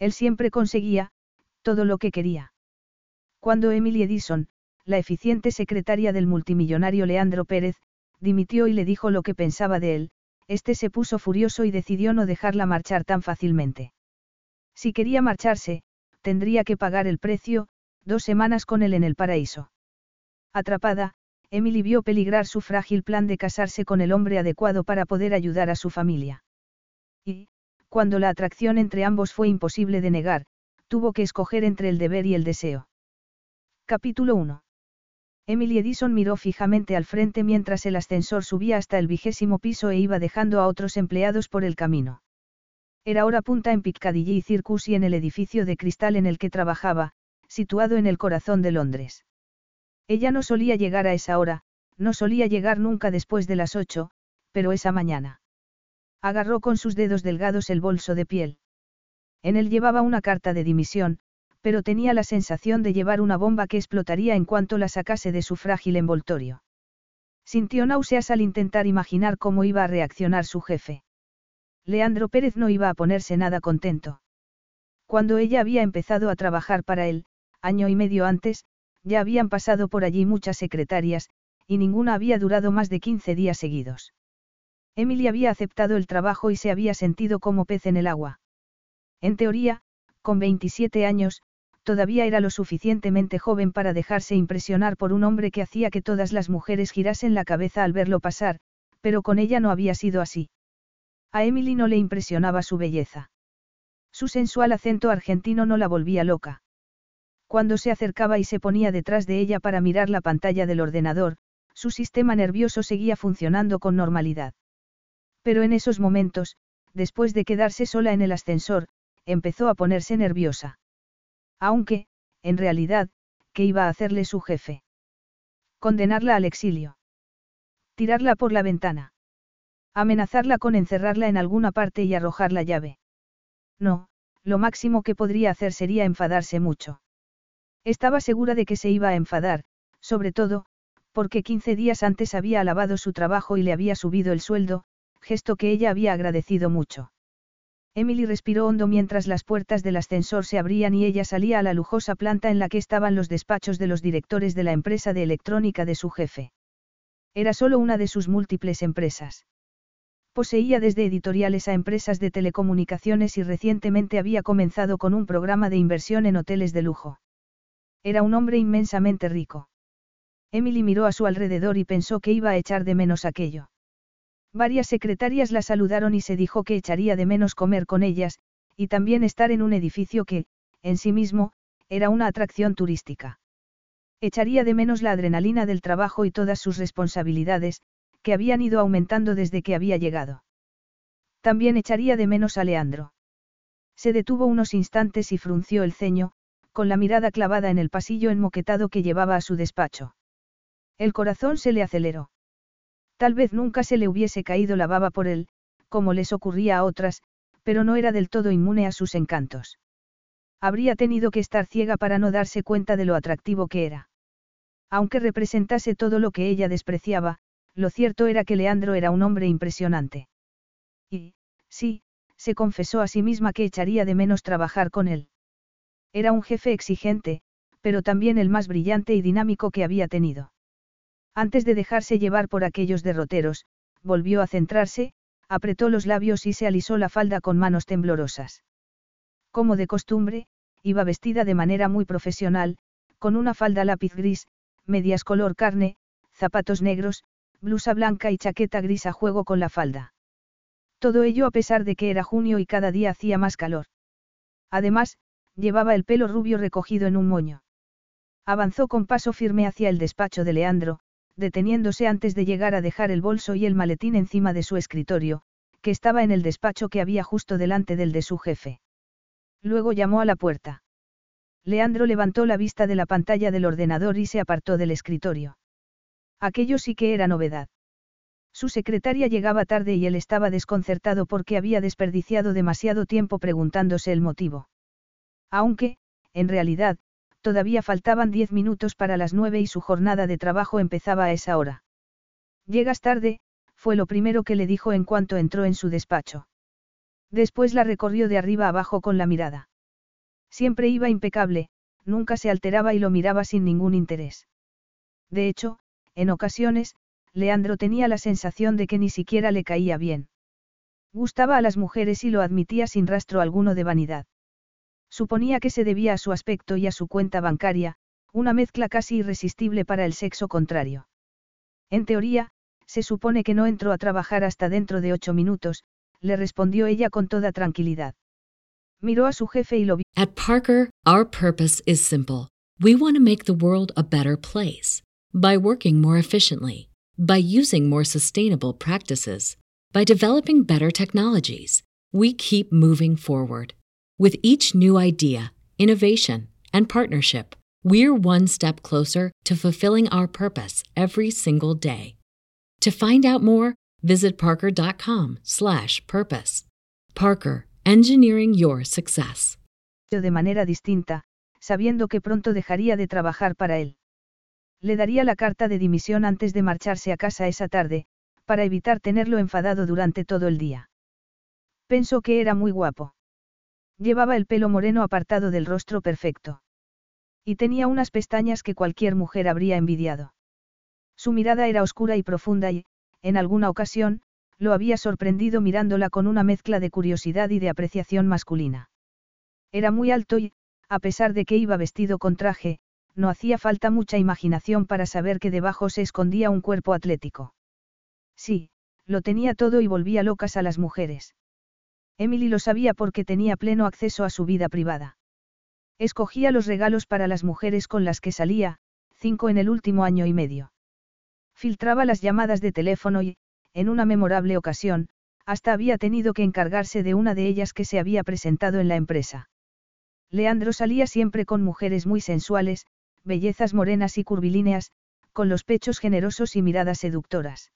Él siempre conseguía, todo lo que quería. Cuando Emily Edison, la eficiente secretaria del multimillonario Leandro Pérez, dimitió y le dijo lo que pensaba de él, este se puso furioso y decidió no dejarla marchar tan fácilmente. Si quería marcharse, tendría que pagar el precio, dos semanas con él en el paraíso. Atrapada, Emily vio peligrar su frágil plan de casarse con el hombre adecuado para poder ayudar a su familia. Y, cuando la atracción entre ambos fue imposible de negar, tuvo que escoger entre el deber y el deseo. Capítulo 1. Emily Edison miró fijamente al frente mientras el ascensor subía hasta el vigésimo piso e iba dejando a otros empleados por el camino. Era hora punta en Piccadilly Circus y en el edificio de cristal en el que trabajaba, situado en el corazón de Londres. Ella no solía llegar a esa hora, no solía llegar nunca después de las ocho, pero esa mañana. Agarró con sus dedos delgados el bolso de piel. En él llevaba una carta de dimisión, pero tenía la sensación de llevar una bomba que explotaría en cuanto la sacase de su frágil envoltorio. Sintió náuseas al intentar imaginar cómo iba a reaccionar su jefe. Leandro Pérez no iba a ponerse nada contento. Cuando ella había empezado a trabajar para él, año y medio antes, ya habían pasado por allí muchas secretarias, y ninguna había durado más de 15 días seguidos. Emily había aceptado el trabajo y se había sentido como pez en el agua. En teoría, con 27 años, todavía era lo suficientemente joven para dejarse impresionar por un hombre que hacía que todas las mujeres girasen la cabeza al verlo pasar, pero con ella no había sido así. A Emily no le impresionaba su belleza. Su sensual acento argentino no la volvía loca. Cuando se acercaba y se ponía detrás de ella para mirar la pantalla del ordenador, su sistema nervioso seguía funcionando con normalidad. Pero en esos momentos, después de quedarse sola en el ascensor, empezó a ponerse nerviosa. Aunque, en realidad, ¿qué iba a hacerle su jefe? Condenarla al exilio. Tirarla por la ventana. Amenazarla con encerrarla en alguna parte y arrojar la llave. No, lo máximo que podría hacer sería enfadarse mucho. Estaba segura de que se iba a enfadar, sobre todo, porque 15 días antes había alabado su trabajo y le había subido el sueldo, gesto que ella había agradecido mucho. Emily respiró hondo mientras las puertas del ascensor se abrían y ella salía a la lujosa planta en la que estaban los despachos de los directores de la empresa de electrónica de su jefe. Era solo una de sus múltiples empresas. Poseía desde editoriales a empresas de telecomunicaciones y recientemente había comenzado con un programa de inversión en hoteles de lujo. Era un hombre inmensamente rico. Emily miró a su alrededor y pensó que iba a echar de menos aquello. Varias secretarias la saludaron y se dijo que echaría de menos comer con ellas, y también estar en un edificio que, en sí mismo, era una atracción turística. Echaría de menos la adrenalina del trabajo y todas sus responsabilidades, que habían ido aumentando desde que había llegado. También echaría de menos a Leandro. Se detuvo unos instantes y frunció el ceño, con la mirada clavada en el pasillo enmoquetado que llevaba a su despacho. El corazón se le aceleró. Tal vez nunca se le hubiese caído la baba por él, como les ocurría a otras, pero no era del todo inmune a sus encantos. Habría tenido que estar ciega para no darse cuenta de lo atractivo que era. Aunque representase todo lo que ella despreciaba, lo cierto era que Leandro era un hombre impresionante. Y, sí, se confesó a sí misma que echaría de menos trabajar con él. Era un jefe exigente, pero también el más brillante y dinámico que había tenido. Antes de dejarse llevar por aquellos derroteros, volvió a centrarse, apretó los labios y se alisó la falda con manos temblorosas. Como de costumbre, iba vestida de manera muy profesional, con una falda lápiz gris, medias color carne, zapatos negros, blusa blanca y chaqueta gris a juego con la falda. Todo ello a pesar de que era junio y cada día hacía más calor. Además, llevaba el pelo rubio recogido en un moño. Avanzó con paso firme hacia el despacho de Leandro, deteniéndose antes de llegar a dejar el bolso y el maletín encima de su escritorio, que estaba en el despacho que había justo delante del de su jefe. Luego llamó a la puerta. Leandro levantó la vista de la pantalla del ordenador y se apartó del escritorio. Aquello sí que era novedad. Su secretaria llegaba tarde y él estaba desconcertado porque había desperdiciado demasiado tiempo preguntándose el motivo. Aunque, en realidad, todavía faltaban diez minutos para las nueve y su jornada de trabajo empezaba a esa hora. Llegas tarde, fue lo primero que le dijo en cuanto entró en su despacho. Después la recorrió de arriba abajo con la mirada. Siempre iba impecable, nunca se alteraba y lo miraba sin ningún interés. De hecho, en ocasiones, Leandro tenía la sensación de que ni siquiera le caía bien. Gustaba a las mujeres y lo admitía sin rastro alguno de vanidad. Suponía que se debía a su aspecto y a su cuenta bancaria, una mezcla casi irresistible para el sexo contrario. En teoría, se supone que no entró a trabajar hasta dentro de ocho minutos, le respondió ella con toda tranquilidad. Miró a su jefe y lo vio. At Parker, our purpose is simple. We want to make the world a better place by working more efficiently, by using more sustainable practices, by developing better technologies. We keep moving forward. With each new idea, innovation, and partnership, we're one step closer to fulfilling our purpose every single day. To find out more, visit parker.com/purpose. Parker, engineering your success. De manera distinta, sabiendo que pronto dejaría de trabajar para él. Le daría la carta de dimisión antes de marcharse a casa esa tarde, para evitar tenerlo enfadado durante todo el día. Pensó que era muy guapo. Llevaba el pelo moreno apartado del rostro perfecto. Y tenía unas pestañas que cualquier mujer habría envidiado. Su mirada era oscura y profunda y, en alguna ocasión, lo había sorprendido mirándola con una mezcla de curiosidad y de apreciación masculina. Era muy alto y, a pesar de que iba vestido con traje, no hacía falta mucha imaginación para saber que debajo se escondía un cuerpo atlético. Sí, lo tenía todo y volvía locas a las mujeres. Emily lo sabía porque tenía pleno acceso a su vida privada. Escogía los regalos para las mujeres con las que salía, cinco en el último año y medio. Filtraba las llamadas de teléfono y, en una memorable ocasión, hasta había tenido que encargarse de una de ellas que se había presentado en la empresa. Leandro salía siempre con mujeres muy sensuales, bellezas morenas y curvilíneas, con los pechos generosos y miradas seductoras.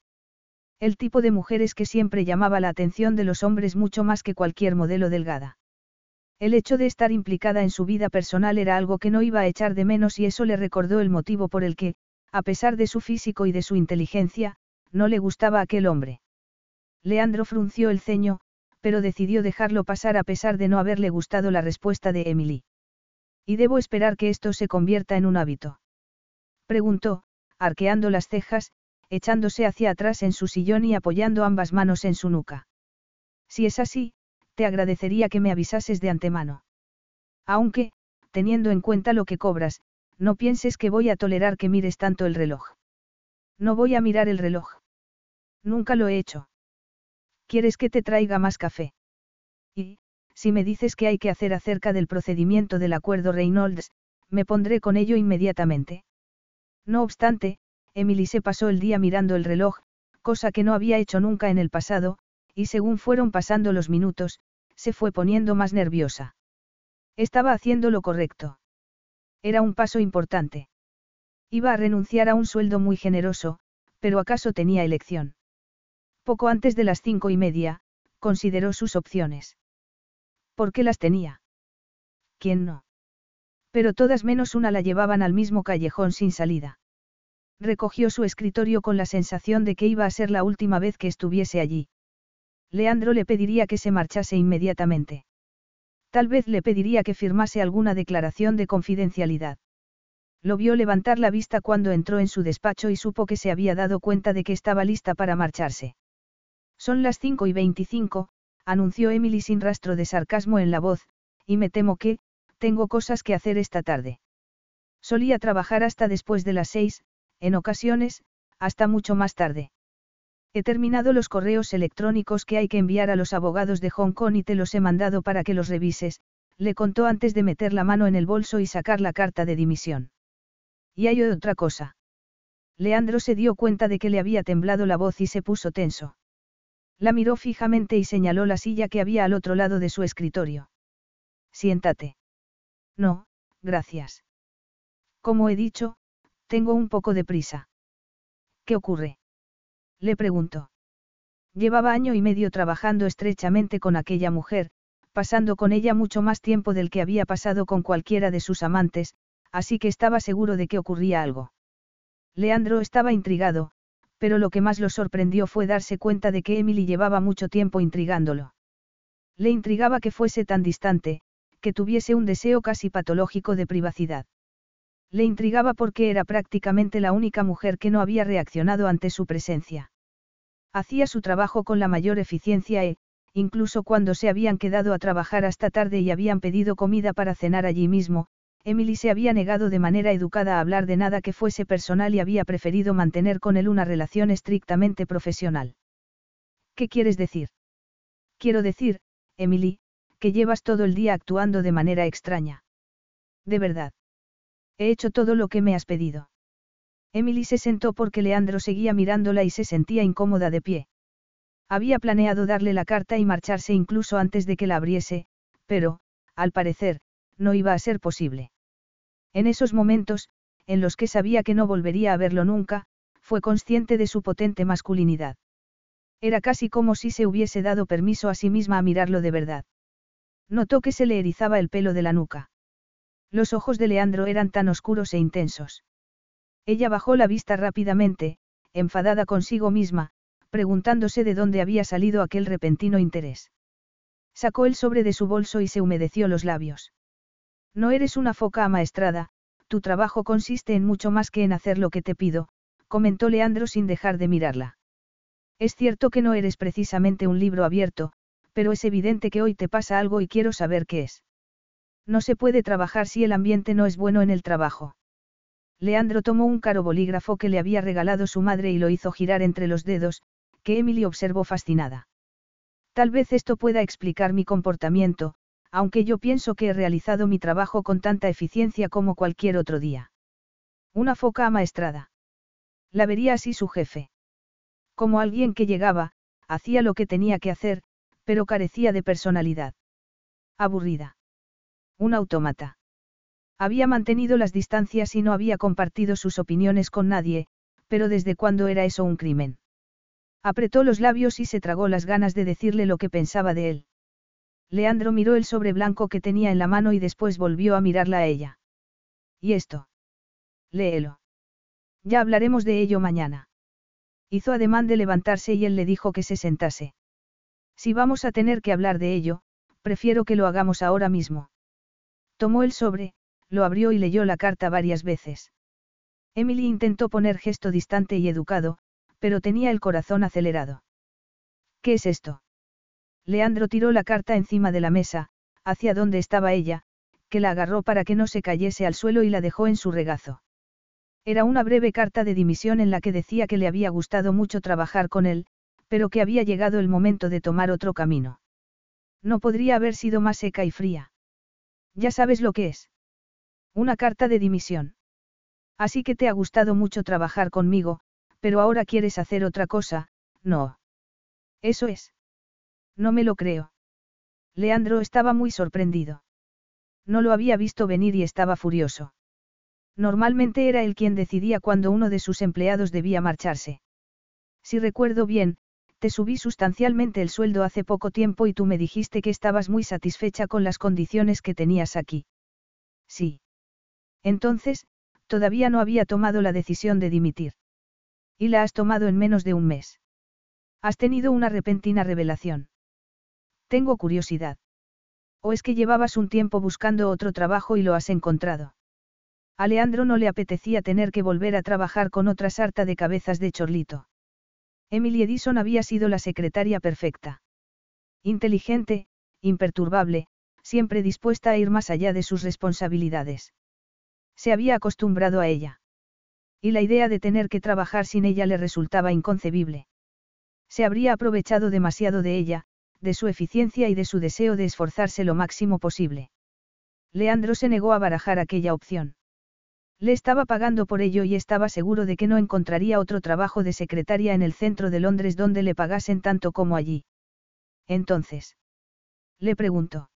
El tipo de mujeres que siempre llamaba la atención de los hombres mucho más que cualquier modelo delgada. El hecho de estar implicada en su vida personal era algo que no iba a echar de menos y eso le recordó el motivo por el que, a pesar de su físico y de su inteligencia, no le gustaba aquel hombre. Leandro frunció el ceño, pero decidió dejarlo pasar a pesar de no haberle gustado la respuesta de Emily. ¿Y debo esperar que esto se convierta en un hábito? Preguntó, arqueando las cejas, echándose hacia atrás en su sillón y apoyando ambas manos en su nuca. Si es así, te agradecería que me avisases de antemano. Aunque, teniendo en cuenta lo que cobras, no pienses que voy a tolerar que mires tanto el reloj. No voy a mirar el reloj. Nunca lo he hecho. ¿Quieres que te traiga más café? Y, si me dices qué hay que hacer acerca del procedimiento del acuerdo Reynolds, me pondré con ello inmediatamente. No obstante, Emily se pasó el día mirando el reloj, cosa que no había hecho nunca en el pasado, y según fueron pasando los minutos, se fue poniendo más nerviosa. Estaba haciendo lo correcto. Era un paso importante. Iba a renunciar a un sueldo muy generoso, pero acaso tenía elección. Poco antes de las cinco y media, consideró sus opciones. ¿Por qué las tenía? ¿Quién no? Pero todas menos una la llevaban al mismo callejón sin salida. Recogió su escritorio con la sensación de que iba a ser la última vez que estuviese allí. Leandro le pediría que se marchase inmediatamente. Tal vez le pediría que firmase alguna declaración de confidencialidad. Lo vio levantar la vista cuando entró en su despacho y supo que se había dado cuenta de que estaba lista para marcharse. Son las cinco y veinticinco, anunció Emily sin rastro de sarcasmo en la voz, y me temo que, tengo cosas que hacer esta tarde. Solía trabajar hasta después de las seis, en ocasiones, hasta mucho más tarde. He terminado los correos electrónicos que hay que enviar a los abogados de Hong Kong y te los he mandado para que los revises, le contó antes de meter la mano en el bolso y sacar la carta de dimisión. Y hay otra cosa. Leandro se dio cuenta de que le había temblado la voz y se puso tenso. La miró fijamente y señaló la silla que había al otro lado de su escritorio. Siéntate. No, gracias. Como he dicho, tengo un poco de prisa. ¿Qué ocurre? Le preguntó. Llevaba año y medio trabajando estrechamente con aquella mujer, pasando con ella mucho más tiempo del que había pasado con cualquiera de sus amantes, así que estaba seguro de que ocurría algo. Leandro estaba intrigado, pero lo que más lo sorprendió fue darse cuenta de que Emily llevaba mucho tiempo intrigándolo. Le intrigaba que fuese tan distante, que tuviese un deseo casi patológico de privacidad. Le intrigaba porque era prácticamente la única mujer que no había reaccionado ante su presencia. Hacía su trabajo con la mayor eficiencia e, incluso cuando se habían quedado a trabajar hasta tarde y habían pedido comida para cenar allí mismo, Emily se había negado de manera educada a hablar de nada que fuese personal y había preferido mantener con él una relación estrictamente profesional. ¿Qué quieres decir? Quiero decir, Emily, que llevas todo el día actuando de manera extraña. De verdad. He hecho todo lo que me has pedido. Emily se sentó porque Leandro seguía mirándola y se sentía incómoda de pie. Había planeado darle la carta y marcharse incluso antes de que la abriese, pero, al parecer, no iba a ser posible. En esos momentos, en los que sabía que no volvería a verlo nunca, fue consciente de su potente masculinidad. Era casi como si se hubiese dado permiso a sí misma a mirarlo de verdad. Notó que se le erizaba el pelo de la nuca. Los ojos de Leandro eran tan oscuros e intensos. Ella bajó la vista rápidamente, enfadada consigo misma, preguntándose de dónde había salido aquel repentino interés. Sacó el sobre de su bolso y se humedeció los labios. No eres una foca amaestrada, tu trabajo consiste en mucho más que en hacer lo que te pido, comentó Leandro sin dejar de mirarla. Es cierto que no eres precisamente un libro abierto, pero es evidente que hoy te pasa algo y quiero saber qué es. No se puede trabajar si el ambiente no es bueno en el trabajo. Leandro tomó un caro bolígrafo que le había regalado su madre y lo hizo girar entre los dedos, que Emily observó fascinada. Tal vez esto pueda explicar mi comportamiento, aunque yo pienso que he realizado mi trabajo con tanta eficiencia como cualquier otro día. Una foca amaestrada. La vería así su jefe. Como alguien que llegaba, hacía lo que tenía que hacer, pero carecía de personalidad. Aburrida. Un autómata. Había mantenido las distancias y no había compartido sus opiniones con nadie, pero ¿desde cuándo era eso un crimen? Apretó los labios y se tragó las ganas de decirle lo que pensaba de él. Leandro miró el sobre blanco que tenía en la mano y después volvió a mirarla a ella. ¿Y esto? Léelo. Ya hablaremos de ello mañana. Hizo ademán de levantarse y él le dijo que se sentase. Si vamos a tener que hablar de ello, prefiero que lo hagamos ahora mismo. Tomó el sobre, lo abrió y leyó la carta varias veces. Emily intentó poner gesto distante y educado, pero tenía el corazón acelerado. ¿Qué es esto? Leandro tiró la carta encima de la mesa, hacia donde estaba ella, que la agarró para que no se cayese al suelo y la dejó en su regazo. Era una breve carta de dimisión en la que decía que le había gustado mucho trabajar con él, pero que había llegado el momento de tomar otro camino. No podría haber sido más seca y fría. Ya sabes lo que es. Una carta de dimisión. Así que te ha gustado mucho trabajar conmigo, pero ahora quieres hacer otra cosa, no. Eso es. No me lo creo. Leandro estaba muy sorprendido. No lo había visto venir y estaba furioso. Normalmente era él quien decidía cuando uno de sus empleados debía marcharse. Si recuerdo bien, subí sustancialmente el sueldo hace poco tiempo y tú me dijiste que estabas muy satisfecha con las condiciones que tenías aquí. Sí. Entonces, todavía no había tomado la decisión de dimitir. Y la has tomado en menos de un mes. Has tenido una repentina revelación. Tengo curiosidad. ¿O es que llevabas un tiempo buscando otro trabajo y lo has encontrado? A Leandro no le apetecía tener que volver a trabajar con otra sarta de cabezas de chorlito. Emily Edison había sido la secretaria perfecta. Inteligente, imperturbable, siempre dispuesta a ir más allá de sus responsabilidades. Se había acostumbrado a ella. Y la idea de tener que trabajar sin ella le resultaba inconcebible. Se habría aprovechado demasiado de ella, de su eficiencia y de su deseo de esforzarse lo máximo posible. Leandro se negó a barajar aquella opción. Le estaba pagando por ello y estaba seguro de que no encontraría otro trabajo de secretaria en el centro de Londres donde le pagasen tanto como allí. Entonces. Le preguntó.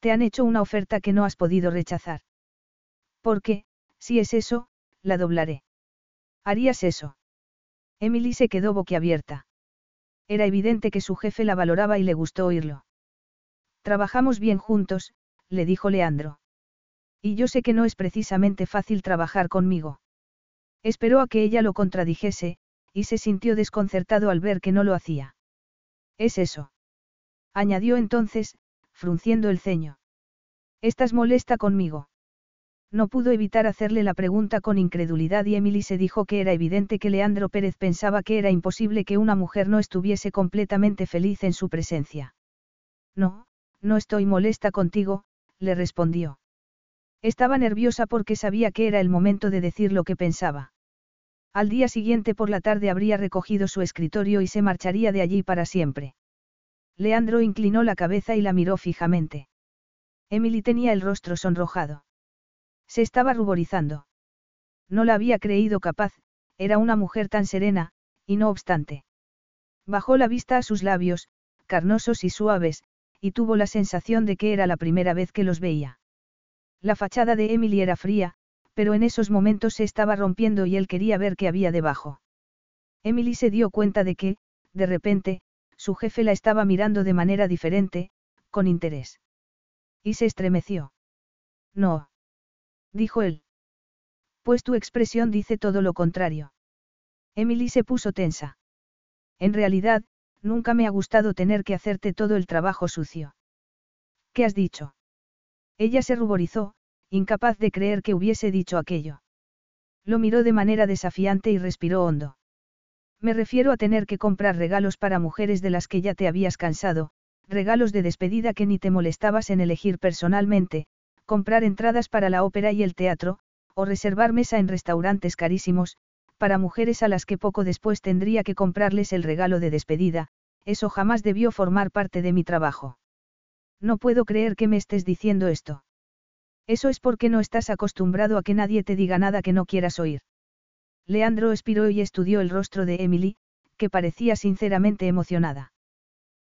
Te han hecho una oferta que no has podido rechazar. Porque, si es eso, la doblaré. ¿Harías eso? Emily se quedó boquiabierta. Era evidente que su jefe la valoraba y le gustó oírlo. Trabajamos bien juntos, le dijo Leandro. Y yo sé que no es precisamente fácil trabajar conmigo. Esperó a que ella lo contradijese, y se sintió desconcertado al ver que no lo hacía. Es eso. Añadió entonces, frunciendo el ceño. ¿Estás molesta conmigo? No pudo evitar hacerle la pregunta con incredulidad y Emily se dijo que era evidente que Leandro Pérez pensaba que era imposible que una mujer no estuviese completamente feliz en su presencia. No, no estoy molesta contigo, le respondió. Estaba nerviosa porque sabía que era el momento de decir lo que pensaba. Al día siguiente por la tarde habría recogido su escritorio y se marcharía de allí para siempre. Leandro inclinó la cabeza y la miró fijamente. Emily tenía el rostro sonrojado. Se estaba ruborizando. No la había creído capaz, era una mujer tan serena, y no obstante. Bajó la vista a sus labios, carnosos y suaves, y tuvo la sensación de que era la primera vez que los veía. La fachada de Emily era fría, pero en esos momentos se estaba rompiendo y él quería ver qué había debajo. Emily se dio cuenta de que, de repente, su jefe la estaba mirando de manera diferente, con interés. Y se estremeció. No. Dijo él. Pues tu expresión dice todo lo contrario. Emily se puso tensa. En realidad, nunca me ha gustado tener que hacerte todo el trabajo sucio. ¿Qué has dicho? Ella se ruborizó, incapaz de creer que hubiese dicho aquello. Lo miró de manera desafiante y respiró hondo. Me refiero a tener que comprar regalos para mujeres de las que ya te habías cansado, regalos de despedida que ni te molestabas en elegir personalmente, comprar entradas para la ópera y el teatro, o reservar mesa en restaurantes carísimos, para mujeres a las que poco después tendría que comprarles el regalo de despedida, eso jamás debió formar parte de mi trabajo. No puedo creer que me estés diciendo esto. Eso es porque no estás acostumbrado a que nadie te diga nada que no quieras oír. Leandro expiró y estudió el rostro de Emily, que parecía sinceramente emocionada.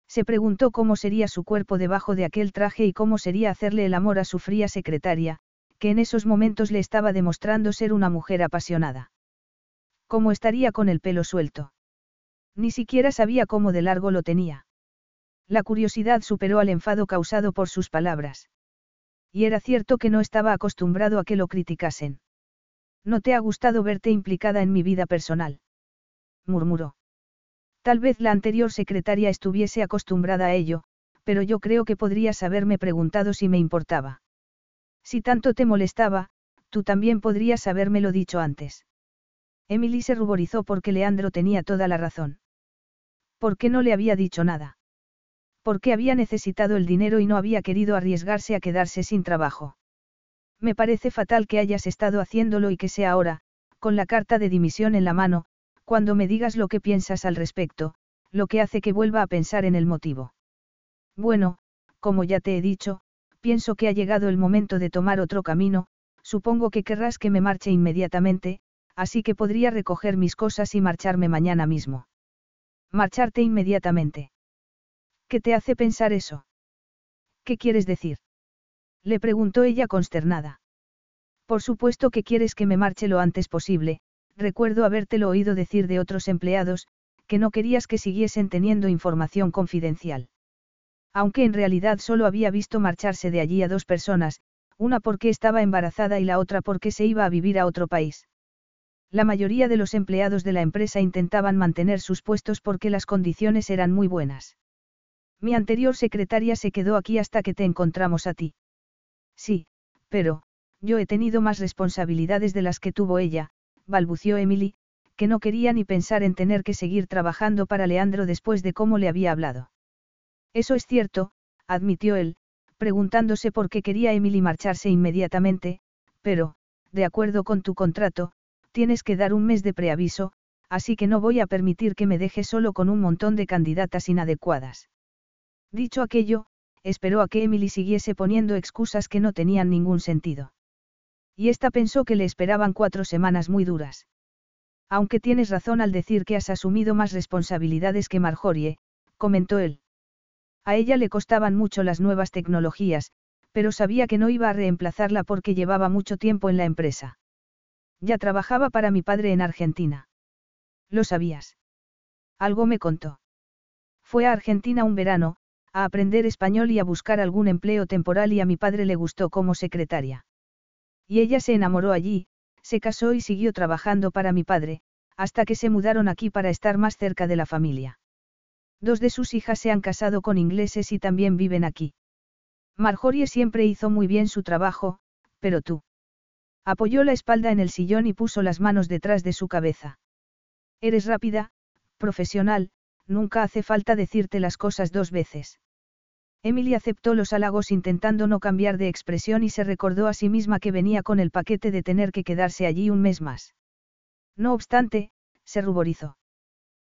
Se preguntó cómo sería su cuerpo debajo de aquel traje y cómo sería hacerle el amor a su fría secretaria, que en esos momentos le estaba demostrando ser una mujer apasionada. ¿Cómo estaría con el pelo suelto? Ni siquiera sabía cómo de largo lo tenía. La curiosidad superó al enfado causado por sus palabras. Y era cierto que no estaba acostumbrado a que lo criticasen. No te ha gustado verte implicada en mi vida personal. murmuró. Tal vez la anterior secretaria estuviese acostumbrada a ello, pero yo creo que podrías haberme preguntado si me importaba. Si tanto te molestaba, tú también podrías habérmelo dicho antes. Emily se ruborizó porque Leandro tenía toda la razón. ¿Por qué no le había dicho nada? Porque había necesitado el dinero y no había querido arriesgarse a quedarse sin trabajo. Me parece fatal que hayas estado haciéndolo y que sea ahora, con la carta de dimisión en la mano, cuando me digas lo que piensas al respecto, lo que hace que vuelva a pensar en el motivo. Bueno, como ya te he dicho, pienso que ha llegado el momento de tomar otro camino, supongo que querrás que me marche inmediatamente, así que podría recoger mis cosas y marcharme mañana mismo. Marcharte inmediatamente. ¿Qué te hace pensar eso? ¿Qué quieres decir? Le preguntó ella consternada. Por supuesto que quieres que me marche lo antes posible, recuerdo habértelo oído decir de otros empleados, que no querías que siguiesen teniendo información confidencial. Aunque en realidad solo había visto marcharse de allí a dos personas, una porque estaba embarazada y la otra porque se iba a vivir a otro país. La mayoría de los empleados de la empresa intentaban mantener sus puestos porque las condiciones eran muy buenas. Mi anterior secretaria se quedó aquí hasta que te encontramos a ti. Sí, pero, yo he tenido más responsabilidades de las que tuvo ella, balbució Emily, que no quería ni pensar en tener que seguir trabajando para Leandro después de cómo le había hablado. Eso es cierto, admitió él, preguntándose por qué quería Emily marcharse inmediatamente, pero, de acuerdo con tu contrato, tienes que dar un mes de preaviso, así que no voy a permitir que me dejes solo con un montón de candidatas inadecuadas. Dicho aquello, esperó a que Emily siguiese poniendo excusas que no tenían ningún sentido. Y ésta pensó que le esperaban cuatro semanas muy duras. Aunque tienes razón al decir que has asumido más responsabilidades que Marjorie, comentó él. A ella le costaban mucho las nuevas tecnologías, pero sabía que no iba a reemplazarla porque llevaba mucho tiempo en la empresa. Ya trabajaba para mi padre en Argentina. ¿Lo sabías? Algo me contó. Fue a Argentina un verano, a aprender español y a buscar algún empleo temporal y a mi padre le gustó como secretaria. Y ella se enamoró allí, se casó y siguió trabajando para mi padre, hasta que se mudaron aquí para estar más cerca de la familia. Dos de sus hijas se han casado con ingleses y también viven aquí. Marjorie siempre hizo muy bien su trabajo, pero tú. Apoyó la espalda en el sillón y puso las manos detrás de su cabeza. Eres rápida, profesional, nunca hace falta decirte las cosas dos veces. Emily aceptó los halagos intentando no cambiar de expresión y se recordó a sí misma que venía con el paquete de tener que quedarse allí un mes más. No obstante, se ruborizó.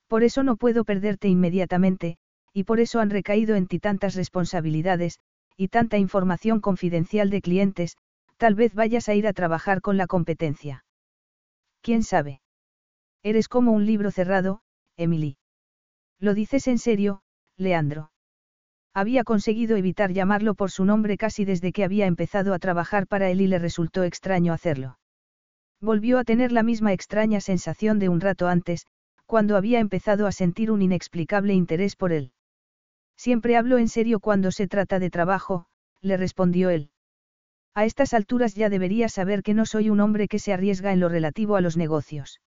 Por eso no puedo perderte inmediatamente, y por eso han recaído en ti tantas responsabilidades, y tanta información confidencial de clientes, tal vez vayas a ir a trabajar con la competencia. ¿Quién sabe? Eres como un libro cerrado, Emily. ¿Lo dices en serio, Leandro? Había conseguido evitar llamarlo por su nombre casi desde que había empezado a trabajar para él y le resultó extraño hacerlo. Volvió a tener la misma extraña sensación de un rato antes, cuando había empezado a sentir un inexplicable interés por él. Siempre hablo en serio cuando se trata de trabajo, le respondió él. A estas alturas ya deberías saber que no soy un hombre que se arriesga en lo relativo a los negocios.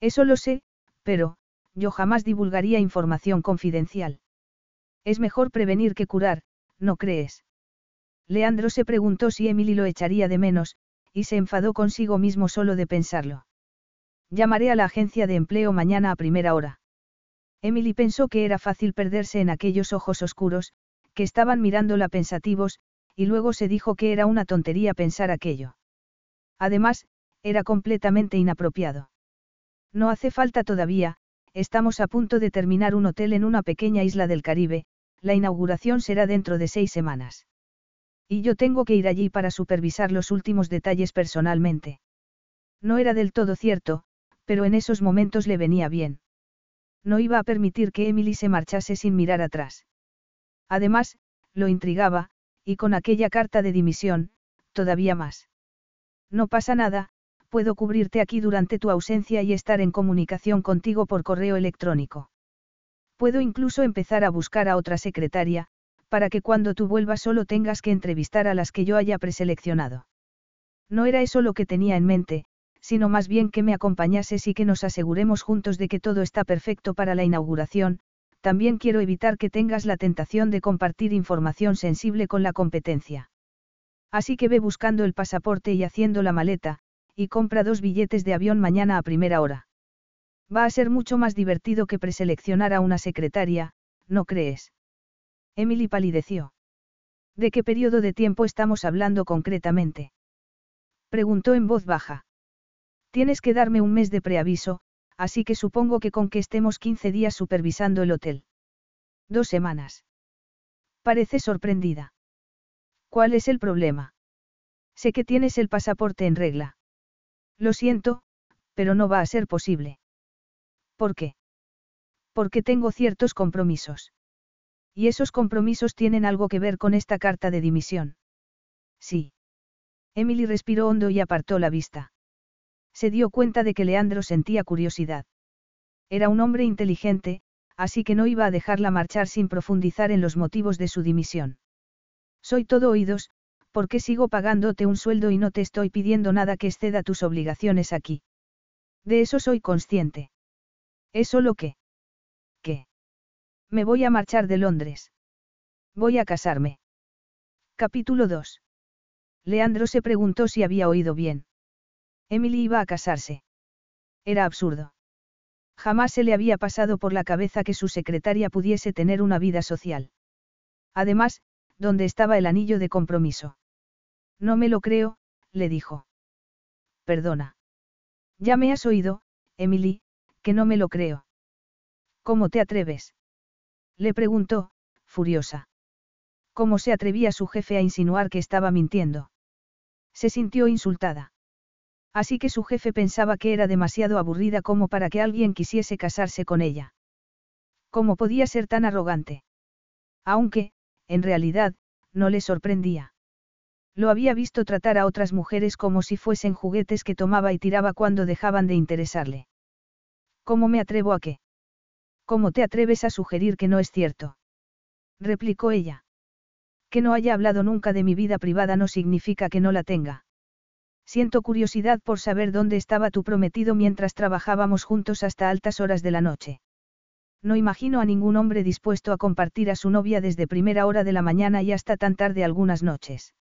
Eso lo sé, pero, yo jamás divulgaría información confidencial. Es mejor prevenir que curar, ¿no crees? Leandro se preguntó si Emily lo echaría de menos, y se enfadó consigo mismo solo de pensarlo. Llamaré a la agencia de empleo mañana a primera hora. Emily pensó que era fácil perderse en aquellos ojos oscuros, que estaban mirándola pensativos, y luego se dijo que era una tontería pensar aquello. Además, era completamente inapropiado. No hace falta todavía, estamos a punto de terminar un hotel en una pequeña isla del Caribe, la inauguración será dentro de seis semanas. Y yo tengo que ir allí para supervisar los últimos detalles personalmente. No era del todo cierto, pero en esos momentos le venía bien no iba a permitir que Emily se marchase sin mirar atrás. Además, lo intrigaba, y con aquella carta de dimisión, todavía más. No pasa nada, puedo cubrirte aquí durante tu ausencia y estar en comunicación contigo por correo electrónico. Puedo incluso empezar a buscar a otra secretaria, para que cuando tú vuelvas solo tengas que entrevistar a las que yo haya preseleccionado. No era eso lo que tenía en mente, sino más bien que me acompañases y que nos aseguremos juntos de que todo está perfecto para la inauguración, también quiero evitar que tengas la tentación de compartir información sensible con la competencia. Así que ve buscando el pasaporte y haciendo la maleta, y compra dos billetes de avión mañana a primera hora. Va a ser mucho más divertido que preseleccionar a una secretaria, ¿no crees? Emily palideció. ¿De qué periodo de tiempo estamos hablando concretamente? Preguntó en voz baja. Tienes que darme un mes de preaviso, así que supongo que con que estemos 15 días supervisando el hotel. Dos semanas. Parece sorprendida. ¿Cuál es el problema? Sé que tienes el pasaporte en regla. Lo siento, pero no va a ser posible. ¿Por qué? Porque tengo ciertos compromisos. Y esos compromisos tienen algo que ver con esta carta de dimisión. Sí. Emily respiró hondo y apartó la vista. Se dio cuenta de que Leandro sentía curiosidad. Era un hombre inteligente, así que no iba a dejarla marchar sin profundizar en los motivos de su dimisión. Soy todo oídos, porque sigo pagándote un sueldo y no te estoy pidiendo nada que exceda tus obligaciones aquí. De eso soy consciente. ¿Es solo que? ¿Qué? Me voy a marchar de Londres. Voy a casarme. Capítulo 2. Leandro se preguntó si había oído bien. Emily iba a casarse. Era absurdo. Jamás se le había pasado por la cabeza que su secretaria pudiese tener una vida social. Además, ¿dónde estaba el anillo de compromiso? No me lo creo, le dijo. Perdona. Ya me has oído, Emily, que no me lo creo. ¿Cómo te atreves? Le preguntó, furiosa. ¿Cómo se atrevía su jefe a insinuar que estaba mintiendo? Se sintió insultada. Así que su jefe pensaba que era demasiado aburrida como para que alguien quisiese casarse con ella. ¿Cómo podía ser tan arrogante? Aunque, en realidad, no le sorprendía. Lo había visto tratar a otras mujeres como si fuesen juguetes que tomaba y tiraba cuando dejaban de interesarle. ¿Cómo me atrevo a qué? ¿Cómo te atreves a sugerir que no es cierto? replicó ella. Que no haya hablado nunca de mi vida privada no significa que no la tenga. Siento curiosidad por saber dónde estaba tu prometido mientras trabajábamos juntos hasta altas horas de la noche. No imagino a ningún hombre dispuesto a compartir a su novia desde primera hora de la mañana y hasta tan tarde algunas noches.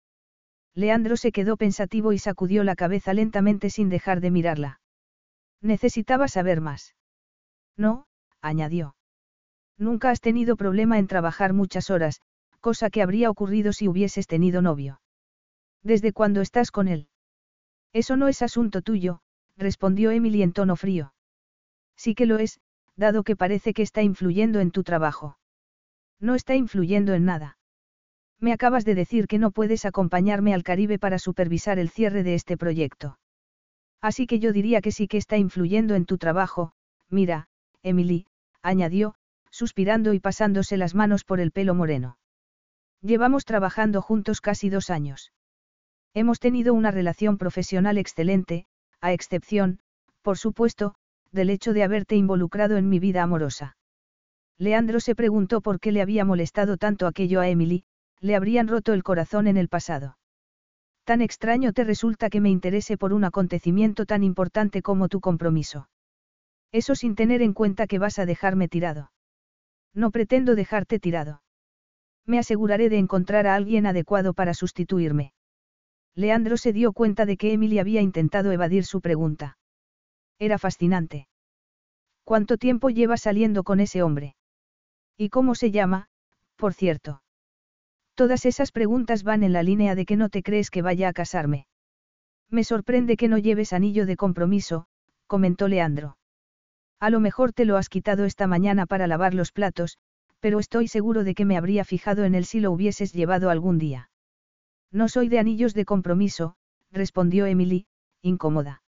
Leandro se quedó pensativo y sacudió la cabeza lentamente sin dejar de mirarla. Necesitaba saber más. No, añadió. Nunca has tenido problema en trabajar muchas horas, cosa que habría ocurrido si hubieses tenido novio. ¿Desde cuándo estás con él? Eso no es asunto tuyo, respondió Emily en tono frío. Sí que lo es, dado que parece que está influyendo en tu trabajo. No está influyendo en nada. Me acabas de decir que no puedes acompañarme al Caribe para supervisar el cierre de este proyecto. Así que yo diría que sí que está influyendo en tu trabajo, mira, Emily, añadió, suspirando y pasándose las manos por el pelo moreno. Llevamos trabajando juntos casi dos años. Hemos tenido una relación profesional excelente, a excepción, por supuesto, del hecho de haberte involucrado en mi vida amorosa. Leandro se preguntó por qué le había molestado tanto aquello a Emily, le habrían roto el corazón en el pasado. Tan extraño te resulta que me interese por un acontecimiento tan importante como tu compromiso. Eso sin tener en cuenta que vas a dejarme tirado. No pretendo dejarte tirado. Me aseguraré de encontrar a alguien adecuado para sustituirme. Leandro se dio cuenta de que Emily había intentado evadir su pregunta. Era fascinante. ¿Cuánto tiempo lleva saliendo con ese hombre? ¿Y cómo se llama, por cierto? Todas esas preguntas van en la línea de que no te crees que vaya a casarme. Me sorprende que no lleves anillo de compromiso, comentó Leandro. A lo mejor te lo has quitado esta mañana para lavar los platos, pero estoy seguro de que me habría fijado en él si lo hubieses llevado algún día. No soy de anillos de compromiso, respondió Emily, incómoda.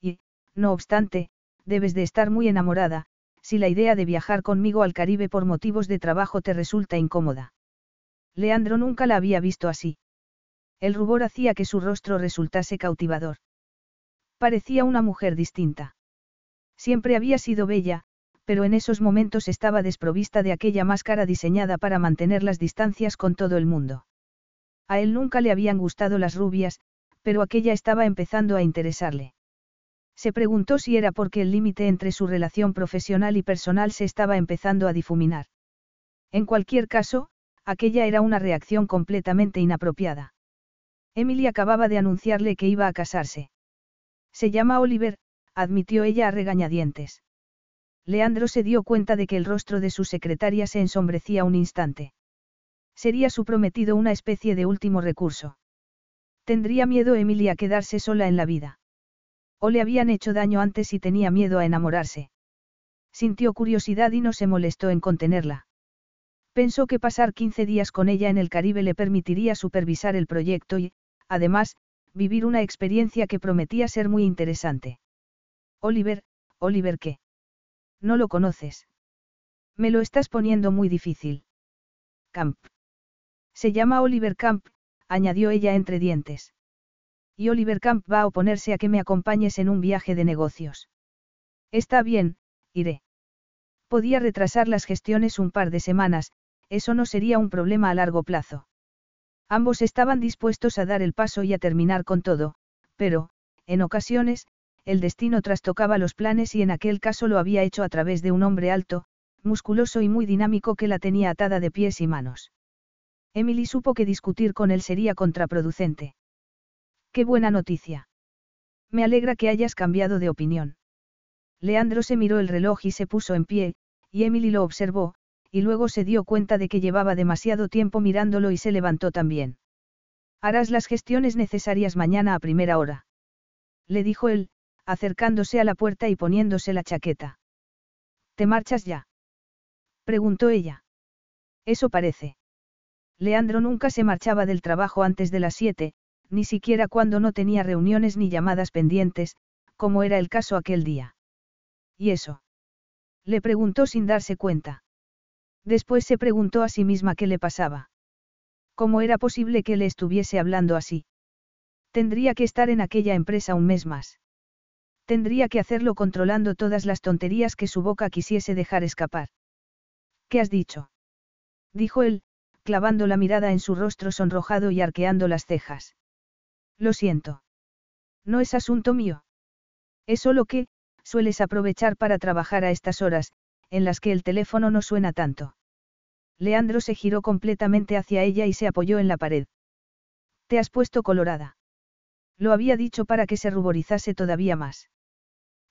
Y, no obstante, debes de estar muy enamorada, si la idea de viajar conmigo al Caribe por motivos de trabajo te resulta incómoda. Leandro nunca la había visto así. El rubor hacía que su rostro resultase cautivador. Parecía una mujer distinta. Siempre había sido bella, pero en esos momentos estaba desprovista de aquella máscara diseñada para mantener las distancias con todo el mundo. A él nunca le habían gustado las rubias, pero aquella estaba empezando a interesarle. Se preguntó si era porque el límite entre su relación profesional y personal se estaba empezando a difuminar. En cualquier caso, aquella era una reacción completamente inapropiada. Emily acababa de anunciarle que iba a casarse. Se llama Oliver, admitió ella a regañadientes. Leandro se dio cuenta de que el rostro de su secretaria se ensombrecía un instante. Sería su prometido una especie de último recurso. Tendría miedo Emilia a quedarse sola en la vida. O le habían hecho daño antes y tenía miedo a enamorarse. Sintió curiosidad y no se molestó en contenerla. Pensó que pasar 15 días con ella en el Caribe le permitiría supervisar el proyecto y, además, vivir una experiencia que prometía ser muy interesante. Oliver, Oliver qué? No lo conoces. Me lo estás poniendo muy difícil. Camp. Se llama Oliver Camp, añadió ella entre dientes. Y Oliver Camp va a oponerse a que me acompañes en un viaje de negocios. Está bien, iré. Podía retrasar las gestiones un par de semanas, eso no sería un problema a largo plazo. Ambos estaban dispuestos a dar el paso y a terminar con todo, pero, en ocasiones, el destino trastocaba los planes y en aquel caso lo había hecho a través de un hombre alto, musculoso y muy dinámico que la tenía atada de pies y manos. Emily supo que discutir con él sería contraproducente. Qué buena noticia. Me alegra que hayas cambiado de opinión. Leandro se miró el reloj y se puso en pie, y Emily lo observó, y luego se dio cuenta de que llevaba demasiado tiempo mirándolo y se levantó también. Harás las gestiones necesarias mañana a primera hora. Le dijo él, acercándose a la puerta y poniéndose la chaqueta. ¿Te marchas ya? preguntó ella. Eso parece. Leandro nunca se marchaba del trabajo antes de las siete, ni siquiera cuando no tenía reuniones ni llamadas pendientes, como era el caso aquel día. ¿Y eso? Le preguntó sin darse cuenta. Después se preguntó a sí misma qué le pasaba. ¿Cómo era posible que le estuviese hablando así? Tendría que estar en aquella empresa un mes más. Tendría que hacerlo controlando todas las tonterías que su boca quisiese dejar escapar. ¿Qué has dicho? Dijo él, clavando la mirada en su rostro sonrojado y arqueando las cejas. Lo siento. No es asunto mío. Es solo que, sueles aprovechar para trabajar a estas horas, en las que el teléfono no suena tanto. Leandro se giró completamente hacia ella y se apoyó en la pared. Te has puesto colorada. Lo había dicho para que se ruborizase todavía más.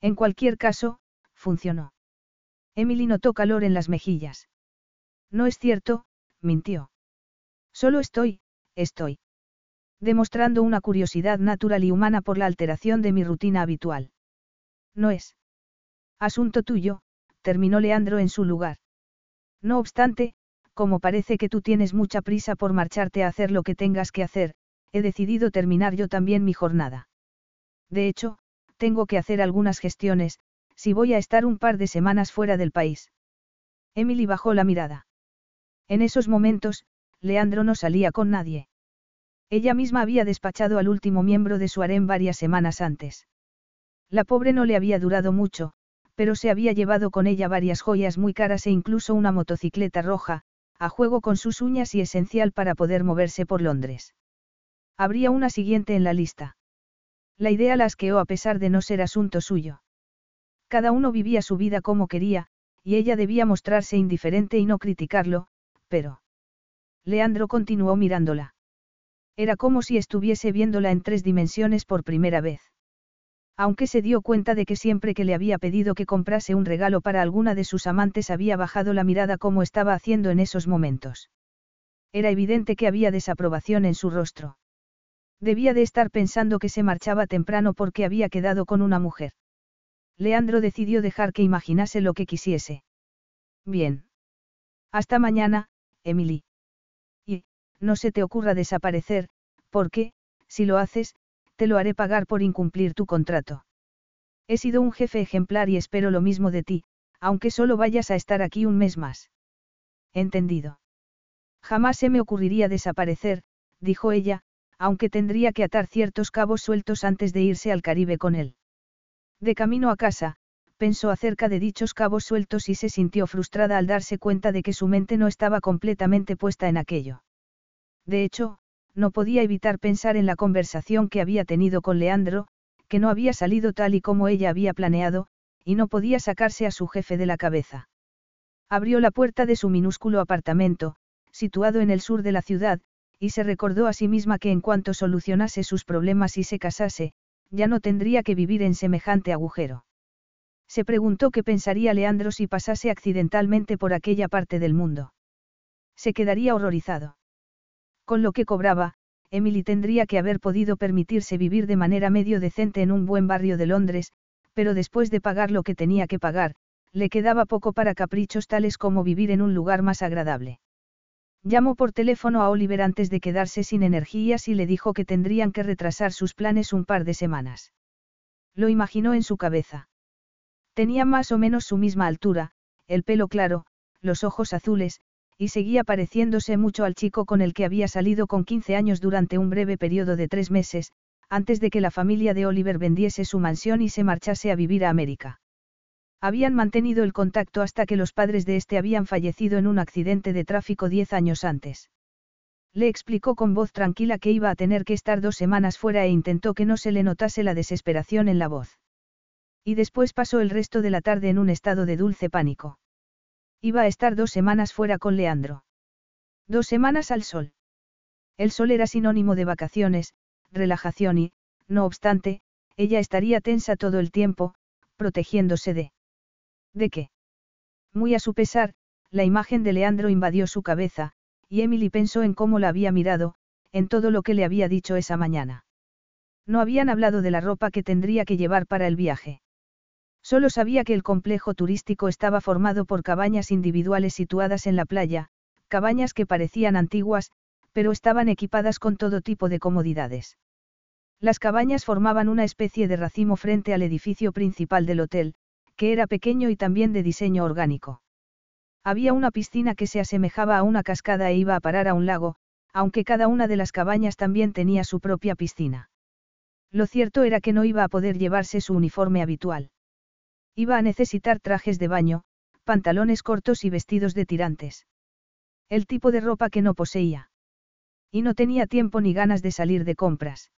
En cualquier caso, funcionó. Emily notó calor en las mejillas. No es cierto, mintió. Solo estoy, estoy. Demostrando una curiosidad natural y humana por la alteración de mi rutina habitual. No es. Asunto tuyo, terminó Leandro en su lugar. No obstante, como parece que tú tienes mucha prisa por marcharte a hacer lo que tengas que hacer, he decidido terminar yo también mi jornada. De hecho, tengo que hacer algunas gestiones, si voy a estar un par de semanas fuera del país. Emily bajó la mirada. En esos momentos, Leandro no salía con nadie. Ella misma había despachado al último miembro de su harén varias semanas antes. La pobre no le había durado mucho, pero se había llevado con ella varias joyas muy caras e incluso una motocicleta roja, a juego con sus uñas y esencial para poder moverse por Londres. Habría una siguiente en la lista. La idea la asqueó a pesar de no ser asunto suyo. Cada uno vivía su vida como quería, y ella debía mostrarse indiferente y no criticarlo, pero... Leandro continuó mirándola. Era como si estuviese viéndola en tres dimensiones por primera vez. Aunque se dio cuenta de que siempre que le había pedido que comprase un regalo para alguna de sus amantes había bajado la mirada como estaba haciendo en esos momentos. Era evidente que había desaprobación en su rostro. Debía de estar pensando que se marchaba temprano porque había quedado con una mujer. Leandro decidió dejar que imaginase lo que quisiese. Bien. Hasta mañana, Emily. Y, no se te ocurra desaparecer, porque, si lo haces, te lo haré pagar por incumplir tu contrato. He sido un jefe ejemplar y espero lo mismo de ti, aunque solo vayas a estar aquí un mes más. Entendido. Jamás se me ocurriría desaparecer, dijo ella, aunque tendría que atar ciertos cabos sueltos antes de irse al Caribe con él. De camino a casa, pensó acerca de dichos cabos sueltos y se sintió frustrada al darse cuenta de que su mente no estaba completamente puesta en aquello. De hecho, no podía evitar pensar en la conversación que había tenido con Leandro, que no había salido tal y como ella había planeado, y no podía sacarse a su jefe de la cabeza. Abrió la puerta de su minúsculo apartamento, situado en el sur de la ciudad, y se recordó a sí misma que en cuanto solucionase sus problemas y se casase, ya no tendría que vivir en semejante agujero. Se preguntó qué pensaría Leandro si pasase accidentalmente por aquella parte del mundo. Se quedaría horrorizado. Con lo que cobraba, Emily tendría que haber podido permitirse vivir de manera medio decente en un buen barrio de Londres, pero después de pagar lo que tenía que pagar, le quedaba poco para caprichos tales como vivir en un lugar más agradable. Llamó por teléfono a Oliver antes de quedarse sin energías y le dijo que tendrían que retrasar sus planes un par de semanas. Lo imaginó en su cabeza. Tenía más o menos su misma altura, el pelo claro, los ojos azules, y seguía pareciéndose mucho al chico con el que había salido con 15 años durante un breve periodo de tres meses, antes de que la familia de Oliver vendiese su mansión y se marchase a vivir a América. Habían mantenido el contacto hasta que los padres de este habían fallecido en un accidente de tráfico diez años antes. Le explicó con voz tranquila que iba a tener que estar dos semanas fuera e intentó que no se le notase la desesperación en la voz. Y después pasó el resto de la tarde en un estado de dulce pánico. Iba a estar dos semanas fuera con Leandro. Dos semanas al sol. El sol era sinónimo de vacaciones, relajación y, no obstante, ella estaría tensa todo el tiempo, protegiéndose de... ¿De qué? Muy a su pesar, la imagen de Leandro invadió su cabeza, y Emily pensó en cómo la había mirado, en todo lo que le había dicho esa mañana. No habían hablado de la ropa que tendría que llevar para el viaje. Solo sabía que el complejo turístico estaba formado por cabañas individuales situadas en la playa, cabañas que parecían antiguas, pero estaban equipadas con todo tipo de comodidades. Las cabañas formaban una especie de racimo frente al edificio principal del hotel, que era pequeño y también de diseño orgánico. Había una piscina que se asemejaba a una cascada e iba a parar a un lago, aunque cada una de las cabañas también tenía su propia piscina. Lo cierto era que no iba a poder llevarse su uniforme habitual. Iba a necesitar trajes de baño, pantalones cortos y vestidos de tirantes. El tipo de ropa que no poseía. Y no tenía tiempo ni ganas de salir de compras.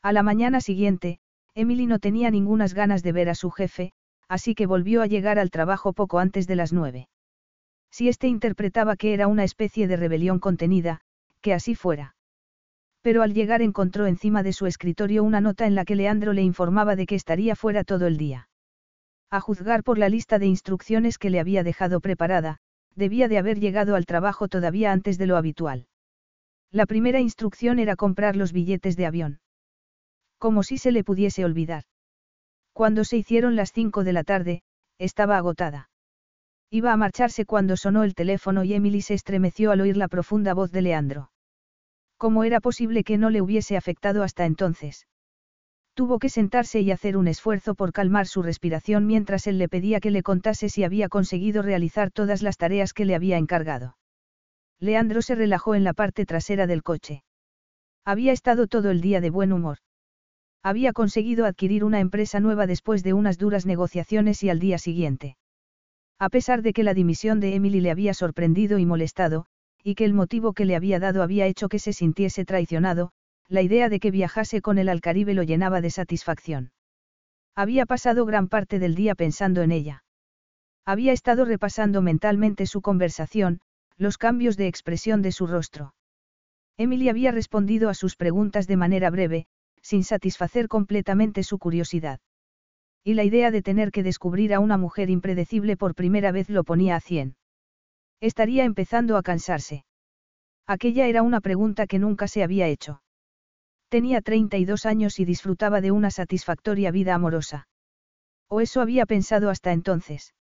A la mañana siguiente, Emily no tenía ningunas ganas de ver a su jefe, así que volvió a llegar al trabajo poco antes de las nueve. Si éste interpretaba que era una especie de rebelión contenida, que así fuera. Pero al llegar encontró encima de su escritorio una nota en la que Leandro le informaba de que estaría fuera todo el día. A juzgar por la lista de instrucciones que le había dejado preparada, debía de haber llegado al trabajo todavía antes de lo habitual. La primera instrucción era comprar los billetes de avión. Como si se le pudiese olvidar. Cuando se hicieron las cinco de la tarde, estaba agotada. Iba a marcharse cuando sonó el teléfono y Emily se estremeció al oír la profunda voz de Leandro. ¿Cómo era posible que no le hubiese afectado hasta entonces? Tuvo que sentarse y hacer un esfuerzo por calmar su respiración mientras él le pedía que le contase si había conseguido realizar todas las tareas que le había encargado. Leandro se relajó en la parte trasera del coche. Había estado todo el día de buen humor. Había conseguido adquirir una empresa nueva después de unas duras negociaciones y al día siguiente. A pesar de que la dimisión de Emily le había sorprendido y molestado, y que el motivo que le había dado había hecho que se sintiese traicionado, la idea de que viajase con él al Caribe lo llenaba de satisfacción. Había pasado gran parte del día pensando en ella. Había estado repasando mentalmente su conversación, los cambios de expresión de su rostro. Emily había respondido a sus preguntas de manera breve, sin satisfacer completamente su curiosidad. Y la idea de tener que descubrir a una mujer impredecible por primera vez lo ponía a cien. Estaría empezando a cansarse. Aquella era una pregunta que nunca se había hecho. Tenía 32 años y disfrutaba de una satisfactoria vida amorosa. O eso había pensado hasta entonces.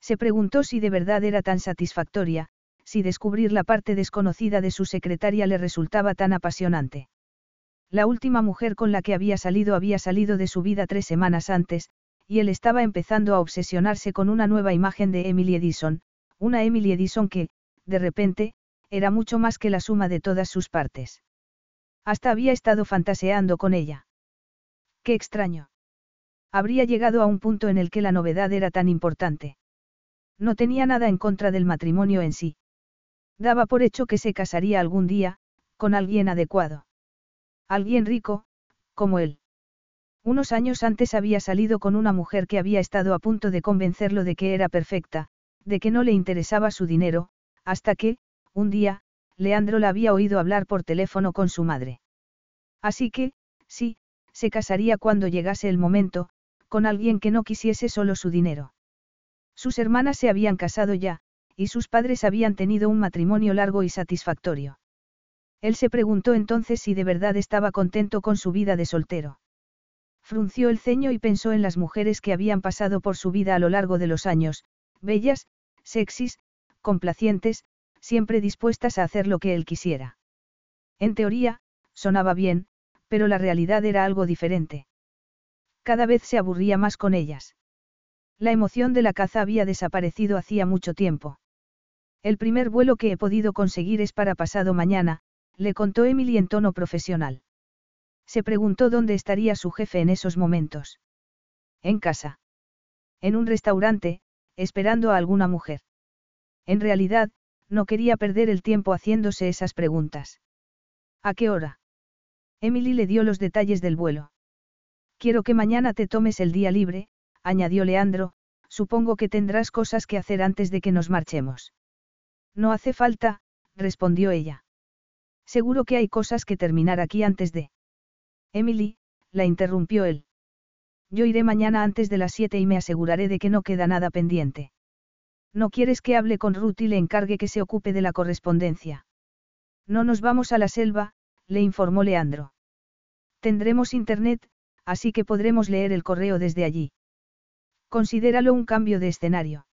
Se preguntó si de verdad era tan satisfactoria, si descubrir la parte desconocida de su secretaria le resultaba tan apasionante. La última mujer con la que había salido había salido de su vida tres semanas antes, y él estaba empezando a obsesionarse con una nueva imagen de Emily Edison, una Emily Edison que, de repente, era mucho más que la suma de todas sus partes. Hasta había estado fantaseando con ella. Qué extraño. Habría llegado a un punto en el que la novedad era tan importante. No tenía nada en contra del matrimonio en sí. Daba por hecho que se casaría algún día, con alguien adecuado. Alguien rico, como él. Unos años antes había salido con una mujer que había estado a punto de convencerlo de que era perfecta, de que no le interesaba su dinero, hasta que, un día, Leandro la había oído hablar por teléfono con su madre. Así que, sí, se casaría cuando llegase el momento, con alguien que no quisiese solo su dinero. Sus hermanas se habían casado ya, y sus padres habían tenido un matrimonio largo y satisfactorio. Él se preguntó entonces si de verdad estaba contento con su vida de soltero. Frunció el ceño y pensó en las mujeres que habían pasado por su vida a lo largo de los años, bellas, sexys, complacientes, siempre dispuestas a hacer lo que él quisiera. En teoría, sonaba bien, pero la realidad era algo diferente. Cada vez se aburría más con ellas. La emoción de la caza había desaparecido hacía mucho tiempo. El primer vuelo que he podido conseguir es para pasado mañana, le contó Emily en tono profesional. Se preguntó dónde estaría su jefe en esos momentos. En casa. En un restaurante, esperando a alguna mujer. En realidad, no quería perder el tiempo haciéndose esas preguntas. ¿A qué hora? Emily le dio los detalles del vuelo. Quiero que mañana te tomes el día libre, añadió Leandro, supongo que tendrás cosas que hacer antes de que nos marchemos. No hace falta, respondió ella. Seguro que hay cosas que terminar aquí antes de... Emily, la interrumpió él. Yo iré mañana antes de las siete y me aseguraré de que no queda nada pendiente. ¿No quieres que hable con Ruth y le encargue que se ocupe de la correspondencia? No nos vamos a la selva, le informó Leandro. Tendremos internet, así que podremos leer el correo desde allí. Considéralo un cambio de escenario.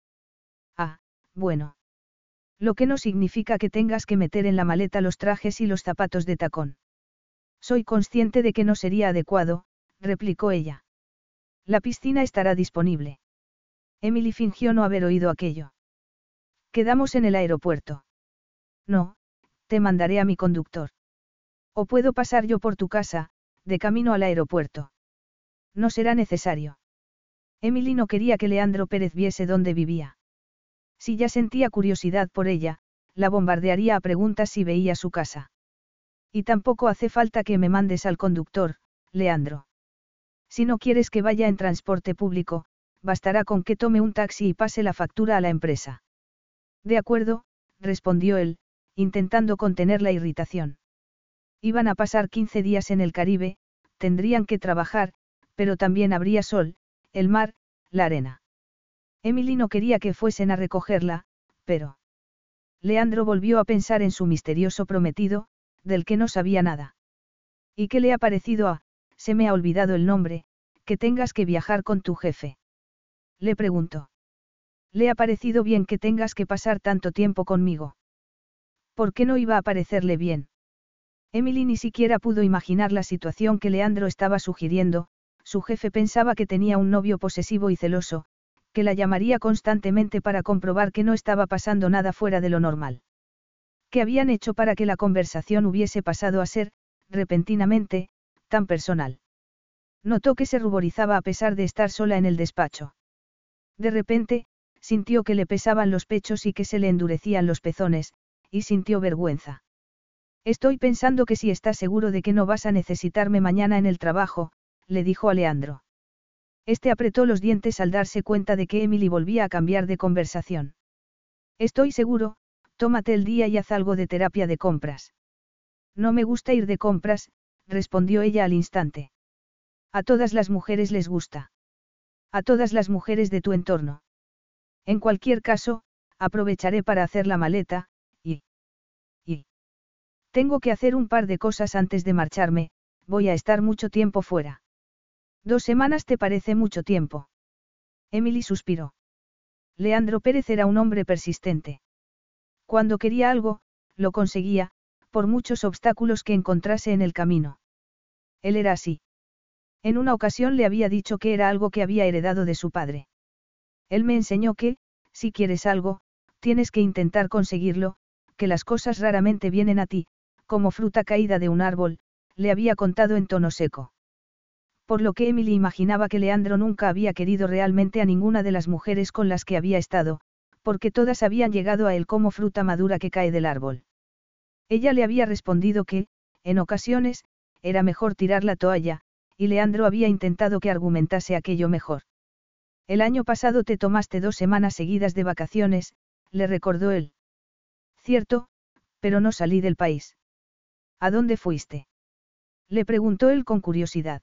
Ah, bueno. Lo que no significa que tengas que meter en la maleta los trajes y los zapatos de tacón. Soy consciente de que no sería adecuado, replicó ella. La piscina estará disponible. Emily fingió no haber oído aquello. Quedamos en el aeropuerto. No, te mandaré a mi conductor. O puedo pasar yo por tu casa, de camino al aeropuerto. No será necesario. Emily no quería que Leandro Pérez viese dónde vivía. Si ya sentía curiosidad por ella, la bombardearía a preguntas si veía su casa. Y tampoco hace falta que me mandes al conductor, Leandro. Si no quieres que vaya en transporte público, bastará con que tome un taxi y pase la factura a la empresa. De acuerdo, respondió él, intentando contener la irritación. Iban a pasar 15 días en el Caribe, tendrían que trabajar, pero también habría sol, el mar, la arena. Emily no quería que fuesen a recogerla, pero... Leandro volvió a pensar en su misterioso prometido, del que no sabía nada. ¿Y qué le ha parecido a, se me ha olvidado el nombre, que tengas que viajar con tu jefe? Le preguntó. Le ha parecido bien que tengas que pasar tanto tiempo conmigo. ¿Por qué no iba a parecerle bien? Emily ni siquiera pudo imaginar la situación que Leandro estaba sugiriendo, su jefe pensaba que tenía un novio posesivo y celoso, que la llamaría constantemente para comprobar que no estaba pasando nada fuera de lo normal. ¿Qué habían hecho para que la conversación hubiese pasado a ser, repentinamente, tan personal? Notó que se ruborizaba a pesar de estar sola en el despacho. De repente, sintió que le pesaban los pechos y que se le endurecían los pezones, y sintió vergüenza. Estoy pensando que si estás seguro de que no vas a necesitarme mañana en el trabajo, le dijo a Leandro. Este apretó los dientes al darse cuenta de que Emily volvía a cambiar de conversación. Estoy seguro, tómate el día y haz algo de terapia de compras. No me gusta ir de compras, respondió ella al instante. A todas las mujeres les gusta. A todas las mujeres de tu entorno. En cualquier caso, aprovecharé para hacer la maleta, y... y... Tengo que hacer un par de cosas antes de marcharme, voy a estar mucho tiempo fuera. Dos semanas te parece mucho tiempo. Emily suspiró. Leandro Pérez era un hombre persistente. Cuando quería algo, lo conseguía, por muchos obstáculos que encontrase en el camino. Él era así. En una ocasión le había dicho que era algo que había heredado de su padre. Él me enseñó que, si quieres algo, tienes que intentar conseguirlo, que las cosas raramente vienen a ti, como fruta caída de un árbol, le había contado en tono seco. Por lo que Emily imaginaba que Leandro nunca había querido realmente a ninguna de las mujeres con las que había estado, porque todas habían llegado a él como fruta madura que cae del árbol. Ella le había respondido que, en ocasiones, era mejor tirar la toalla, y Leandro había intentado que argumentase aquello mejor. El año pasado te tomaste dos semanas seguidas de vacaciones, le recordó él. Cierto, pero no salí del país. ¿A dónde fuiste? Le preguntó él con curiosidad.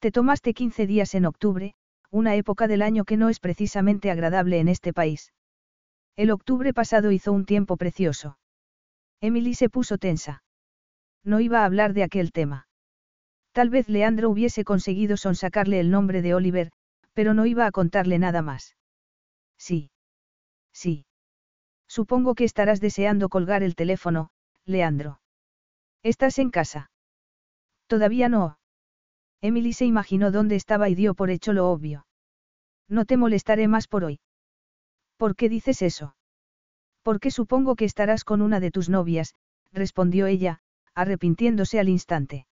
Te tomaste 15 días en octubre, una época del año que no es precisamente agradable en este país. El octubre pasado hizo un tiempo precioso. Emily se puso tensa. No iba a hablar de aquel tema. Tal vez Leandro hubiese conseguido sonsacarle el nombre de Oliver, pero no iba a contarle nada más. Sí. Sí. Supongo que estarás deseando colgar el teléfono, Leandro. ¿Estás en casa? Todavía no. Emily se imaginó dónde estaba y dio por hecho lo obvio. No te molestaré más por hoy. ¿Por qué dices eso? Porque supongo que estarás con una de tus novias, respondió ella, arrepintiéndose al instante.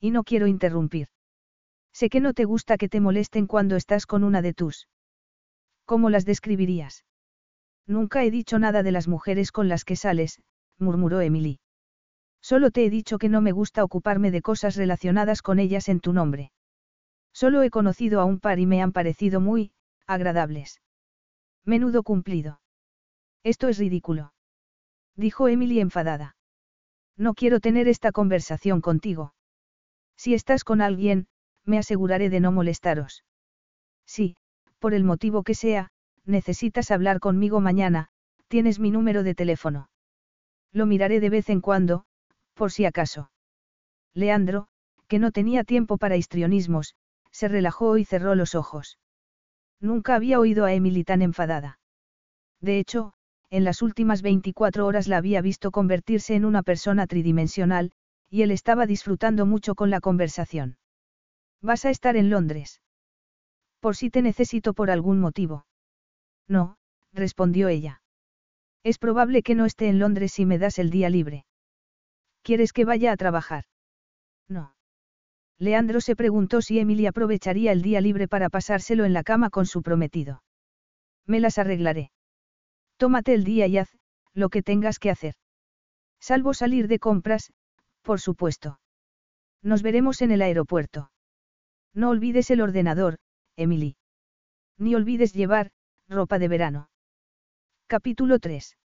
Y no quiero interrumpir. Sé que no te gusta que te molesten cuando estás con una de tus. ¿Cómo las describirías? Nunca he dicho nada de las mujeres con las que sales, murmuró Emily. Solo te he dicho que no me gusta ocuparme de cosas relacionadas con ellas en tu nombre. Solo he conocido a un par y me han parecido muy, agradables. Menudo cumplido. Esto es ridículo. Dijo Emily enfadada. No quiero tener esta conversación contigo. Si estás con alguien, me aseguraré de no molestaros. Sí, por el motivo que sea, necesitas hablar conmigo mañana, tienes mi número de teléfono. Lo miraré de vez en cuando, por si acaso. Leandro, que no tenía tiempo para histrionismos, se relajó y cerró los ojos. Nunca había oído a Emily tan enfadada. De hecho, en las últimas 24 horas la había visto convertirse en una persona tridimensional, y él estaba disfrutando mucho con la conversación. ¿Vas a estar en Londres? Por si te necesito por algún motivo. No, respondió ella. Es probable que no esté en Londres si me das el día libre. ¿Quieres que vaya a trabajar? No. Leandro se preguntó si Emily aprovecharía el día libre para pasárselo en la cama con su prometido. Me las arreglaré. Tómate el día y haz, lo que tengas que hacer. Salvo salir de compras, por supuesto. Nos veremos en el aeropuerto. No olvides el ordenador, Emily. Ni olvides llevar, ropa de verano. Capítulo 3.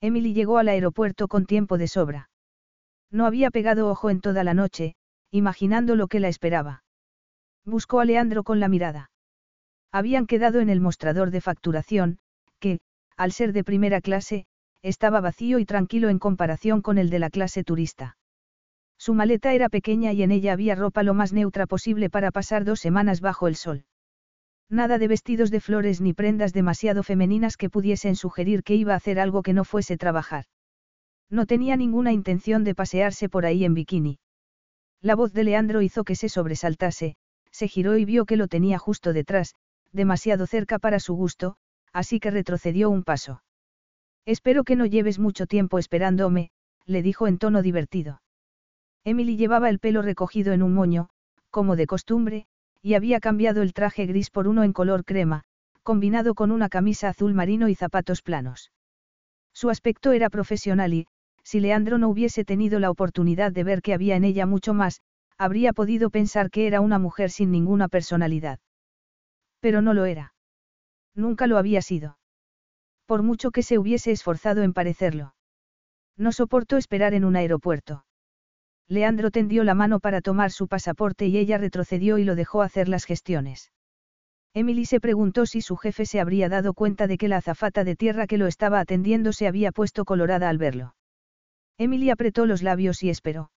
Emily llegó al aeropuerto con tiempo de sobra. No había pegado ojo en toda la noche, imaginando lo que la esperaba. Buscó a Leandro con la mirada. Habían quedado en el mostrador de facturación, que, al ser de primera clase, estaba vacío y tranquilo en comparación con el de la clase turista. Su maleta era pequeña y en ella había ropa lo más neutra posible para pasar dos semanas bajo el sol. Nada de vestidos de flores ni prendas demasiado femeninas que pudiesen sugerir que iba a hacer algo que no fuese trabajar. No tenía ninguna intención de pasearse por ahí en bikini. La voz de Leandro hizo que se sobresaltase, se giró y vio que lo tenía justo detrás, demasiado cerca para su gusto, así que retrocedió un paso. Espero que no lleves mucho tiempo esperándome, le dijo en tono divertido. Emily llevaba el pelo recogido en un moño, como de costumbre, y había cambiado el traje gris por uno en color crema, combinado con una camisa azul marino y zapatos planos. Su aspecto era profesional y, si Leandro no hubiese tenido la oportunidad de ver que había en ella mucho más, habría podido pensar que era una mujer sin ninguna personalidad. Pero no lo era. Nunca lo había sido. Por mucho que se hubiese esforzado en parecerlo. No soportó esperar en un aeropuerto. Leandro tendió la mano para tomar su pasaporte y ella retrocedió y lo dejó hacer las gestiones. Emily se preguntó si su jefe se habría dado cuenta de que la azafata de tierra que lo estaba atendiendo se había puesto colorada al verlo. Emily apretó los labios y esperó.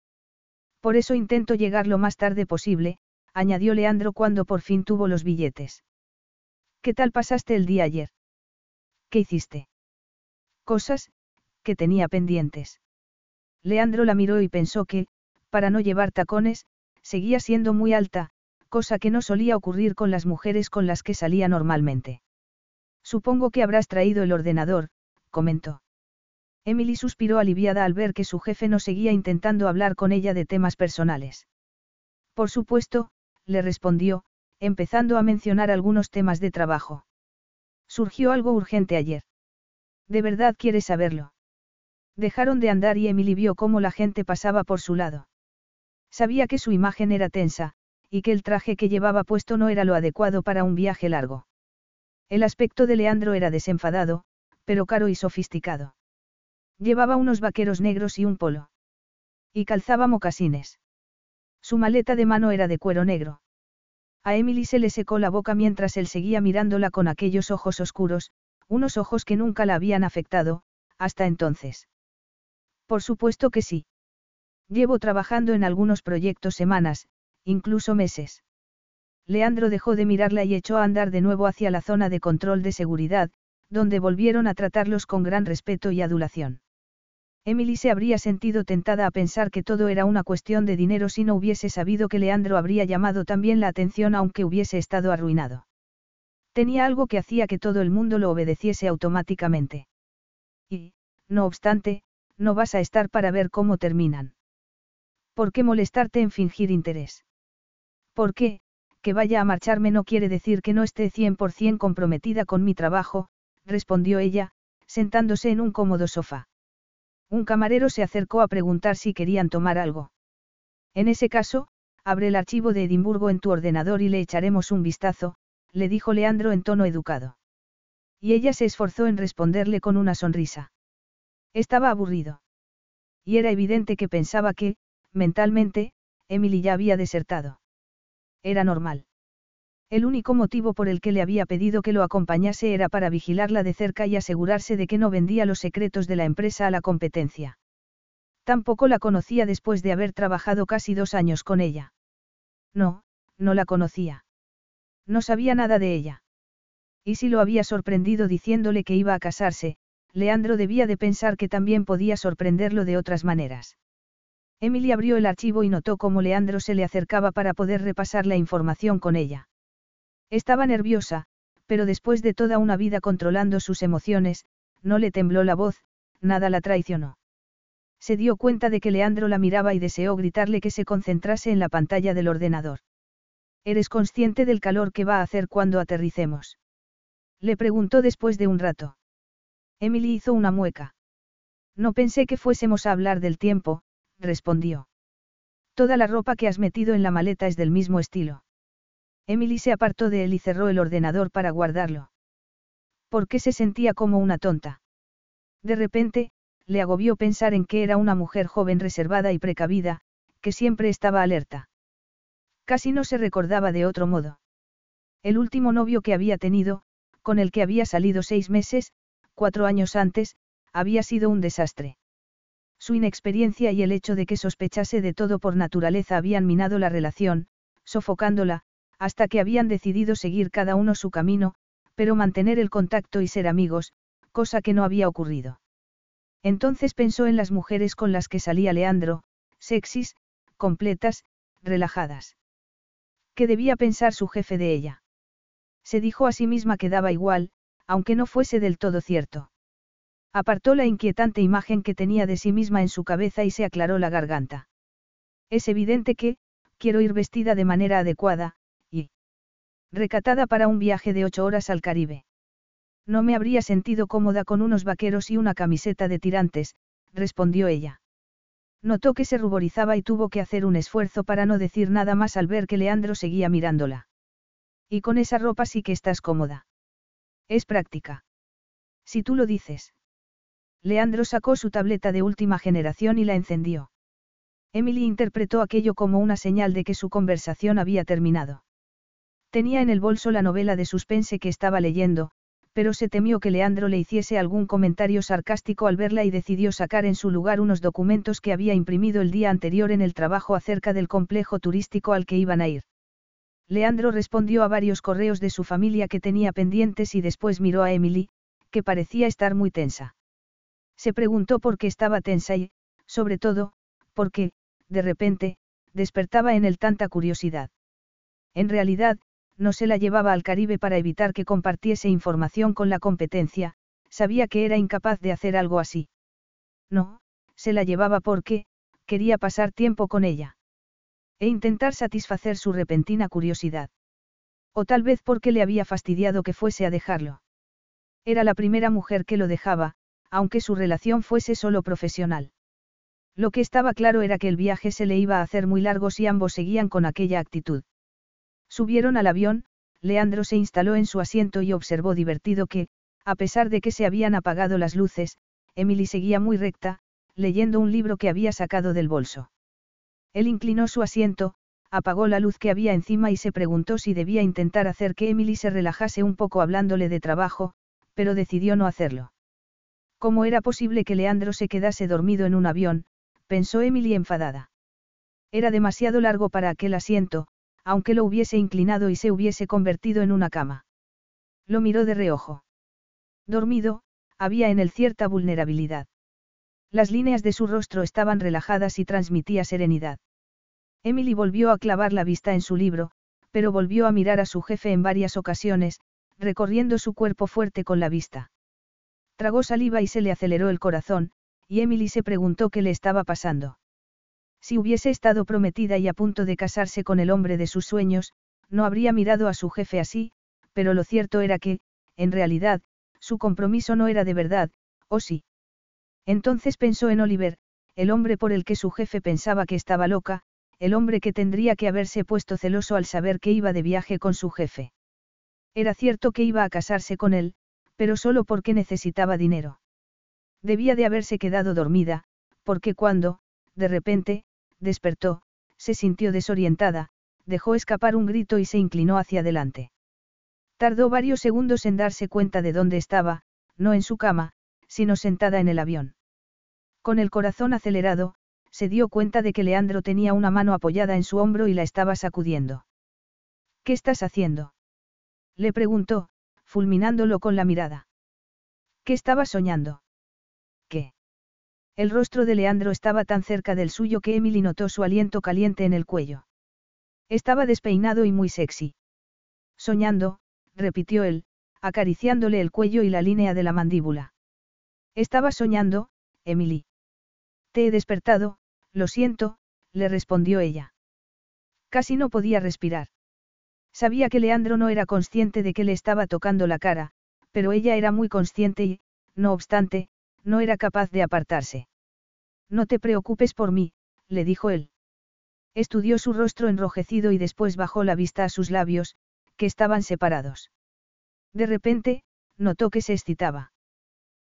Por eso intento llegar lo más tarde posible, añadió Leandro cuando por fin tuvo los billetes. ¿Qué tal pasaste el día ayer? ¿Qué hiciste? Cosas, que tenía pendientes. Leandro la miró y pensó que, para no llevar tacones, seguía siendo muy alta, cosa que no solía ocurrir con las mujeres con las que salía normalmente. Supongo que habrás traído el ordenador, comentó. Emily suspiró aliviada al ver que su jefe no seguía intentando hablar con ella de temas personales. Por supuesto, le respondió, empezando a mencionar algunos temas de trabajo. Surgió algo urgente ayer. ¿De verdad quieres saberlo? Dejaron de andar y Emily vio cómo la gente pasaba por su lado. Sabía que su imagen era tensa, y que el traje que llevaba puesto no era lo adecuado para un viaje largo. El aspecto de Leandro era desenfadado, pero caro y sofisticado. Llevaba unos vaqueros negros y un polo. Y calzaba mocasines. Su maleta de mano era de cuero negro. A Emily se le secó la boca mientras él seguía mirándola con aquellos ojos oscuros, unos ojos que nunca la habían afectado, hasta entonces. Por supuesto que sí. Llevo trabajando en algunos proyectos semanas, incluso meses. Leandro dejó de mirarla y echó a andar de nuevo hacia la zona de control de seguridad, donde volvieron a tratarlos con gran respeto y adulación. Emily se habría sentido tentada a pensar que todo era una cuestión de dinero si no hubiese sabido que Leandro habría llamado también la atención aunque hubiese estado arruinado. Tenía algo que hacía que todo el mundo lo obedeciese automáticamente. Y, no obstante, no vas a estar para ver cómo terminan. ¿Por qué molestarte en fingir interés? ¿Por qué? Que vaya a marcharme no quiere decir que no esté 100% comprometida con mi trabajo, respondió ella, sentándose en un cómodo sofá. Un camarero se acercó a preguntar si querían tomar algo. En ese caso, abre el archivo de Edimburgo en tu ordenador y le echaremos un vistazo, le dijo Leandro en tono educado. Y ella se esforzó en responderle con una sonrisa. Estaba aburrido. Y era evidente que pensaba que, mentalmente, Emily ya había desertado. Era normal. El único motivo por el que le había pedido que lo acompañase era para vigilarla de cerca y asegurarse de que no vendía los secretos de la empresa a la competencia. Tampoco la conocía después de haber trabajado casi dos años con ella. No, no la conocía. No sabía nada de ella. Y si lo había sorprendido diciéndole que iba a casarse, Leandro debía de pensar que también podía sorprenderlo de otras maneras. Emily abrió el archivo y notó cómo Leandro se le acercaba para poder repasar la información con ella. Estaba nerviosa, pero después de toda una vida controlando sus emociones, no le tembló la voz, nada la traicionó. Se dio cuenta de que Leandro la miraba y deseó gritarle que se concentrase en la pantalla del ordenador. ¿Eres consciente del calor que va a hacer cuando aterricemos? Le preguntó después de un rato. Emily hizo una mueca. No pensé que fuésemos a hablar del tiempo, respondió. Toda la ropa que has metido en la maleta es del mismo estilo. Emily se apartó de él y cerró el ordenador para guardarlo. ¿Por qué se sentía como una tonta? De repente, le agobió pensar en que era una mujer joven reservada y precavida, que siempre estaba alerta. Casi no se recordaba de otro modo. El último novio que había tenido, con el que había salido seis meses, cuatro años antes, había sido un desastre. Su inexperiencia y el hecho de que sospechase de todo por naturaleza habían minado la relación, sofocándola, hasta que habían decidido seguir cada uno su camino, pero mantener el contacto y ser amigos, cosa que no había ocurrido. Entonces pensó en las mujeres con las que salía Leandro, sexys, completas, relajadas. ¿Qué debía pensar su jefe de ella? Se dijo a sí misma que daba igual, aunque no fuese del todo cierto. Apartó la inquietante imagen que tenía de sí misma en su cabeza y se aclaró la garganta. Es evidente que, quiero ir vestida de manera adecuada, y recatada para un viaje de ocho horas al Caribe. No me habría sentido cómoda con unos vaqueros y una camiseta de tirantes, respondió ella. Notó que se ruborizaba y tuvo que hacer un esfuerzo para no decir nada más al ver que Leandro seguía mirándola. Y con esa ropa sí que estás cómoda. Es práctica. Si tú lo dices. Leandro sacó su tableta de última generación y la encendió. Emily interpretó aquello como una señal de que su conversación había terminado. Tenía en el bolso la novela de suspense que estaba leyendo, pero se temió que Leandro le hiciese algún comentario sarcástico al verla y decidió sacar en su lugar unos documentos que había imprimido el día anterior en el trabajo acerca del complejo turístico al que iban a ir. Leandro respondió a varios correos de su familia que tenía pendientes y después miró a Emily, que parecía estar muy tensa. Se preguntó por qué estaba tensa y, sobre todo, por qué, de repente, despertaba en él tanta curiosidad. En realidad, no se la llevaba al Caribe para evitar que compartiese información con la competencia, sabía que era incapaz de hacer algo así. No, se la llevaba porque, quería pasar tiempo con ella. E intentar satisfacer su repentina curiosidad. O tal vez porque le había fastidiado que fuese a dejarlo. Era la primera mujer que lo dejaba, aunque su relación fuese solo profesional. Lo que estaba claro era que el viaje se le iba a hacer muy largo si ambos seguían con aquella actitud. Subieron al avión, Leandro se instaló en su asiento y observó divertido que, a pesar de que se habían apagado las luces, Emily seguía muy recta, leyendo un libro que había sacado del bolso. Él inclinó su asiento, apagó la luz que había encima y se preguntó si debía intentar hacer que Emily se relajase un poco hablándole de trabajo, pero decidió no hacerlo. ¿Cómo era posible que Leandro se quedase dormido en un avión? pensó Emily enfadada. Era demasiado largo para aquel asiento, aunque lo hubiese inclinado y se hubiese convertido en una cama. Lo miró de reojo. Dormido, había en él cierta vulnerabilidad. Las líneas de su rostro estaban relajadas y transmitía serenidad. Emily volvió a clavar la vista en su libro, pero volvió a mirar a su jefe en varias ocasiones, recorriendo su cuerpo fuerte con la vista. Tragó saliva y se le aceleró el corazón, y Emily se preguntó qué le estaba pasando. Si hubiese estado prometida y a punto de casarse con el hombre de sus sueños, no habría mirado a su jefe así, pero lo cierto era que, en realidad, su compromiso no era de verdad, ¿o sí? Entonces pensó en Oliver, el hombre por el que su jefe pensaba que estaba loca, el hombre que tendría que haberse puesto celoso al saber que iba de viaje con su jefe. Era cierto que iba a casarse con él, pero solo porque necesitaba dinero. Debía de haberse quedado dormida, porque cuando, de repente, despertó, se sintió desorientada, dejó escapar un grito y se inclinó hacia adelante. Tardó varios segundos en darse cuenta de dónde estaba, no en su cama, sino sentada en el avión. Con el corazón acelerado, se dio cuenta de que Leandro tenía una mano apoyada en su hombro y la estaba sacudiendo. ¿Qué estás haciendo? Le preguntó, fulminándolo con la mirada. ¿Qué estaba soñando? ¿Qué? El rostro de Leandro estaba tan cerca del suyo que Emily notó su aliento caliente en el cuello. Estaba despeinado y muy sexy. Soñando, repitió él, acariciándole el cuello y la línea de la mandíbula. Estaba soñando, Emily. Te he despertado, lo siento, le respondió ella. Casi no podía respirar. Sabía que Leandro no era consciente de que le estaba tocando la cara, pero ella era muy consciente y, no obstante, no era capaz de apartarse. No te preocupes por mí, le dijo él. Estudió su rostro enrojecido y después bajó la vista a sus labios, que estaban separados. De repente, notó que se excitaba.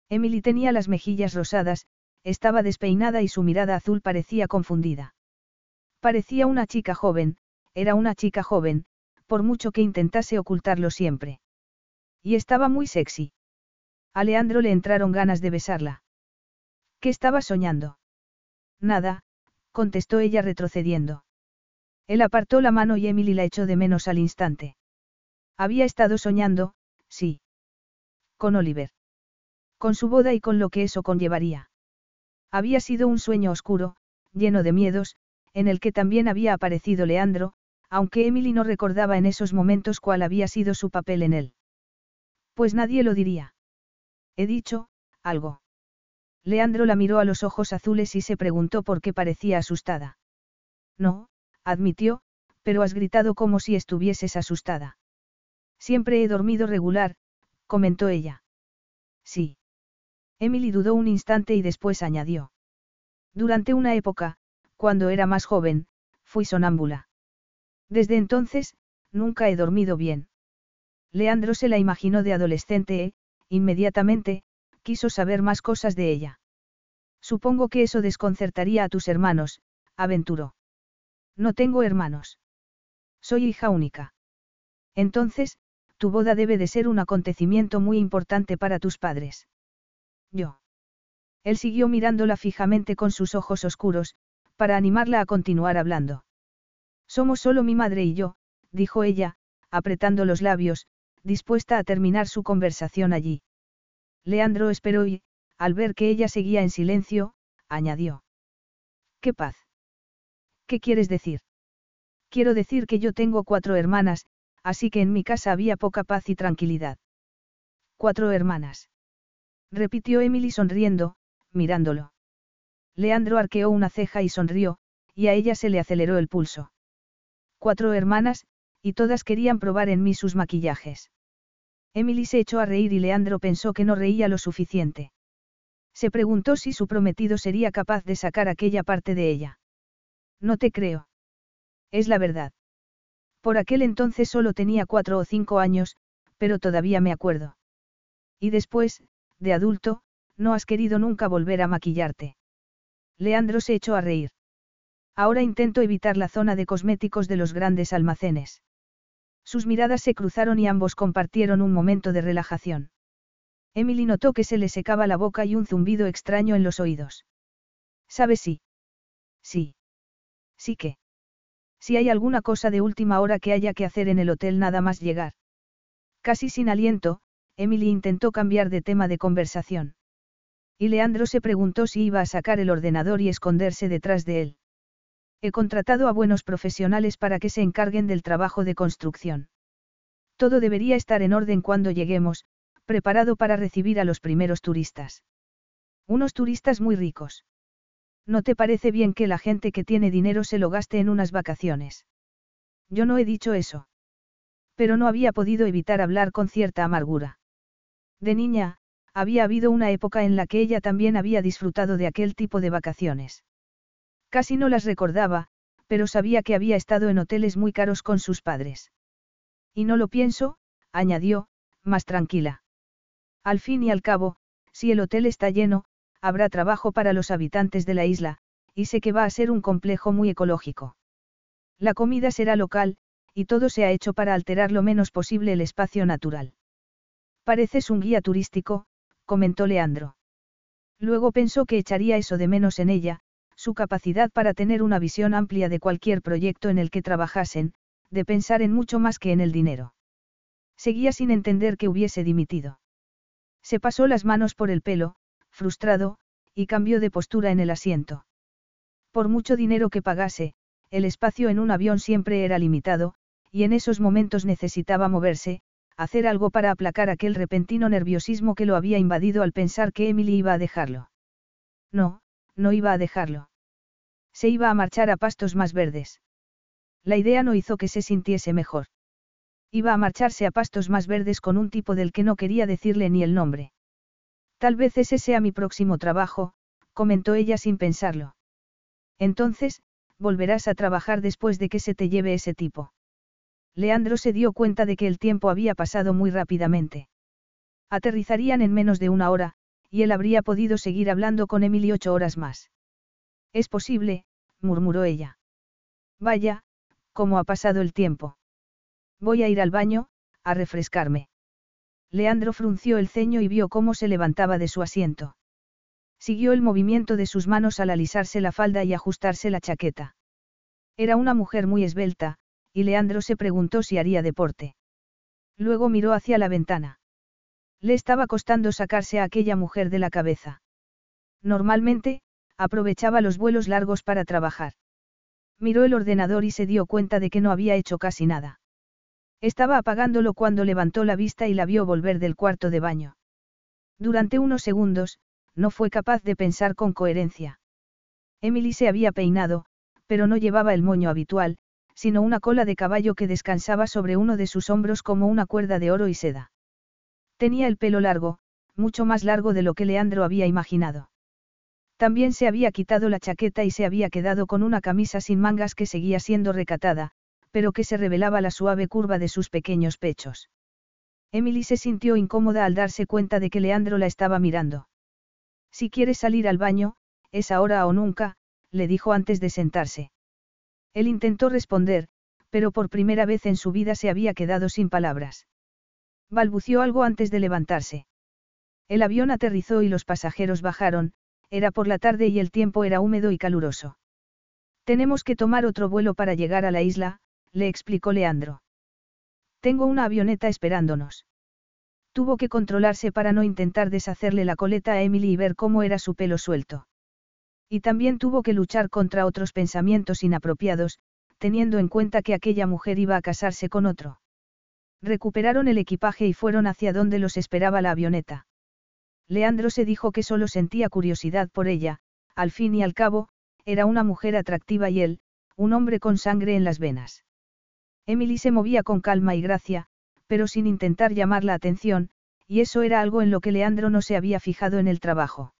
Emily tenía las mejillas rosadas, estaba despeinada y su mirada azul parecía confundida. Parecía una chica joven, era una chica joven, por mucho que intentase ocultarlo siempre. Y estaba muy sexy. A Leandro le entraron ganas de besarla. ¿Qué estaba soñando? Nada, contestó ella retrocediendo. Él apartó la mano y Emily la echó de menos al instante. Había estado soñando, sí. Con Oliver. Con su boda y con lo que eso conllevaría. Había sido un sueño oscuro, lleno de miedos, en el que también había aparecido Leandro, aunque Emily no recordaba en esos momentos cuál había sido su papel en él. Pues nadie lo diría. He dicho, algo. Leandro la miró a los ojos azules y se preguntó por qué parecía asustada. No, admitió, pero has gritado como si estuvieses asustada. Siempre he dormido regular, comentó ella. Sí. Emily dudó un instante y después añadió. Durante una época, cuando era más joven, fui sonámbula. Desde entonces, nunca he dormido bien. Leandro se la imaginó de adolescente e, inmediatamente, quiso saber más cosas de ella. Supongo que eso desconcertaría a tus hermanos, aventuró. No tengo hermanos. Soy hija única. Entonces, tu boda debe de ser un acontecimiento muy importante para tus padres. Yo. Él siguió mirándola fijamente con sus ojos oscuros, para animarla a continuar hablando. Somos solo mi madre y yo, dijo ella, apretando los labios, dispuesta a terminar su conversación allí. Leandro esperó y, al ver que ella seguía en silencio, añadió. ¡Qué paz! ¿Qué quieres decir? Quiero decir que yo tengo cuatro hermanas, así que en mi casa había poca paz y tranquilidad. Cuatro hermanas. Repitió Emily sonriendo, mirándolo. Leandro arqueó una ceja y sonrió, y a ella se le aceleró el pulso. Cuatro hermanas, y todas querían probar en mí sus maquillajes. Emily se echó a reír y Leandro pensó que no reía lo suficiente. Se preguntó si su prometido sería capaz de sacar aquella parte de ella. No te creo. Es la verdad. Por aquel entonces solo tenía cuatro o cinco años, pero todavía me acuerdo. Y después, de adulto, no has querido nunca volver a maquillarte. Leandro se echó a reír. Ahora intento evitar la zona de cosméticos de los grandes almacenes. Sus miradas se cruzaron y ambos compartieron un momento de relajación. Emily notó que se le secaba la boca y un zumbido extraño en los oídos. ¿Sabes si? Sí. Sí que. Si hay alguna cosa de última hora que haya que hacer en el hotel nada más llegar. Casi sin aliento, Emily intentó cambiar de tema de conversación. Y Leandro se preguntó si iba a sacar el ordenador y esconderse detrás de él. He contratado a buenos profesionales para que se encarguen del trabajo de construcción. Todo debería estar en orden cuando lleguemos, preparado para recibir a los primeros turistas. Unos turistas muy ricos. ¿No te parece bien que la gente que tiene dinero se lo gaste en unas vacaciones? Yo no he dicho eso. Pero no había podido evitar hablar con cierta amargura. De niña, había habido una época en la que ella también había disfrutado de aquel tipo de vacaciones. Casi no las recordaba, pero sabía que había estado en hoteles muy caros con sus padres. Y no lo pienso, añadió, más tranquila. Al fin y al cabo, si el hotel está lleno, habrá trabajo para los habitantes de la isla, y sé que va a ser un complejo muy ecológico. La comida será local, y todo se ha hecho para alterar lo menos posible el espacio natural. Pareces un guía turístico, comentó Leandro. Luego pensó que echaría eso de menos en ella, su capacidad para tener una visión amplia de cualquier proyecto en el que trabajasen, de pensar en mucho más que en el dinero. Seguía sin entender que hubiese dimitido. Se pasó las manos por el pelo, frustrado, y cambió de postura en el asiento. Por mucho dinero que pagase, el espacio en un avión siempre era limitado, y en esos momentos necesitaba moverse, hacer algo para aplacar aquel repentino nerviosismo que lo había invadido al pensar que Emily iba a dejarlo. No, no iba a dejarlo. Se iba a marchar a pastos más verdes. La idea no hizo que se sintiese mejor. Iba a marcharse a pastos más verdes con un tipo del que no quería decirle ni el nombre. Tal vez ese sea mi próximo trabajo, comentó ella sin pensarlo. Entonces, volverás a trabajar después de que se te lleve ese tipo. Leandro se dio cuenta de que el tiempo había pasado muy rápidamente. Aterrizarían en menos de una hora, y él habría podido seguir hablando con Emily ocho horas más. Es posible, murmuró ella. Vaya, cómo ha pasado el tiempo. Voy a ir al baño, a refrescarme. Leandro frunció el ceño y vio cómo se levantaba de su asiento. Siguió el movimiento de sus manos al alisarse la falda y ajustarse la chaqueta. Era una mujer muy esbelta, y Leandro se preguntó si haría deporte. Luego miró hacia la ventana. Le estaba costando sacarse a aquella mujer de la cabeza. Normalmente, aprovechaba los vuelos largos para trabajar. Miró el ordenador y se dio cuenta de que no había hecho casi nada. Estaba apagándolo cuando levantó la vista y la vio volver del cuarto de baño. Durante unos segundos, no fue capaz de pensar con coherencia. Emily se había peinado, pero no llevaba el moño habitual, sino una cola de caballo que descansaba sobre uno de sus hombros como una cuerda de oro y seda. Tenía el pelo largo, mucho más largo de lo que Leandro había imaginado. También se había quitado la chaqueta y se había quedado con una camisa sin mangas que seguía siendo recatada, pero que se revelaba la suave curva de sus pequeños pechos. Emily se sintió incómoda al darse cuenta de que Leandro la estaba mirando. Si quieres salir al baño, es ahora o nunca, le dijo antes de sentarse. Él intentó responder, pero por primera vez en su vida se había quedado sin palabras. Balbució algo antes de levantarse. El avión aterrizó y los pasajeros bajaron, era por la tarde y el tiempo era húmedo y caluroso. Tenemos que tomar otro vuelo para llegar a la isla, le explicó Leandro. Tengo una avioneta esperándonos. Tuvo que controlarse para no intentar deshacerle la coleta a Emily y ver cómo era su pelo suelto. Y también tuvo que luchar contra otros pensamientos inapropiados, teniendo en cuenta que aquella mujer iba a casarse con otro. Recuperaron el equipaje y fueron hacia donde los esperaba la avioneta. Leandro se dijo que solo sentía curiosidad por ella, al fin y al cabo, era una mujer atractiva y él, un hombre con sangre en las venas. Emily se movía con calma y gracia, pero sin intentar llamar la atención, y eso era algo en lo que Leandro no se había fijado en el trabajo.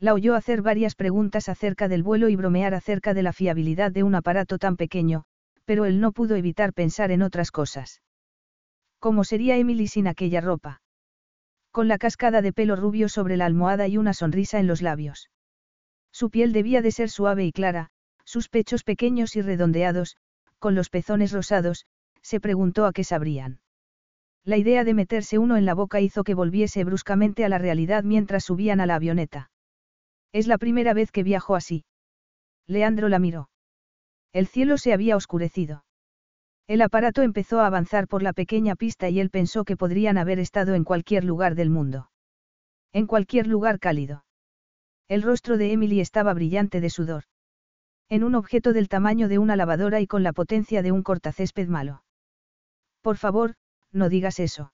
La oyó hacer varias preguntas acerca del vuelo y bromear acerca de la fiabilidad de un aparato tan pequeño, pero él no pudo evitar pensar en otras cosas. ¿Cómo sería Emily sin aquella ropa? Con la cascada de pelo rubio sobre la almohada y una sonrisa en los labios. Su piel debía de ser suave y clara, sus pechos pequeños y redondeados, con los pezones rosados, se preguntó a qué sabrían. La idea de meterse uno en la boca hizo que volviese bruscamente a la realidad mientras subían a la avioneta. Es la primera vez que viajo así. Leandro la miró. El cielo se había oscurecido. El aparato empezó a avanzar por la pequeña pista y él pensó que podrían haber estado en cualquier lugar del mundo. En cualquier lugar cálido. El rostro de Emily estaba brillante de sudor. En un objeto del tamaño de una lavadora y con la potencia de un cortacésped malo. Por favor, no digas eso.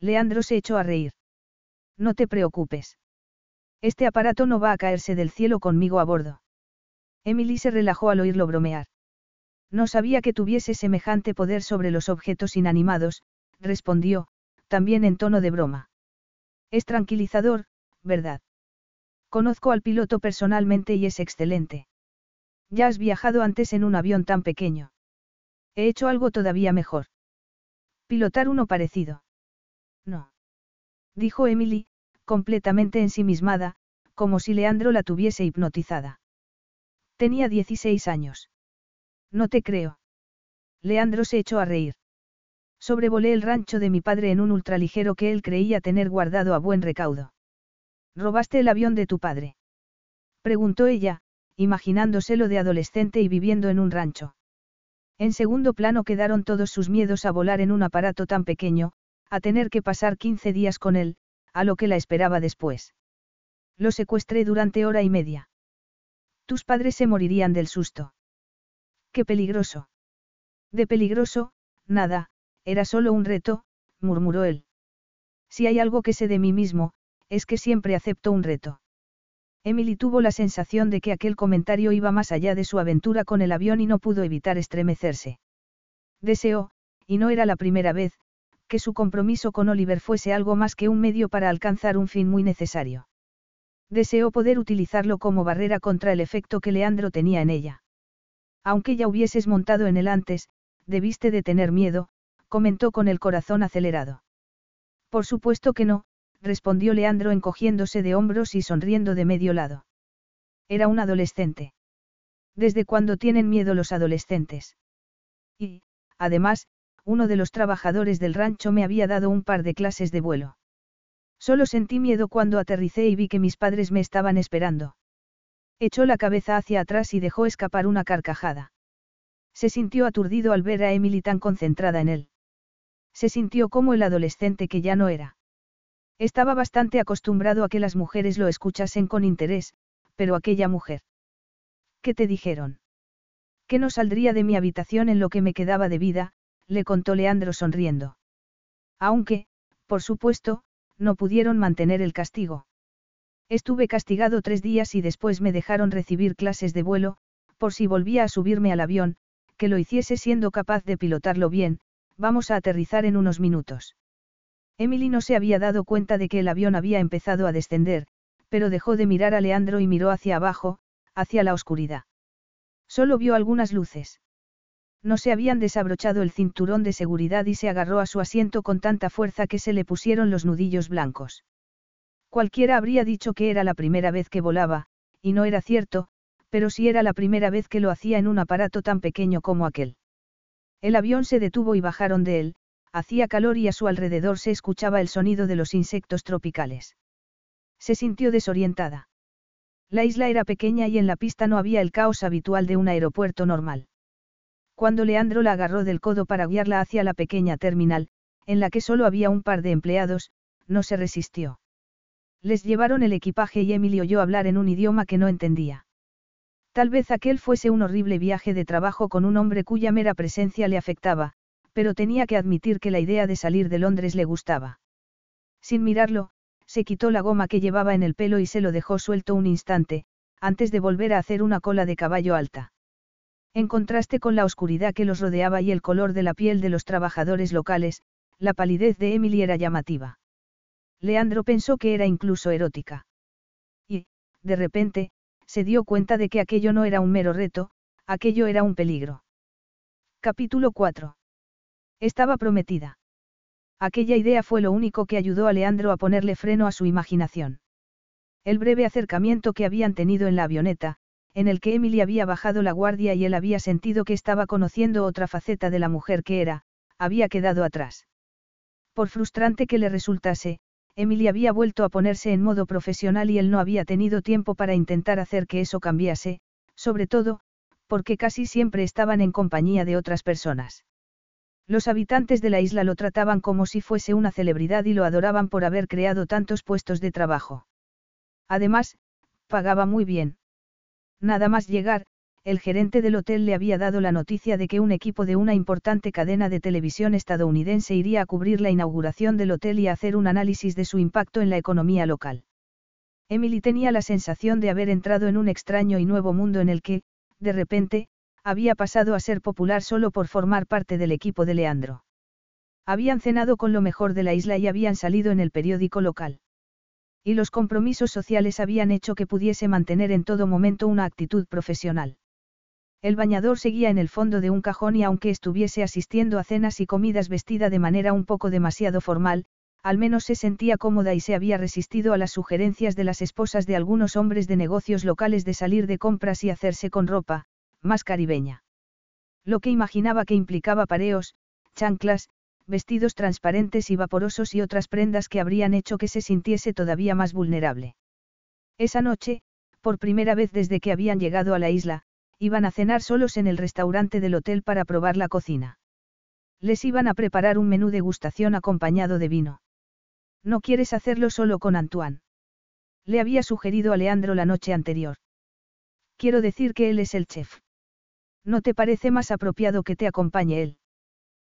Leandro se echó a reír. No te preocupes. Este aparato no va a caerse del cielo conmigo a bordo. Emily se relajó al oírlo bromear. No sabía que tuviese semejante poder sobre los objetos inanimados, respondió, también en tono de broma. Es tranquilizador, ¿verdad? Conozco al piloto personalmente y es excelente. Ya has viajado antes en un avión tan pequeño. He hecho algo todavía mejor. Pilotar uno parecido. No. Dijo Emily, completamente ensimismada, como si Leandro la tuviese hipnotizada. Tenía 16 años. No te creo. Leandro se echó a reír. Sobrevolé el rancho de mi padre en un ultraligero que él creía tener guardado a buen recaudo. ¿Robaste el avión de tu padre? Preguntó ella, imaginándoselo de adolescente y viviendo en un rancho. En segundo plano quedaron todos sus miedos a volar en un aparato tan pequeño, a tener que pasar 15 días con él, a lo que la esperaba después. Lo secuestré durante hora y media. Tus padres se morirían del susto. Qué peligroso. De peligroso, nada, era solo un reto, murmuró él. Si hay algo que sé de mí mismo, es que siempre acepto un reto. Emily tuvo la sensación de que aquel comentario iba más allá de su aventura con el avión y no pudo evitar estremecerse. Deseó, y no era la primera vez, que su compromiso con Oliver fuese algo más que un medio para alcanzar un fin muy necesario. Deseó poder utilizarlo como barrera contra el efecto que Leandro tenía en ella. Aunque ya hubieses montado en él antes, debiste de tener miedo, comentó con el corazón acelerado. Por supuesto que no, respondió Leandro encogiéndose de hombros y sonriendo de medio lado. Era un adolescente. ¿Desde cuándo tienen miedo los adolescentes? Y, además, uno de los trabajadores del rancho me había dado un par de clases de vuelo. Solo sentí miedo cuando aterricé y vi que mis padres me estaban esperando. Echó la cabeza hacia atrás y dejó escapar una carcajada. Se sintió aturdido al ver a Emily tan concentrada en él. Se sintió como el adolescente que ya no era. Estaba bastante acostumbrado a que las mujeres lo escuchasen con interés, pero aquella mujer. ¿Qué te dijeron? Que no saldría de mi habitación en lo que me quedaba de vida, le contó Leandro sonriendo. Aunque, por supuesto, no pudieron mantener el castigo. Estuve castigado tres días y después me dejaron recibir clases de vuelo, por si volvía a subirme al avión, que lo hiciese siendo capaz de pilotarlo bien, vamos a aterrizar en unos minutos. Emily no se había dado cuenta de que el avión había empezado a descender, pero dejó de mirar a Leandro y miró hacia abajo, hacia la oscuridad. Solo vio algunas luces. No se habían desabrochado el cinturón de seguridad y se agarró a su asiento con tanta fuerza que se le pusieron los nudillos blancos. Cualquiera habría dicho que era la primera vez que volaba, y no era cierto, pero sí era la primera vez que lo hacía en un aparato tan pequeño como aquel. El avión se detuvo y bajaron de él, hacía calor y a su alrededor se escuchaba el sonido de los insectos tropicales. Se sintió desorientada. La isla era pequeña y en la pista no había el caos habitual de un aeropuerto normal. Cuando Leandro la agarró del codo para guiarla hacia la pequeña terminal, en la que solo había un par de empleados, no se resistió. Les llevaron el equipaje y Emily oyó hablar en un idioma que no entendía. Tal vez aquel fuese un horrible viaje de trabajo con un hombre cuya mera presencia le afectaba, pero tenía que admitir que la idea de salir de Londres le gustaba. Sin mirarlo, se quitó la goma que llevaba en el pelo y se lo dejó suelto un instante, antes de volver a hacer una cola de caballo alta. En contraste con la oscuridad que los rodeaba y el color de la piel de los trabajadores locales, la palidez de Emily era llamativa. Leandro pensó que era incluso erótica. Y, de repente, se dio cuenta de que aquello no era un mero reto, aquello era un peligro. Capítulo 4. Estaba prometida. Aquella idea fue lo único que ayudó a Leandro a ponerle freno a su imaginación. El breve acercamiento que habían tenido en la avioneta, en el que Emily había bajado la guardia y él había sentido que estaba conociendo otra faceta de la mujer que era, había quedado atrás. Por frustrante que le resultase, Emily había vuelto a ponerse en modo profesional y él no había tenido tiempo para intentar hacer que eso cambiase, sobre todo, porque casi siempre estaban en compañía de otras personas. Los habitantes de la isla lo trataban como si fuese una celebridad y lo adoraban por haber creado tantos puestos de trabajo. Además, pagaba muy bien. Nada más llegar, el gerente del hotel le había dado la noticia de que un equipo de una importante cadena de televisión estadounidense iría a cubrir la inauguración del hotel y hacer un análisis de su impacto en la economía local. Emily tenía la sensación de haber entrado en un extraño y nuevo mundo en el que, de repente, había pasado a ser popular solo por formar parte del equipo de Leandro. Habían cenado con lo mejor de la isla y habían salido en el periódico local. Y los compromisos sociales habían hecho que pudiese mantener en todo momento una actitud profesional. El bañador seguía en el fondo de un cajón y aunque estuviese asistiendo a cenas y comidas vestida de manera un poco demasiado formal, al menos se sentía cómoda y se había resistido a las sugerencias de las esposas de algunos hombres de negocios locales de salir de compras y hacerse con ropa, más caribeña. Lo que imaginaba que implicaba pareos, chanclas, vestidos transparentes y vaporosos y otras prendas que habrían hecho que se sintiese todavía más vulnerable. Esa noche, por primera vez desde que habían llegado a la isla, iban a cenar solos en el restaurante del hotel para probar la cocina. Les iban a preparar un menú de gustación acompañado de vino. No quieres hacerlo solo con Antoine. Le había sugerido a Leandro la noche anterior. Quiero decir que él es el chef. ¿No te parece más apropiado que te acompañe él?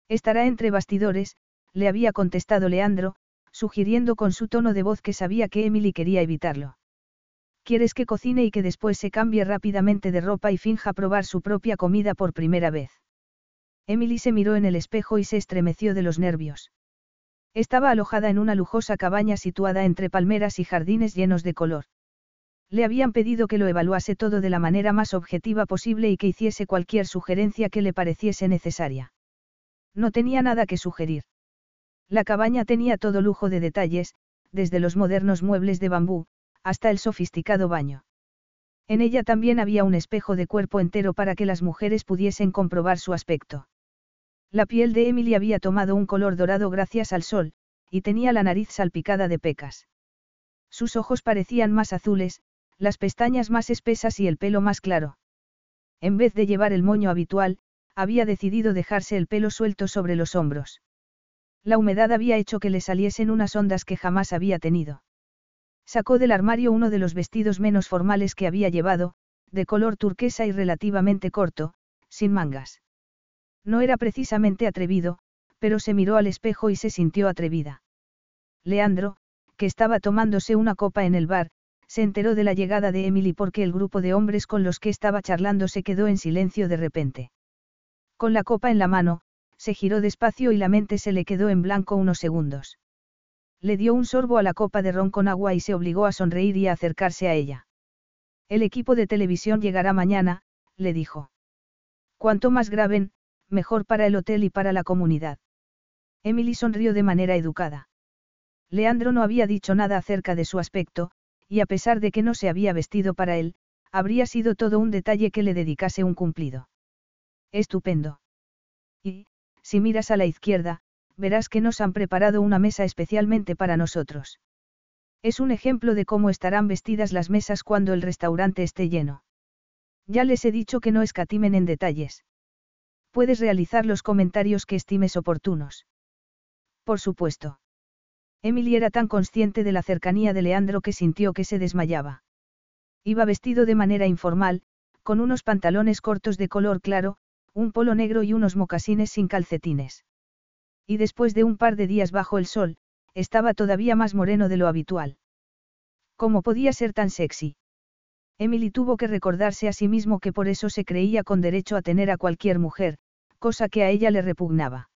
Estará entre bastidores, le había contestado Leandro, sugiriendo con su tono de voz que sabía que Emily quería evitarlo. ¿Quieres que cocine y que después se cambie rápidamente de ropa y finja probar su propia comida por primera vez? Emily se miró en el espejo y se estremeció de los nervios. Estaba alojada en una lujosa cabaña situada entre palmeras y jardines llenos de color. Le habían pedido que lo evaluase todo de la manera más objetiva posible y que hiciese cualquier sugerencia que le pareciese necesaria. No tenía nada que sugerir. La cabaña tenía todo lujo de detalles, desde los modernos muebles de bambú, hasta el sofisticado baño. En ella también había un espejo de cuerpo entero para que las mujeres pudiesen comprobar su aspecto. La piel de Emily había tomado un color dorado gracias al sol, y tenía la nariz salpicada de pecas. Sus ojos parecían más azules, las pestañas más espesas y el pelo más claro. En vez de llevar el moño habitual, había decidido dejarse el pelo suelto sobre los hombros. La humedad había hecho que le saliesen unas ondas que jamás había tenido. Sacó del armario uno de los vestidos menos formales que había llevado, de color turquesa y relativamente corto, sin mangas. No era precisamente atrevido, pero se miró al espejo y se sintió atrevida. Leandro, que estaba tomándose una copa en el bar, se enteró de la llegada de Emily porque el grupo de hombres con los que estaba charlando se quedó en silencio de repente. Con la copa en la mano, se giró despacio y la mente se le quedó en blanco unos segundos. Le dio un sorbo a la copa de ron con agua y se obligó a sonreír y a acercarse a ella. El equipo de televisión llegará mañana, le dijo. Cuanto más graben, mejor para el hotel y para la comunidad. Emily sonrió de manera educada. Leandro no había dicho nada acerca de su aspecto, y a pesar de que no se había vestido para él, habría sido todo un detalle que le dedicase un cumplido. Estupendo. Y, si miras a la izquierda, verás que nos han preparado una mesa especialmente para nosotros. Es un ejemplo de cómo estarán vestidas las mesas cuando el restaurante esté lleno. Ya les he dicho que no escatimen en detalles. Puedes realizar los comentarios que estimes oportunos. Por supuesto. Emily era tan consciente de la cercanía de Leandro que sintió que se desmayaba. Iba vestido de manera informal, con unos pantalones cortos de color claro, un polo negro y unos mocasines sin calcetines. Y después de un par de días bajo el sol, estaba todavía más moreno de lo habitual. ¿Cómo podía ser tan sexy? Emily tuvo que recordarse a sí mismo que por eso se creía con derecho a tener a cualquier mujer, cosa que a ella le repugnaba.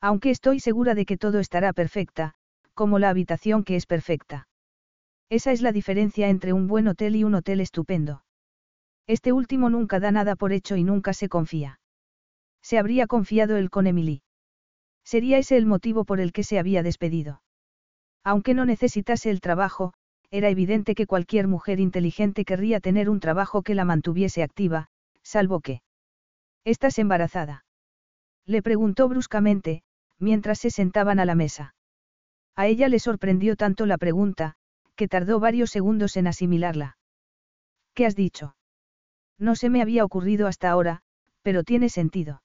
Aunque estoy segura de que todo estará perfecta, como la habitación que es perfecta. Esa es la diferencia entre un buen hotel y un hotel estupendo. Este último nunca da nada por hecho y nunca se confía. Se habría confiado él con Emily. Sería ese el motivo por el que se había despedido. Aunque no necesitase el trabajo, era evidente que cualquier mujer inteligente querría tener un trabajo que la mantuviese activa, salvo que. ¿Estás embarazada? Le preguntó bruscamente, mientras se sentaban a la mesa. A ella le sorprendió tanto la pregunta, que tardó varios segundos en asimilarla. ¿Qué has dicho? No se me había ocurrido hasta ahora, pero tiene sentido.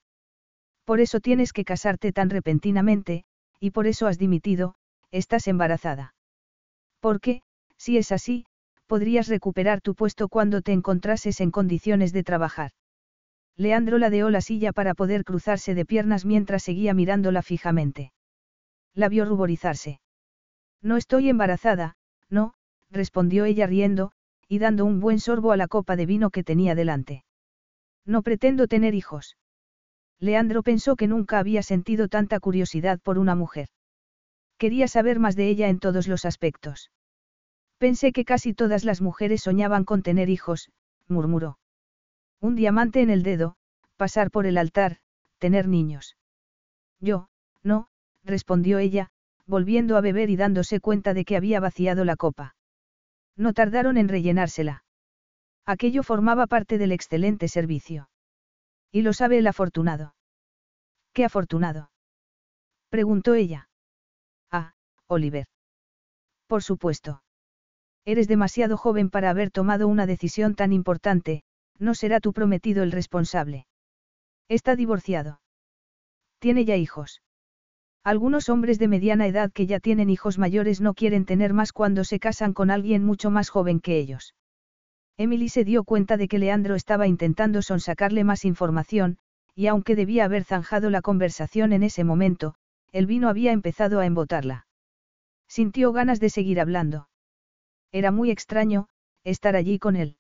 Por eso tienes que casarte tan repentinamente, y por eso has dimitido, estás embarazada. Porque, si es así, podrías recuperar tu puesto cuando te encontrases en condiciones de trabajar. Leandro ladeó la silla para poder cruzarse de piernas mientras seguía mirándola fijamente. La vio ruborizarse. No estoy embarazada, no, respondió ella riendo, y dando un buen sorbo a la copa de vino que tenía delante. No pretendo tener hijos. Leandro pensó que nunca había sentido tanta curiosidad por una mujer. Quería saber más de ella en todos los aspectos. Pensé que casi todas las mujeres soñaban con tener hijos, murmuró. Un diamante en el dedo, pasar por el altar, tener niños. Yo, no, respondió ella, volviendo a beber y dándose cuenta de que había vaciado la copa. No tardaron en rellenársela. Aquello formaba parte del excelente servicio. Y lo sabe el afortunado. ¿Qué afortunado? preguntó ella. Ah, Oliver. Por supuesto. Eres demasiado joven para haber tomado una decisión tan importante, no será tu prometido el responsable. Está divorciado. Tiene ya hijos. Algunos hombres de mediana edad que ya tienen hijos mayores no quieren tener más cuando se casan con alguien mucho más joven que ellos. Emily se dio cuenta de que Leandro estaba intentando sonsacarle más información, y aunque debía haber zanjado la conversación en ese momento, el vino había empezado a embotarla. Sintió ganas de seguir hablando. Era muy extraño, estar allí con él.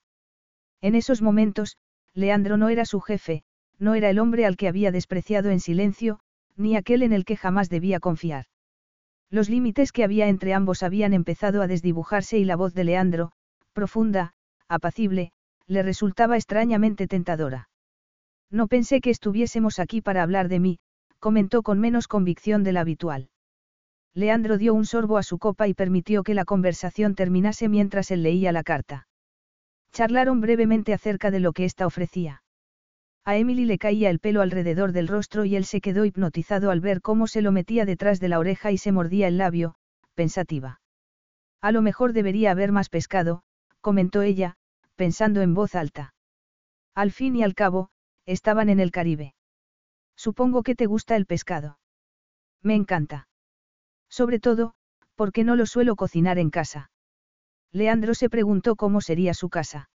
En esos momentos, Leandro no era su jefe, no era el hombre al que había despreciado en silencio, ni aquel en el que jamás debía confiar. Los límites que había entre ambos habían empezado a desdibujarse y la voz de Leandro, profunda, apacible, le resultaba extrañamente tentadora. No pensé que estuviésemos aquí para hablar de mí, comentó con menos convicción de la habitual. Leandro dio un sorbo a su copa y permitió que la conversación terminase mientras él leía la carta. Charlaron brevemente acerca de lo que ésta ofrecía. A Emily le caía el pelo alrededor del rostro y él se quedó hipnotizado al ver cómo se lo metía detrás de la oreja y se mordía el labio, pensativa. A lo mejor debería haber más pescado, comentó ella, pensando en voz alta. Al fin y al cabo, estaban en el Caribe. Supongo que te gusta el pescado. Me encanta. Sobre todo, porque no lo suelo cocinar en casa. Leandro se preguntó cómo sería su casa.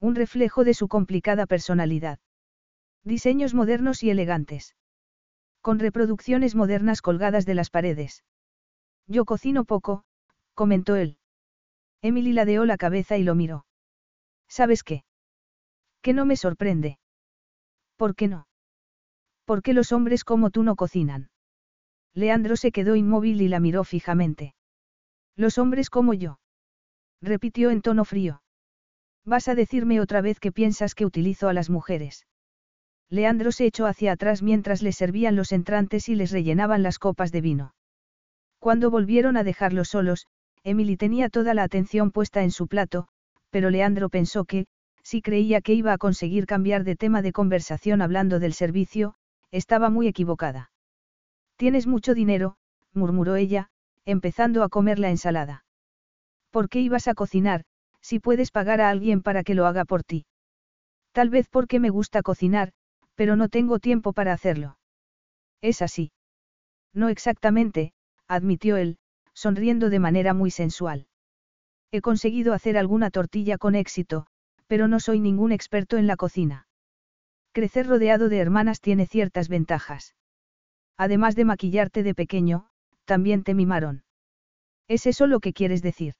Un reflejo de su complicada personalidad. Diseños modernos y elegantes. Con reproducciones modernas colgadas de las paredes. Yo cocino poco, comentó él. Emily ladeó la cabeza y lo miró. ¿Sabes qué? Que no me sorprende. ¿Por qué no? Porque los hombres como tú no cocinan. Leandro se quedó inmóvil y la miró fijamente. Los hombres como yo. Repitió en tono frío. Vas a decirme otra vez que piensas que utilizo a las mujeres. Leandro se echó hacia atrás mientras le servían los entrantes y les rellenaban las copas de vino. Cuando volvieron a dejarlos solos, Emily tenía toda la atención puesta en su plato, pero Leandro pensó que, si creía que iba a conseguir cambiar de tema de conversación hablando del servicio, estaba muy equivocada. Tienes mucho dinero, murmuró ella, empezando a comer la ensalada. ¿Por qué ibas a cocinar, si puedes pagar a alguien para que lo haga por ti? Tal vez porque me gusta cocinar, pero no tengo tiempo para hacerlo. Es así. No exactamente, admitió él, sonriendo de manera muy sensual. He conseguido hacer alguna tortilla con éxito, pero no soy ningún experto en la cocina. Crecer rodeado de hermanas tiene ciertas ventajas. Además de maquillarte de pequeño, también te mimaron. ¿Es eso lo que quieres decir?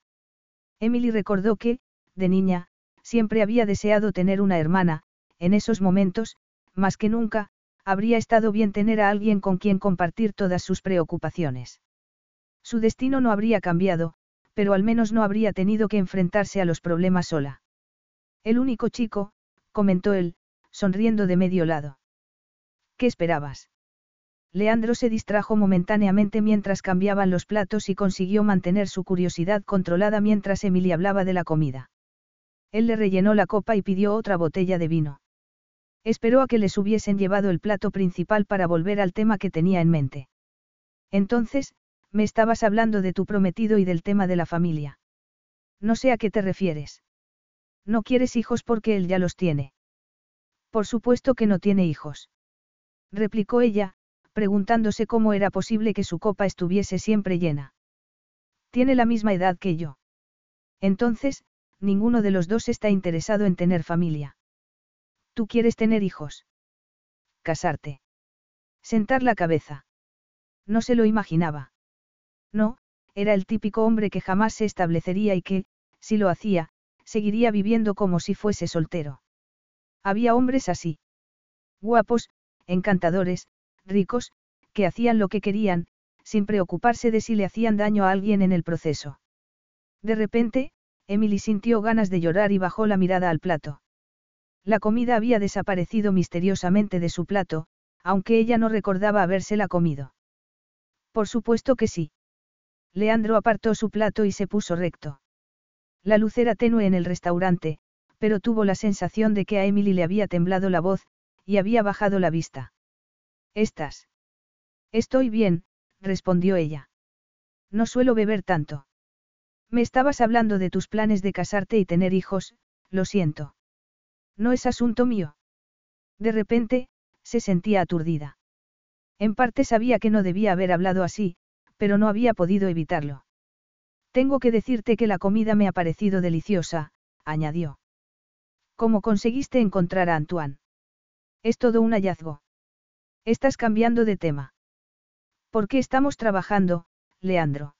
Emily recordó que, de niña, siempre había deseado tener una hermana, en esos momentos, más que nunca, habría estado bien tener a alguien con quien compartir todas sus preocupaciones. Su destino no habría cambiado, pero al menos no habría tenido que enfrentarse a los problemas sola. El único chico, comentó él, sonriendo de medio lado. ¿Qué esperabas? Leandro se distrajo momentáneamente mientras cambiaban los platos y consiguió mantener su curiosidad controlada mientras Emily hablaba de la comida. Él le rellenó la copa y pidió otra botella de vino. Esperó a que les hubiesen llevado el plato principal para volver al tema que tenía en mente. Entonces, me estabas hablando de tu prometido y del tema de la familia. No sé a qué te refieres. No quieres hijos porque él ya los tiene. Por supuesto que no tiene hijos. Replicó ella, preguntándose cómo era posible que su copa estuviese siempre llena. Tiene la misma edad que yo. Entonces, ninguno de los dos está interesado en tener familia. ¿Tú quieres tener hijos? Casarte. Sentar la cabeza. No se lo imaginaba. No, era el típico hombre que jamás se establecería y que, si lo hacía, seguiría viviendo como si fuese soltero. Había hombres así. Guapos, encantadores, ricos, que hacían lo que querían, sin preocuparse de si le hacían daño a alguien en el proceso. De repente, Emily sintió ganas de llorar y bajó la mirada al plato. La comida había desaparecido misteriosamente de su plato, aunque ella no recordaba habérsela comido. Por supuesto que sí. Leandro apartó su plato y se puso recto. La luz era tenue en el restaurante, pero tuvo la sensación de que a Emily le había temblado la voz, y había bajado la vista. ¿Estás? Estoy bien, respondió ella. No suelo beber tanto. Me estabas hablando de tus planes de casarte y tener hijos, lo siento. No es asunto mío. De repente, se sentía aturdida. En parte sabía que no debía haber hablado así, pero no había podido evitarlo. Tengo que decirte que la comida me ha parecido deliciosa, añadió. ¿Cómo conseguiste encontrar a Antoine? Es todo un hallazgo. Estás cambiando de tema. ¿Por qué estamos trabajando, Leandro?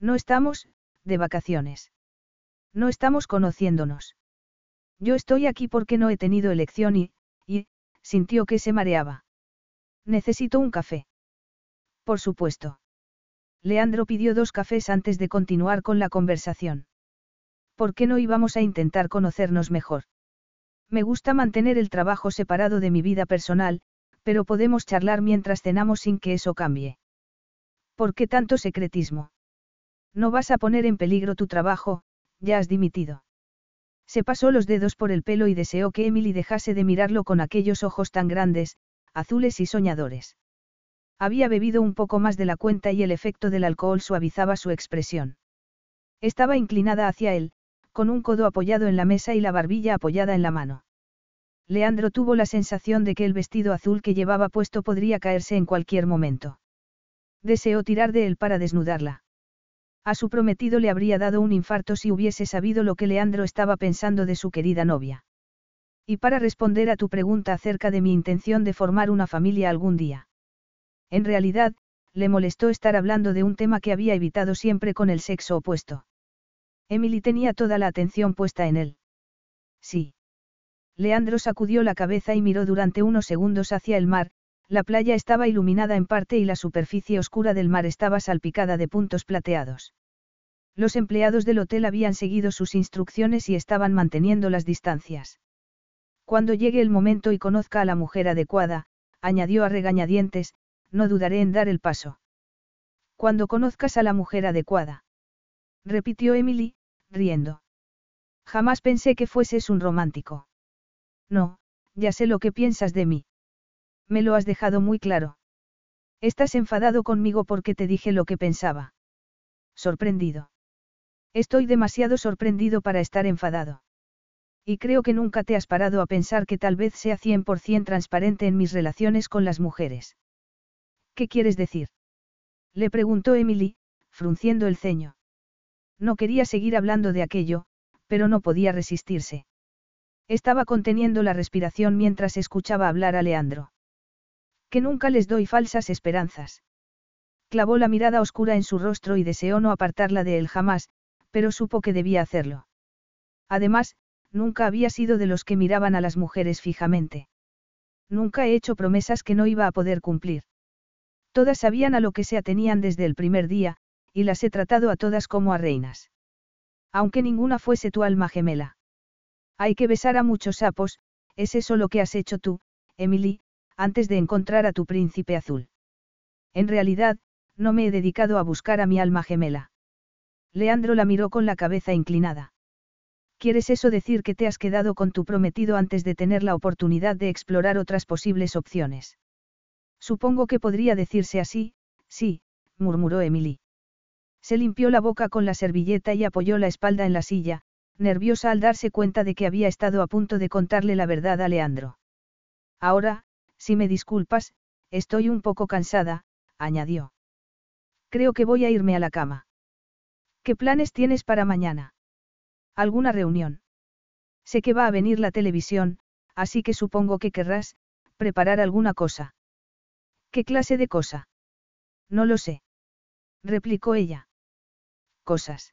No estamos, de vacaciones. No estamos conociéndonos. Yo estoy aquí porque no he tenido elección y, y, sintió que se mareaba. Necesito un café. Por supuesto. Leandro pidió dos cafés antes de continuar con la conversación. ¿Por qué no íbamos a intentar conocernos mejor? Me gusta mantener el trabajo separado de mi vida personal, pero podemos charlar mientras cenamos sin que eso cambie. ¿Por qué tanto secretismo? No vas a poner en peligro tu trabajo, ya has dimitido. Se pasó los dedos por el pelo y deseó que Emily dejase de mirarlo con aquellos ojos tan grandes, azules y soñadores. Había bebido un poco más de la cuenta y el efecto del alcohol suavizaba su expresión. Estaba inclinada hacia él, con un codo apoyado en la mesa y la barbilla apoyada en la mano. Leandro tuvo la sensación de que el vestido azul que llevaba puesto podría caerse en cualquier momento. Deseó tirar de él para desnudarla. A su prometido le habría dado un infarto si hubiese sabido lo que Leandro estaba pensando de su querida novia. Y para responder a tu pregunta acerca de mi intención de formar una familia algún día. En realidad, le molestó estar hablando de un tema que había evitado siempre con el sexo opuesto. Emily tenía toda la atención puesta en él. Sí. Leandro sacudió la cabeza y miró durante unos segundos hacia el mar, la playa estaba iluminada en parte y la superficie oscura del mar estaba salpicada de puntos plateados. Los empleados del hotel habían seguido sus instrucciones y estaban manteniendo las distancias. Cuando llegue el momento y conozca a la mujer adecuada, añadió a regañadientes, no dudaré en dar el paso. Cuando conozcas a la mujer adecuada. Repitió Emily, riendo. Jamás pensé que fueses un romántico. No, ya sé lo que piensas de mí. Me lo has dejado muy claro. Estás enfadado conmigo porque te dije lo que pensaba. Sorprendido. Estoy demasiado sorprendido para estar enfadado. Y creo que nunca te has parado a pensar que tal vez sea 100% transparente en mis relaciones con las mujeres. ¿Qué quieres decir? Le preguntó Emily, frunciendo el ceño. No quería seguir hablando de aquello, pero no podía resistirse. Estaba conteniendo la respiración mientras escuchaba hablar a Leandro. Que nunca les doy falsas esperanzas. Clavó la mirada oscura en su rostro y deseó no apartarla de él jamás, pero supo que debía hacerlo. Además, nunca había sido de los que miraban a las mujeres fijamente. Nunca he hecho promesas que no iba a poder cumplir. Todas sabían a lo que se atenían desde el primer día, y las he tratado a todas como a reinas. Aunque ninguna fuese tu alma gemela. Hay que besar a muchos sapos, es eso lo que has hecho tú, Emily, antes de encontrar a tu príncipe azul. En realidad, no me he dedicado a buscar a mi alma gemela. Leandro la miró con la cabeza inclinada. ¿Quieres eso decir que te has quedado con tu prometido antes de tener la oportunidad de explorar otras posibles opciones? Supongo que podría decirse así, sí, murmuró Emily. Se limpió la boca con la servilleta y apoyó la espalda en la silla, nerviosa al darse cuenta de que había estado a punto de contarle la verdad a Leandro. Ahora, si me disculpas, estoy un poco cansada, añadió. Creo que voy a irme a la cama. ¿Qué planes tienes para mañana? ¿Alguna reunión? Sé que va a venir la televisión, así que supongo que querrás, preparar alguna cosa. ¿Qué clase de cosa? No lo sé. Replicó ella. Cosas.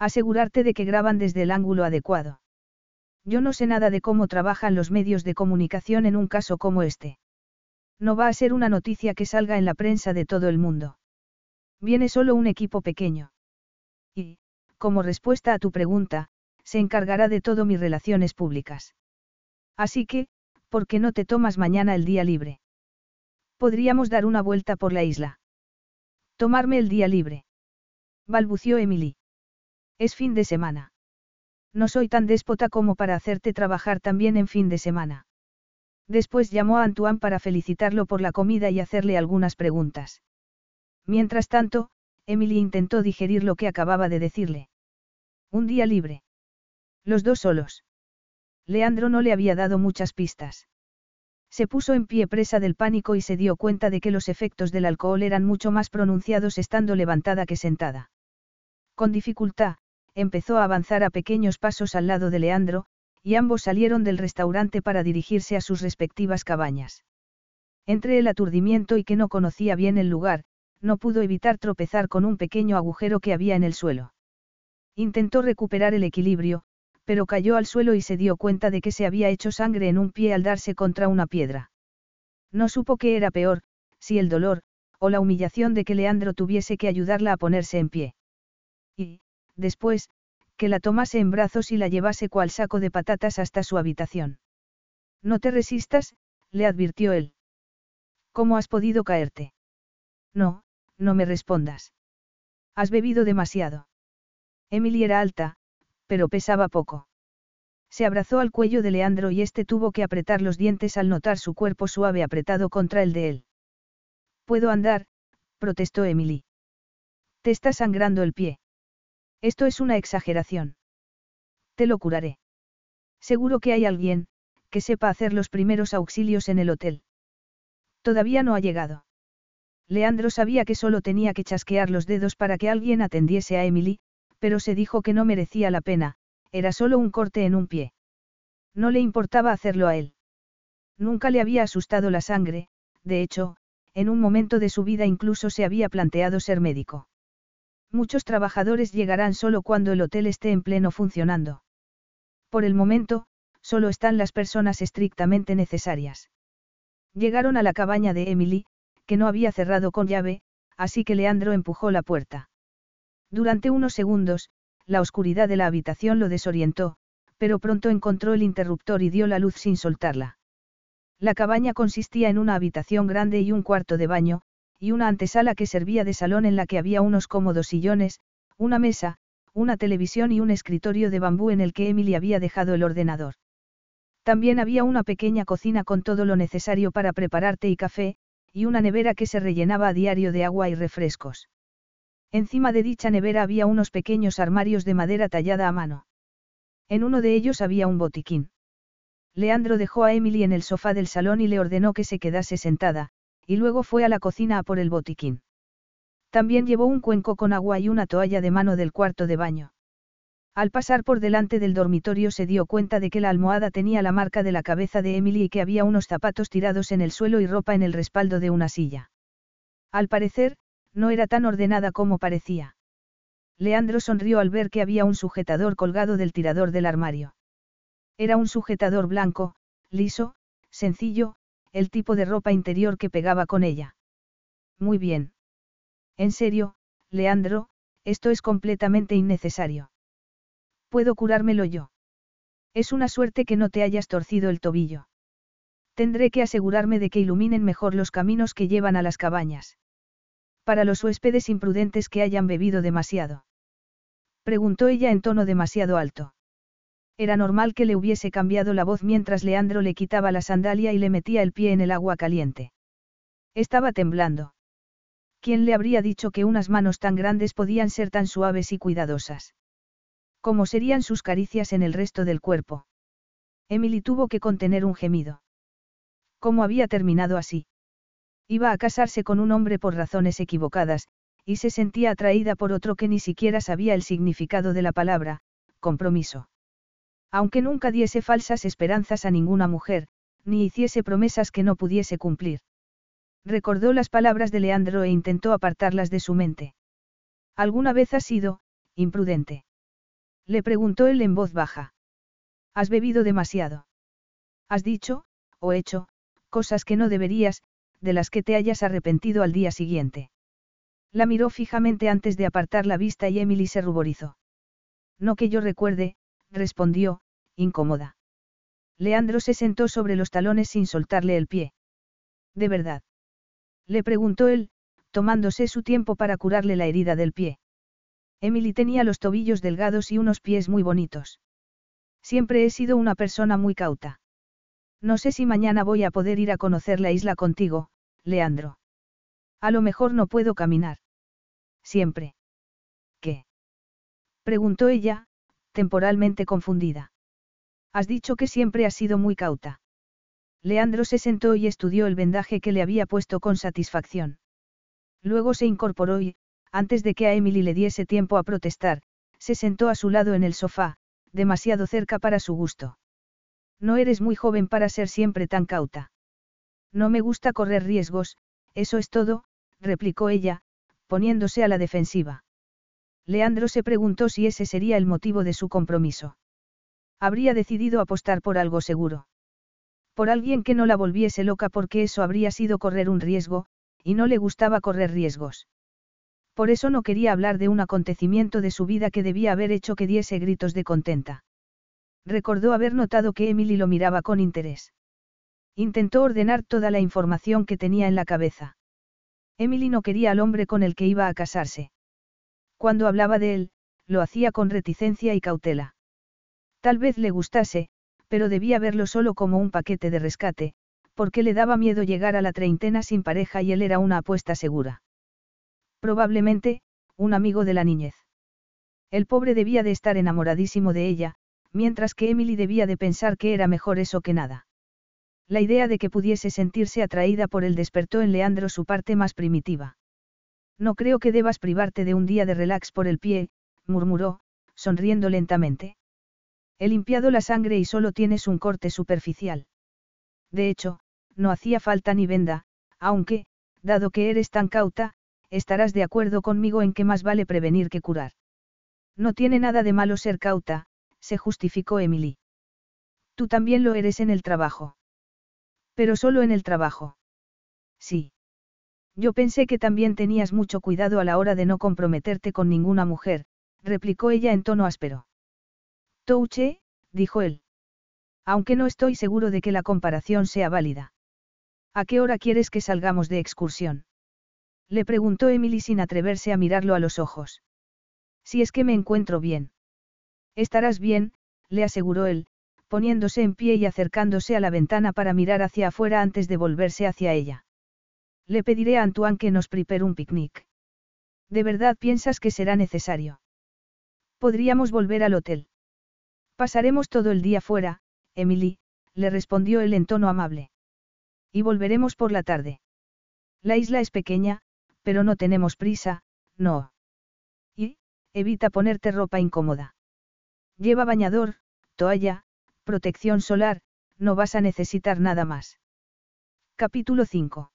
Asegurarte de que graban desde el ángulo adecuado. Yo no sé nada de cómo trabajan los medios de comunicación en un caso como este. No va a ser una noticia que salga en la prensa de todo el mundo. Viene solo un equipo pequeño. Y, como respuesta a tu pregunta, se encargará de todo mis relaciones públicas. Así que, ¿por qué no te tomas mañana el día libre? Podríamos dar una vuelta por la isla. Tomarme el día libre. Balbució Emily. Es fin de semana. No soy tan déspota como para hacerte trabajar también en fin de semana. Después llamó a Antoine para felicitarlo por la comida y hacerle algunas preguntas. Mientras tanto, Emily intentó digerir lo que acababa de decirle. Un día libre. Los dos solos. Leandro no le había dado muchas pistas. Se puso en pie presa del pánico y se dio cuenta de que los efectos del alcohol eran mucho más pronunciados estando levantada que sentada. Con dificultad, empezó a avanzar a pequeños pasos al lado de Leandro, y ambos salieron del restaurante para dirigirse a sus respectivas cabañas. Entre el aturdimiento y que no conocía bien el lugar, no pudo evitar tropezar con un pequeño agujero que había en el suelo. Intentó recuperar el equilibrio, pero cayó al suelo y se dio cuenta de que se había hecho sangre en un pie al darse contra una piedra. No supo qué era peor, si el dolor, o la humillación de que Leandro tuviese que ayudarla a ponerse en pie. Y, después, que la tomase en brazos y la llevase cual saco de patatas hasta su habitación. No te resistas, le advirtió él. ¿Cómo has podido caerte? No, no me respondas. Has bebido demasiado. Emily era alta, pero pesaba poco. Se abrazó al cuello de Leandro y éste tuvo que apretar los dientes al notar su cuerpo suave apretado contra el de él. Puedo andar, protestó Emily. Te está sangrando el pie. Esto es una exageración. Te lo curaré. Seguro que hay alguien, que sepa hacer los primeros auxilios en el hotel. Todavía no ha llegado. Leandro sabía que solo tenía que chasquear los dedos para que alguien atendiese a Emily, pero se dijo que no merecía la pena, era solo un corte en un pie. No le importaba hacerlo a él. Nunca le había asustado la sangre, de hecho, en un momento de su vida incluso se había planteado ser médico. Muchos trabajadores llegarán solo cuando el hotel esté en pleno funcionando. Por el momento, solo están las personas estrictamente necesarias. Llegaron a la cabaña de Emily, que no había cerrado con llave, así que Leandro empujó la puerta. Durante unos segundos, la oscuridad de la habitación lo desorientó, pero pronto encontró el interruptor y dio la luz sin soltarla. La cabaña consistía en una habitación grande y un cuarto de baño, y una antesala que servía de salón en la que había unos cómodos sillones, una mesa, una televisión y un escritorio de bambú en el que Emily había dejado el ordenador. También había una pequeña cocina con todo lo necesario para preparar té y café, y una nevera que se rellenaba a diario de agua y refrescos. Encima de dicha nevera había unos pequeños armarios de madera tallada a mano. En uno de ellos había un botiquín. Leandro dejó a Emily en el sofá del salón y le ordenó que se quedase sentada, y luego fue a la cocina a por el botiquín. También llevó un cuenco con agua y una toalla de mano del cuarto de baño. Al pasar por delante del dormitorio se dio cuenta de que la almohada tenía la marca de la cabeza de Emily y que había unos zapatos tirados en el suelo y ropa en el respaldo de una silla. Al parecer, no era tan ordenada como parecía. Leandro sonrió al ver que había un sujetador colgado del tirador del armario. Era un sujetador blanco, liso, sencillo, el tipo de ropa interior que pegaba con ella. Muy bien. En serio, Leandro, esto es completamente innecesario. Puedo curármelo yo. Es una suerte que no te hayas torcido el tobillo. Tendré que asegurarme de que iluminen mejor los caminos que llevan a las cabañas. Para los huéspedes imprudentes que hayan bebido demasiado. Preguntó ella en tono demasiado alto. Era normal que le hubiese cambiado la voz mientras Leandro le quitaba la sandalia y le metía el pie en el agua caliente. Estaba temblando. ¿Quién le habría dicho que unas manos tan grandes podían ser tan suaves y cuidadosas? ¿Cómo serían sus caricias en el resto del cuerpo? Emily tuvo que contener un gemido. ¿Cómo había terminado así? Iba a casarse con un hombre por razones equivocadas, y se sentía atraída por otro que ni siquiera sabía el significado de la palabra, compromiso. Aunque nunca diese falsas esperanzas a ninguna mujer, ni hiciese promesas que no pudiese cumplir. Recordó las palabras de Leandro e intentó apartarlas de su mente. ¿Alguna vez has sido, imprudente? Le preguntó él en voz baja. Has bebido demasiado. Has dicho, o hecho, cosas que no deberías, de las que te hayas arrepentido al día siguiente. La miró fijamente antes de apartar la vista y Emily se ruborizó. No que yo recuerde, respondió, incómoda. Leandro se sentó sobre los talones sin soltarle el pie. ¿De verdad? Le preguntó él, tomándose su tiempo para curarle la herida del pie. Emily tenía los tobillos delgados y unos pies muy bonitos. Siempre he sido una persona muy cauta. No sé si mañana voy a poder ir a conocer la isla contigo, Leandro. A lo mejor no puedo caminar. Siempre. ¿Qué? Preguntó ella, temporalmente confundida. Has dicho que siempre has sido muy cauta. Leandro se sentó y estudió el vendaje que le había puesto con satisfacción. Luego se incorporó y, antes de que a Emily le diese tiempo a protestar, se sentó a su lado en el sofá, demasiado cerca para su gusto. No eres muy joven para ser siempre tan cauta. No me gusta correr riesgos, eso es todo, replicó ella, poniéndose a la defensiva. Leandro se preguntó si ese sería el motivo de su compromiso. Habría decidido apostar por algo seguro. Por alguien que no la volviese loca porque eso habría sido correr un riesgo, y no le gustaba correr riesgos. Por eso no quería hablar de un acontecimiento de su vida que debía haber hecho que diese gritos de contenta. Recordó haber notado que Emily lo miraba con interés. Intentó ordenar toda la información que tenía en la cabeza. Emily no quería al hombre con el que iba a casarse. Cuando hablaba de él, lo hacía con reticencia y cautela. Tal vez le gustase, pero debía verlo solo como un paquete de rescate, porque le daba miedo llegar a la treintena sin pareja y él era una apuesta segura. Probablemente, un amigo de la niñez. El pobre debía de estar enamoradísimo de ella, mientras que Emily debía de pensar que era mejor eso que nada. La idea de que pudiese sentirse atraída por él despertó en Leandro su parte más primitiva. No creo que debas privarte de un día de relax por el pie, murmuró, sonriendo lentamente. He limpiado la sangre y solo tienes un corte superficial. De hecho, no hacía falta ni venda, aunque, dado que eres tan cauta, estarás de acuerdo conmigo en que más vale prevenir que curar. No tiene nada de malo ser cauta, se justificó Emily. Tú también lo eres en el trabajo. Pero solo en el trabajo. Sí. Yo pensé que también tenías mucho cuidado a la hora de no comprometerte con ninguna mujer, replicó ella en tono áspero. Touche, dijo él. Aunque no estoy seguro de que la comparación sea válida. ¿A qué hora quieres que salgamos de excursión? Le preguntó Emily sin atreverse a mirarlo a los ojos. Si es que me encuentro bien. Estarás bien, le aseguró él, poniéndose en pie y acercándose a la ventana para mirar hacia afuera antes de volverse hacia ella. Le pediré a Antoine que nos prepare un picnic. ¿De verdad piensas que será necesario? Podríamos volver al hotel. Pasaremos todo el día fuera, Emily, le respondió él en tono amable. Y volveremos por la tarde. La isla es pequeña, pero no tenemos prisa, no. Y, evita ponerte ropa incómoda. Lleva bañador, toalla, protección solar, no vas a necesitar nada más. Capítulo 5.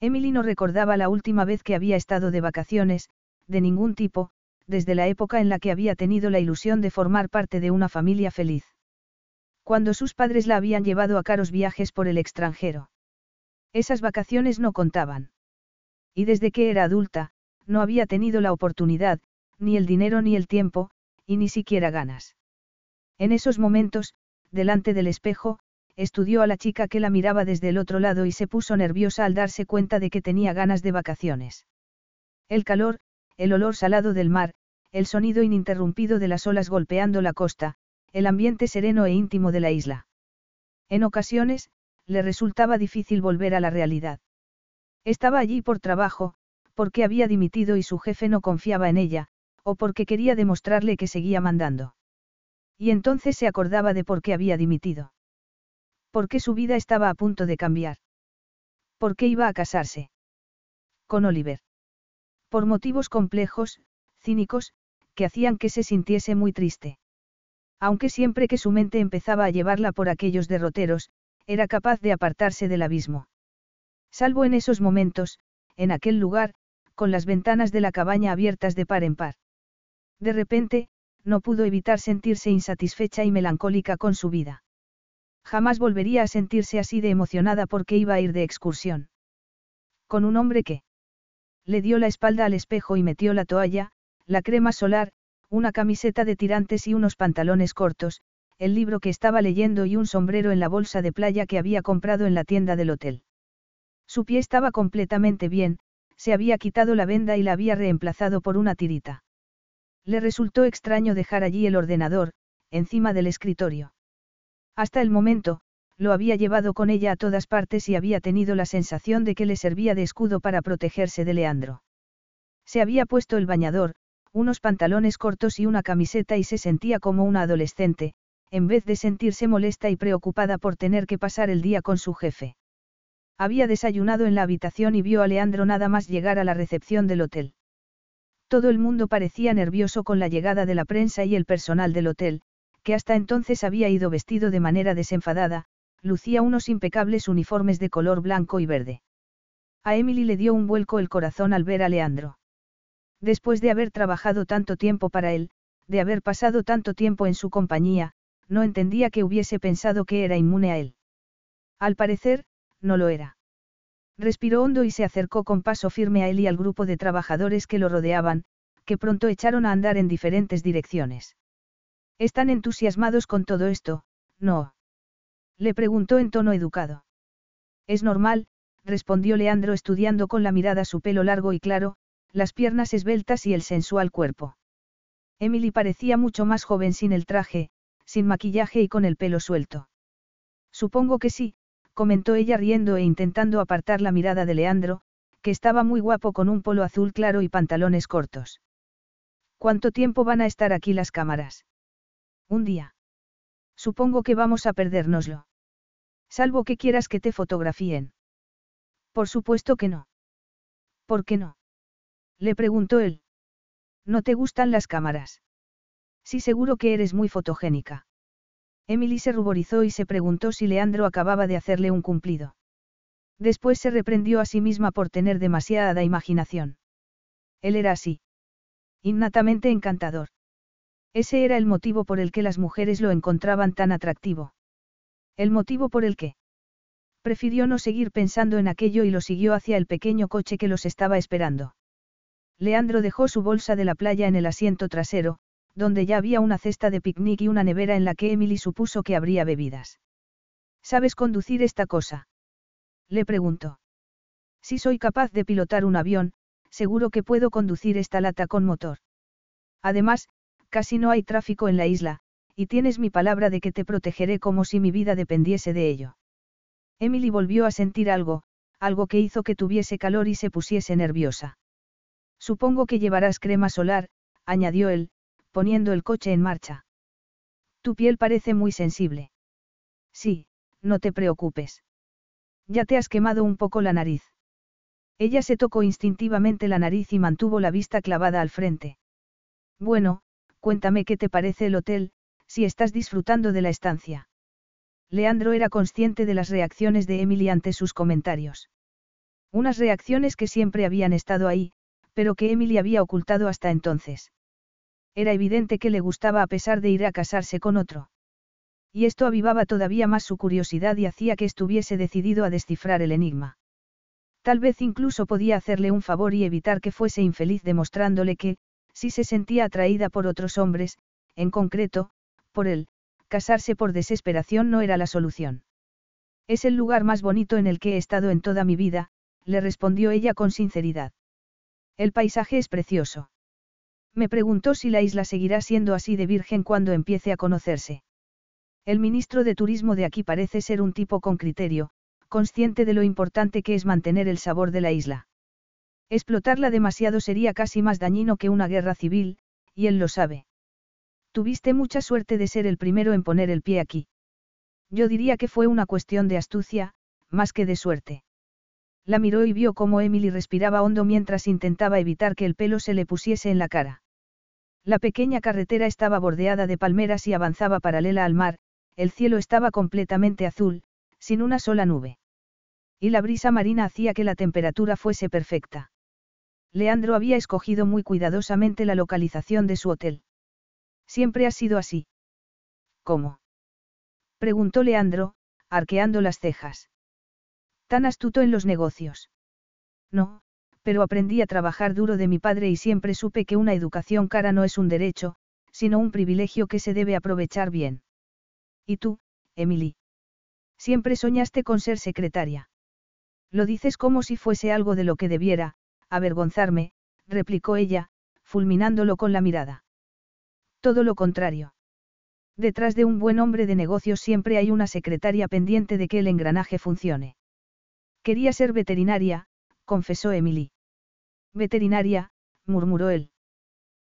Emily no recordaba la última vez que había estado de vacaciones, de ningún tipo, desde la época en la que había tenido la ilusión de formar parte de una familia feliz. Cuando sus padres la habían llevado a caros viajes por el extranjero. Esas vacaciones no contaban. Y desde que era adulta, no había tenido la oportunidad, ni el dinero ni el tiempo, y ni siquiera ganas. En esos momentos, delante del espejo, estudió a la chica que la miraba desde el otro lado y se puso nerviosa al darse cuenta de que tenía ganas de vacaciones. El calor, el olor salado del mar, el sonido ininterrumpido de las olas golpeando la costa, el ambiente sereno e íntimo de la isla. En ocasiones, le resultaba difícil volver a la realidad. Estaba allí por trabajo, porque había dimitido y su jefe no confiaba en ella, o porque quería demostrarle que seguía mandando. Y entonces se acordaba de por qué había dimitido. Porque su vida estaba a punto de cambiar. ¿Por qué iba a casarse? Con Oliver. Por motivos complejos, cínicos, que hacían que se sintiese muy triste. Aunque siempre que su mente empezaba a llevarla por aquellos derroteros, era capaz de apartarse del abismo. Salvo en esos momentos, en aquel lugar, con las ventanas de la cabaña abiertas de par en par. De repente, no pudo evitar sentirse insatisfecha y melancólica con su vida. Jamás volvería a sentirse así de emocionada porque iba a ir de excursión. Con un hombre que le dio la espalda al espejo y metió la toalla, la crema solar, una camiseta de tirantes y unos pantalones cortos, el libro que estaba leyendo y un sombrero en la bolsa de playa que había comprado en la tienda del hotel. Su pie estaba completamente bien, se había quitado la venda y la había reemplazado por una tirita. Le resultó extraño dejar allí el ordenador, encima del escritorio. Hasta el momento, lo había llevado con ella a todas partes y había tenido la sensación de que le servía de escudo para protegerse de Leandro. Se había puesto el bañador, unos pantalones cortos y una camiseta y se sentía como una adolescente, en vez de sentirse molesta y preocupada por tener que pasar el día con su jefe. Había desayunado en la habitación y vio a Leandro nada más llegar a la recepción del hotel. Todo el mundo parecía nervioso con la llegada de la prensa y el personal del hotel, que hasta entonces había ido vestido de manera desenfadada, lucía unos impecables uniformes de color blanco y verde. A Emily le dio un vuelco el corazón al ver a Leandro. Después de haber trabajado tanto tiempo para él, de haber pasado tanto tiempo en su compañía, no entendía que hubiese pensado que era inmune a él. Al parecer, no lo era. Respiró hondo y se acercó con paso firme a él y al grupo de trabajadores que lo rodeaban, que pronto echaron a andar en diferentes direcciones. ¿Están entusiasmados con todo esto? No. Le preguntó en tono educado. Es normal, respondió Leandro estudiando con la mirada su pelo largo y claro, las piernas esbeltas y el sensual cuerpo. Emily parecía mucho más joven sin el traje, sin maquillaje y con el pelo suelto. Supongo que sí, comentó ella riendo e intentando apartar la mirada de Leandro, que estaba muy guapo con un polo azul claro y pantalones cortos. ¿Cuánto tiempo van a estar aquí las cámaras? Un día. Supongo que vamos a perdérnoslo. Salvo que quieras que te fotografíen. Por supuesto que no. ¿Por qué no? Le preguntó él. ¿No te gustan las cámaras? Sí, seguro que eres muy fotogénica. Emily se ruborizó y se preguntó si Leandro acababa de hacerle un cumplido. Después se reprendió a sí misma por tener demasiada imaginación. Él era así. Innatamente encantador. Ese era el motivo por el que las mujeres lo encontraban tan atractivo. El motivo por el que. Prefirió no seguir pensando en aquello y lo siguió hacia el pequeño coche que los estaba esperando. Leandro dejó su bolsa de la playa en el asiento trasero, donde ya había una cesta de picnic y una nevera en la que Emily supuso que habría bebidas. ¿Sabes conducir esta cosa? Le preguntó. Si soy capaz de pilotar un avión, seguro que puedo conducir esta lata con motor. Además, casi no hay tráfico en la isla, y tienes mi palabra de que te protegeré como si mi vida dependiese de ello. Emily volvió a sentir algo, algo que hizo que tuviese calor y se pusiese nerviosa. Supongo que llevarás crema solar, añadió él, poniendo el coche en marcha. Tu piel parece muy sensible. Sí, no te preocupes. Ya te has quemado un poco la nariz. Ella se tocó instintivamente la nariz y mantuvo la vista clavada al frente. Bueno, cuéntame qué te parece el hotel, si estás disfrutando de la estancia. Leandro era consciente de las reacciones de Emily ante sus comentarios. Unas reacciones que siempre habían estado ahí, pero que Emily había ocultado hasta entonces. Era evidente que le gustaba a pesar de ir a casarse con otro. Y esto avivaba todavía más su curiosidad y hacía que estuviese decidido a descifrar el enigma. Tal vez incluso podía hacerle un favor y evitar que fuese infeliz demostrándole que, si se sentía atraída por otros hombres, en concreto, por él, casarse por desesperación no era la solución. Es el lugar más bonito en el que he estado en toda mi vida, le respondió ella con sinceridad. El paisaje es precioso. Me preguntó si la isla seguirá siendo así de virgen cuando empiece a conocerse. El ministro de Turismo de aquí parece ser un tipo con criterio, consciente de lo importante que es mantener el sabor de la isla. Explotarla demasiado sería casi más dañino que una guerra civil, y él lo sabe. Tuviste mucha suerte de ser el primero en poner el pie aquí. Yo diría que fue una cuestión de astucia, más que de suerte. La miró y vio cómo Emily respiraba hondo mientras intentaba evitar que el pelo se le pusiese en la cara. La pequeña carretera estaba bordeada de palmeras y avanzaba paralela al mar, el cielo estaba completamente azul, sin una sola nube. Y la brisa marina hacía que la temperatura fuese perfecta. Leandro había escogido muy cuidadosamente la localización de su hotel. Siempre ha sido así. ¿Cómo? preguntó Leandro, arqueando las cejas. Tan astuto en los negocios. No, pero aprendí a trabajar duro de mi padre y siempre supe que una educación cara no es un derecho, sino un privilegio que se debe aprovechar bien. ¿Y tú, Emily? Siempre soñaste con ser secretaria. Lo dices como si fuese algo de lo que debiera, avergonzarme, replicó ella, fulminándolo con la mirada. Todo lo contrario. Detrás de un buen hombre de negocios siempre hay una secretaria pendiente de que el engranaje funcione. Quería ser veterinaria, confesó Emily. Veterinaria, murmuró él.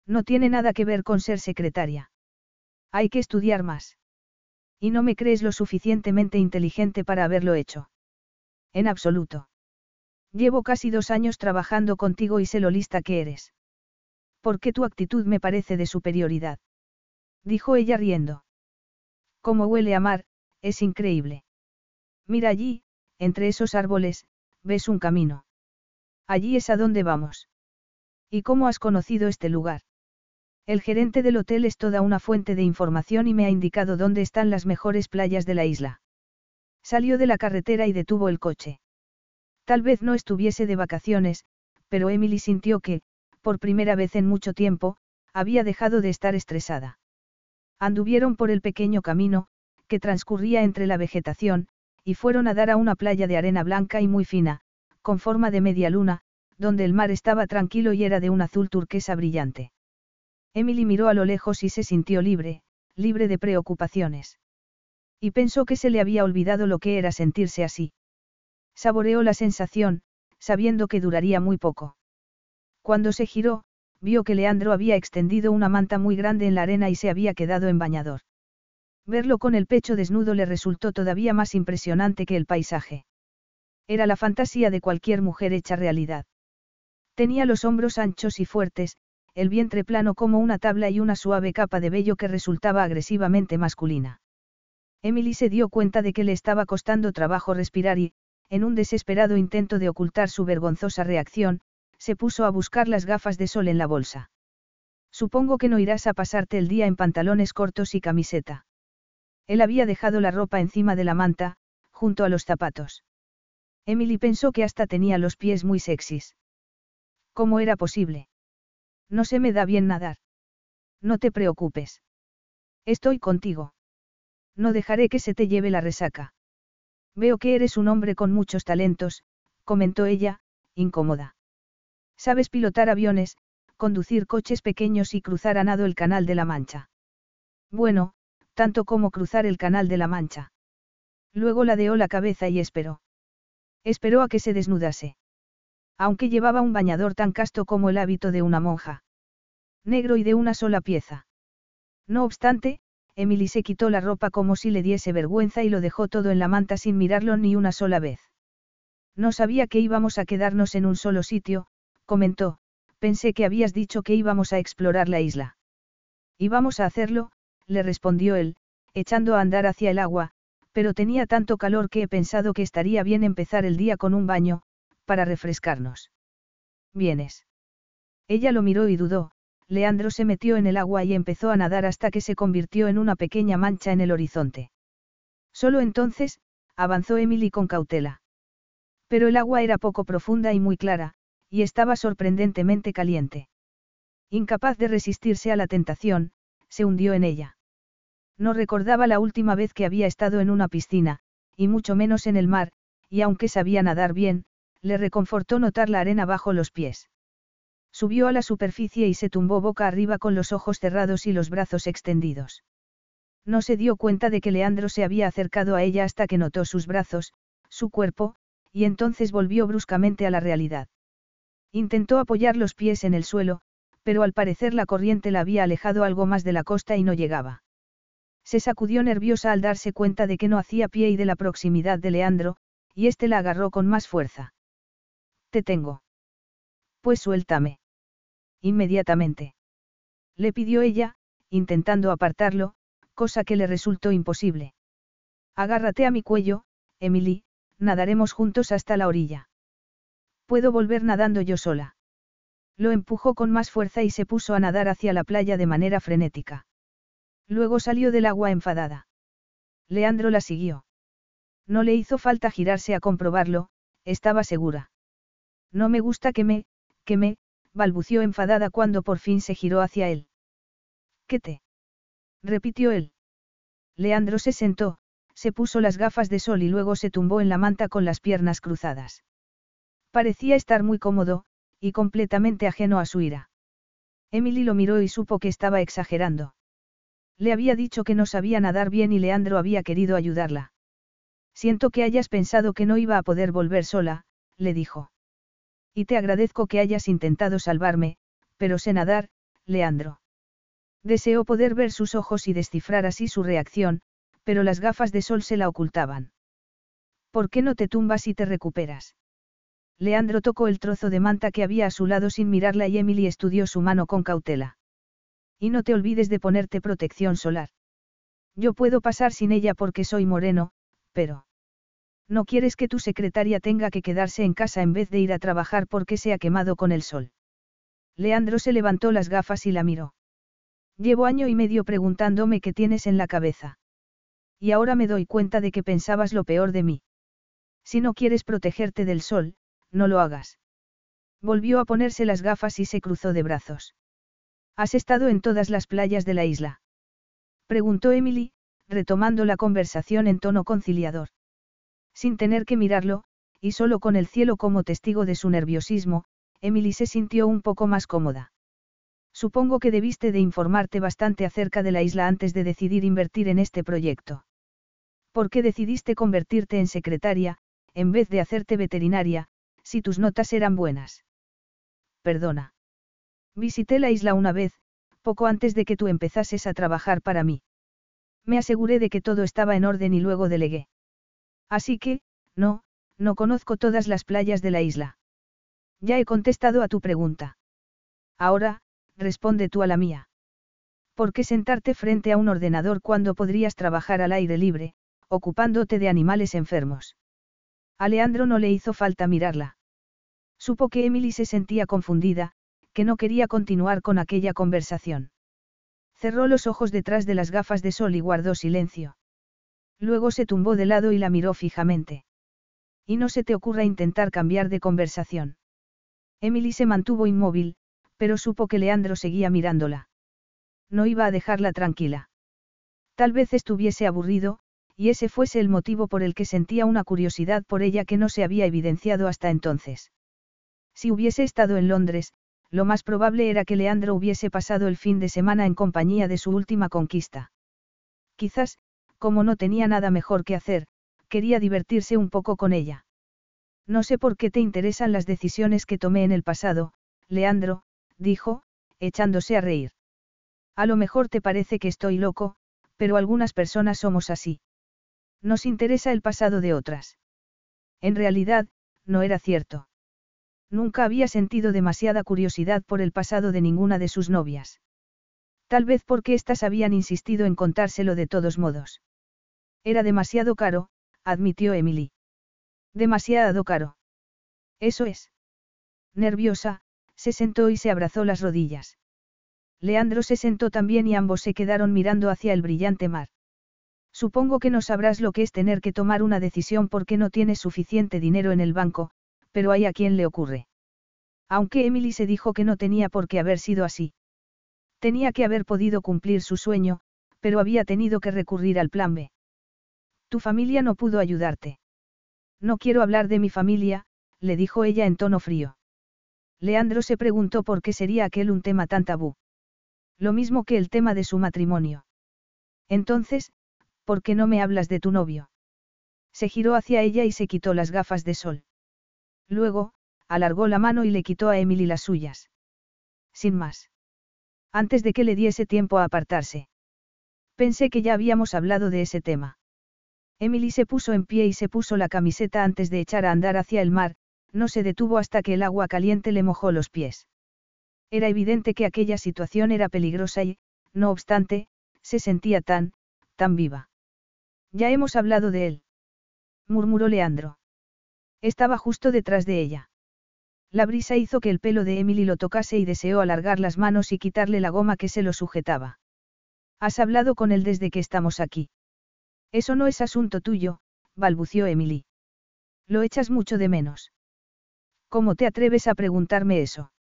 No tiene nada que ver con ser secretaria. Hay que estudiar más. Y no me crees lo suficientemente inteligente para haberlo hecho. En absoluto. Llevo casi dos años trabajando contigo y sé lo lista que eres. ¿Por qué tu actitud me parece de superioridad? Dijo ella riendo. Como huele a mar, es increíble. Mira allí, entre esos árboles, ves un camino. Allí es a donde vamos. ¿Y cómo has conocido este lugar? El gerente del hotel es toda una fuente de información y me ha indicado dónde están las mejores playas de la isla. Salió de la carretera y detuvo el coche. Tal vez no estuviese de vacaciones, pero Emily sintió que, por primera vez en mucho tiempo, había dejado de estar estresada. Anduvieron por el pequeño camino, que transcurría entre la vegetación, y fueron a dar a una playa de arena blanca y muy fina, con forma de media luna, donde el mar estaba tranquilo y era de un azul turquesa brillante. Emily miró a lo lejos y se sintió libre, libre de preocupaciones. Y pensó que se le había olvidado lo que era sentirse así. Saboreó la sensación, sabiendo que duraría muy poco. Cuando se giró, vio que Leandro había extendido una manta muy grande en la arena y se había quedado en bañador. Verlo con el pecho desnudo le resultó todavía más impresionante que el paisaje. Era la fantasía de cualquier mujer hecha realidad. Tenía los hombros anchos y fuertes, el vientre plano como una tabla y una suave capa de vello que resultaba agresivamente masculina. Emily se dio cuenta de que le estaba costando trabajo respirar y, en un desesperado intento de ocultar su vergonzosa reacción, se puso a buscar las gafas de sol en la bolsa. Supongo que no irás a pasarte el día en pantalones cortos y camiseta. Él había dejado la ropa encima de la manta, junto a los zapatos. Emily pensó que hasta tenía los pies muy sexys. ¿Cómo era posible? No se me da bien nadar. No te preocupes. Estoy contigo. No dejaré que se te lleve la resaca. Veo que eres un hombre con muchos talentos, comentó ella, incómoda. Sabes pilotar aviones, conducir coches pequeños y cruzar a nado el Canal de la Mancha. Bueno, tanto como cruzar el Canal de la Mancha. Luego ladeó la cabeza y esperó. Esperó a que se desnudase. Aunque llevaba un bañador tan casto como el hábito de una monja. Negro y de una sola pieza. No obstante, Emily se quitó la ropa como si le diese vergüenza y lo dejó todo en la manta sin mirarlo ni una sola vez. No sabía que íbamos a quedarnos en un solo sitio, comentó, pensé que habías dicho que íbamos a explorar la isla. Íbamos a hacerlo, le respondió él, echando a andar hacia el agua, pero tenía tanto calor que he pensado que estaría bien empezar el día con un baño, para refrescarnos. ¿Vienes? Ella lo miró y dudó, Leandro se metió en el agua y empezó a nadar hasta que se convirtió en una pequeña mancha en el horizonte. Solo entonces, avanzó Emily con cautela. Pero el agua era poco profunda y muy clara, y estaba sorprendentemente caliente. Incapaz de resistirse a la tentación, se hundió en ella. No recordaba la última vez que había estado en una piscina, y mucho menos en el mar, y aunque sabía nadar bien, le reconfortó notar la arena bajo los pies. Subió a la superficie y se tumbó boca arriba con los ojos cerrados y los brazos extendidos. No se dio cuenta de que Leandro se había acercado a ella hasta que notó sus brazos, su cuerpo, y entonces volvió bruscamente a la realidad. Intentó apoyar los pies en el suelo, pero al parecer la corriente la había alejado algo más de la costa y no llegaba. Se sacudió nerviosa al darse cuenta de que no hacía pie y de la proximidad de Leandro, y éste la agarró con más fuerza. Te tengo. Pues suéltame. Inmediatamente. Le pidió ella, intentando apartarlo, cosa que le resultó imposible. Agárrate a mi cuello, Emily, nadaremos juntos hasta la orilla. Puedo volver nadando yo sola. Lo empujó con más fuerza y se puso a nadar hacia la playa de manera frenética. Luego salió del agua enfadada. Leandro la siguió. No le hizo falta girarse a comprobarlo, estaba segura. No me gusta que me, que me, balbució enfadada cuando por fin se giró hacia él. ¿Qué te? repitió él. Leandro se sentó, se puso las gafas de sol y luego se tumbó en la manta con las piernas cruzadas. Parecía estar muy cómodo, y completamente ajeno a su ira. Emily lo miró y supo que estaba exagerando. Le había dicho que no sabía nadar bien y Leandro había querido ayudarla. Siento que hayas pensado que no iba a poder volver sola, le dijo. Y te agradezco que hayas intentado salvarme, pero sé nadar, Leandro. Deseó poder ver sus ojos y descifrar así su reacción, pero las gafas de sol se la ocultaban. ¿Por qué no te tumbas y te recuperas? Leandro tocó el trozo de manta que había a su lado sin mirarla y Emily estudió su mano con cautela. Y no te olvides de ponerte protección solar. Yo puedo pasar sin ella porque soy moreno, pero... No quieres que tu secretaria tenga que quedarse en casa en vez de ir a trabajar porque se ha quemado con el sol. Leandro se levantó las gafas y la miró. Llevo año y medio preguntándome qué tienes en la cabeza. Y ahora me doy cuenta de que pensabas lo peor de mí. Si no quieres protegerte del sol, no lo hagas. Volvió a ponerse las gafas y se cruzó de brazos. ¿Has estado en todas las playas de la isla? Preguntó Emily, retomando la conversación en tono conciliador. Sin tener que mirarlo, y solo con el cielo como testigo de su nerviosismo, Emily se sintió un poco más cómoda. Supongo que debiste de informarte bastante acerca de la isla antes de decidir invertir en este proyecto. ¿Por qué decidiste convertirte en secretaria, en vez de hacerte veterinaria, si tus notas eran buenas? Perdona. Visité la isla una vez, poco antes de que tú empezases a trabajar para mí. Me aseguré de que todo estaba en orden y luego delegué. Así que, no, no conozco todas las playas de la isla. Ya he contestado a tu pregunta. Ahora, responde tú a la mía. ¿Por qué sentarte frente a un ordenador cuando podrías trabajar al aire libre, ocupándote de animales enfermos? A Leandro no le hizo falta mirarla. Supo que Emily se sentía confundida, que no quería continuar con aquella conversación. Cerró los ojos detrás de las gafas de sol y guardó silencio. Luego se tumbó de lado y la miró fijamente. Y no se te ocurra intentar cambiar de conversación. Emily se mantuvo inmóvil, pero supo que Leandro seguía mirándola. No iba a dejarla tranquila. Tal vez estuviese aburrido, y ese fuese el motivo por el que sentía una curiosidad por ella que no se había evidenciado hasta entonces. Si hubiese estado en Londres, lo más probable era que Leandro hubiese pasado el fin de semana en compañía de su última conquista. Quizás, como no tenía nada mejor que hacer, quería divertirse un poco con ella. No sé por qué te interesan las decisiones que tomé en el pasado, Leandro, dijo, echándose a reír. A lo mejor te parece que estoy loco, pero algunas personas somos así. Nos interesa el pasado de otras. En realidad, no era cierto. Nunca había sentido demasiada curiosidad por el pasado de ninguna de sus novias. Tal vez porque éstas habían insistido en contárselo de todos modos. Era demasiado caro, admitió Emily. Demasiado caro. Eso es. Nerviosa, se sentó y se abrazó las rodillas. Leandro se sentó también y ambos se quedaron mirando hacia el brillante mar. Supongo que no sabrás lo que es tener que tomar una decisión porque no tienes suficiente dinero en el banco, pero hay a quien le ocurre. Aunque Emily se dijo que no tenía por qué haber sido así. Tenía que haber podido cumplir su sueño, pero había tenido que recurrir al plan B. Tu familia no pudo ayudarte. No quiero hablar de mi familia, le dijo ella en tono frío. Leandro se preguntó por qué sería aquel un tema tan tabú. Lo mismo que el tema de su matrimonio. Entonces, ¿por qué no me hablas de tu novio? Se giró hacia ella y se quitó las gafas de sol. Luego, alargó la mano y le quitó a Emily las suyas. Sin más. Antes de que le diese tiempo a apartarse. Pensé que ya habíamos hablado de ese tema. Emily se puso en pie y se puso la camiseta antes de echar a andar hacia el mar, no se detuvo hasta que el agua caliente le mojó los pies. Era evidente que aquella situación era peligrosa y, no obstante, se sentía tan, tan viva. Ya hemos hablado de él. murmuró Leandro. Estaba justo detrás de ella. La brisa hizo que el pelo de Emily lo tocase y deseó alargar las manos y quitarle la goma que se lo sujetaba. Has hablado con él desde que estamos aquí. Eso no es asunto tuyo, balbució Emily. Lo echas mucho de menos. ¿Cómo te atreves a preguntarme eso?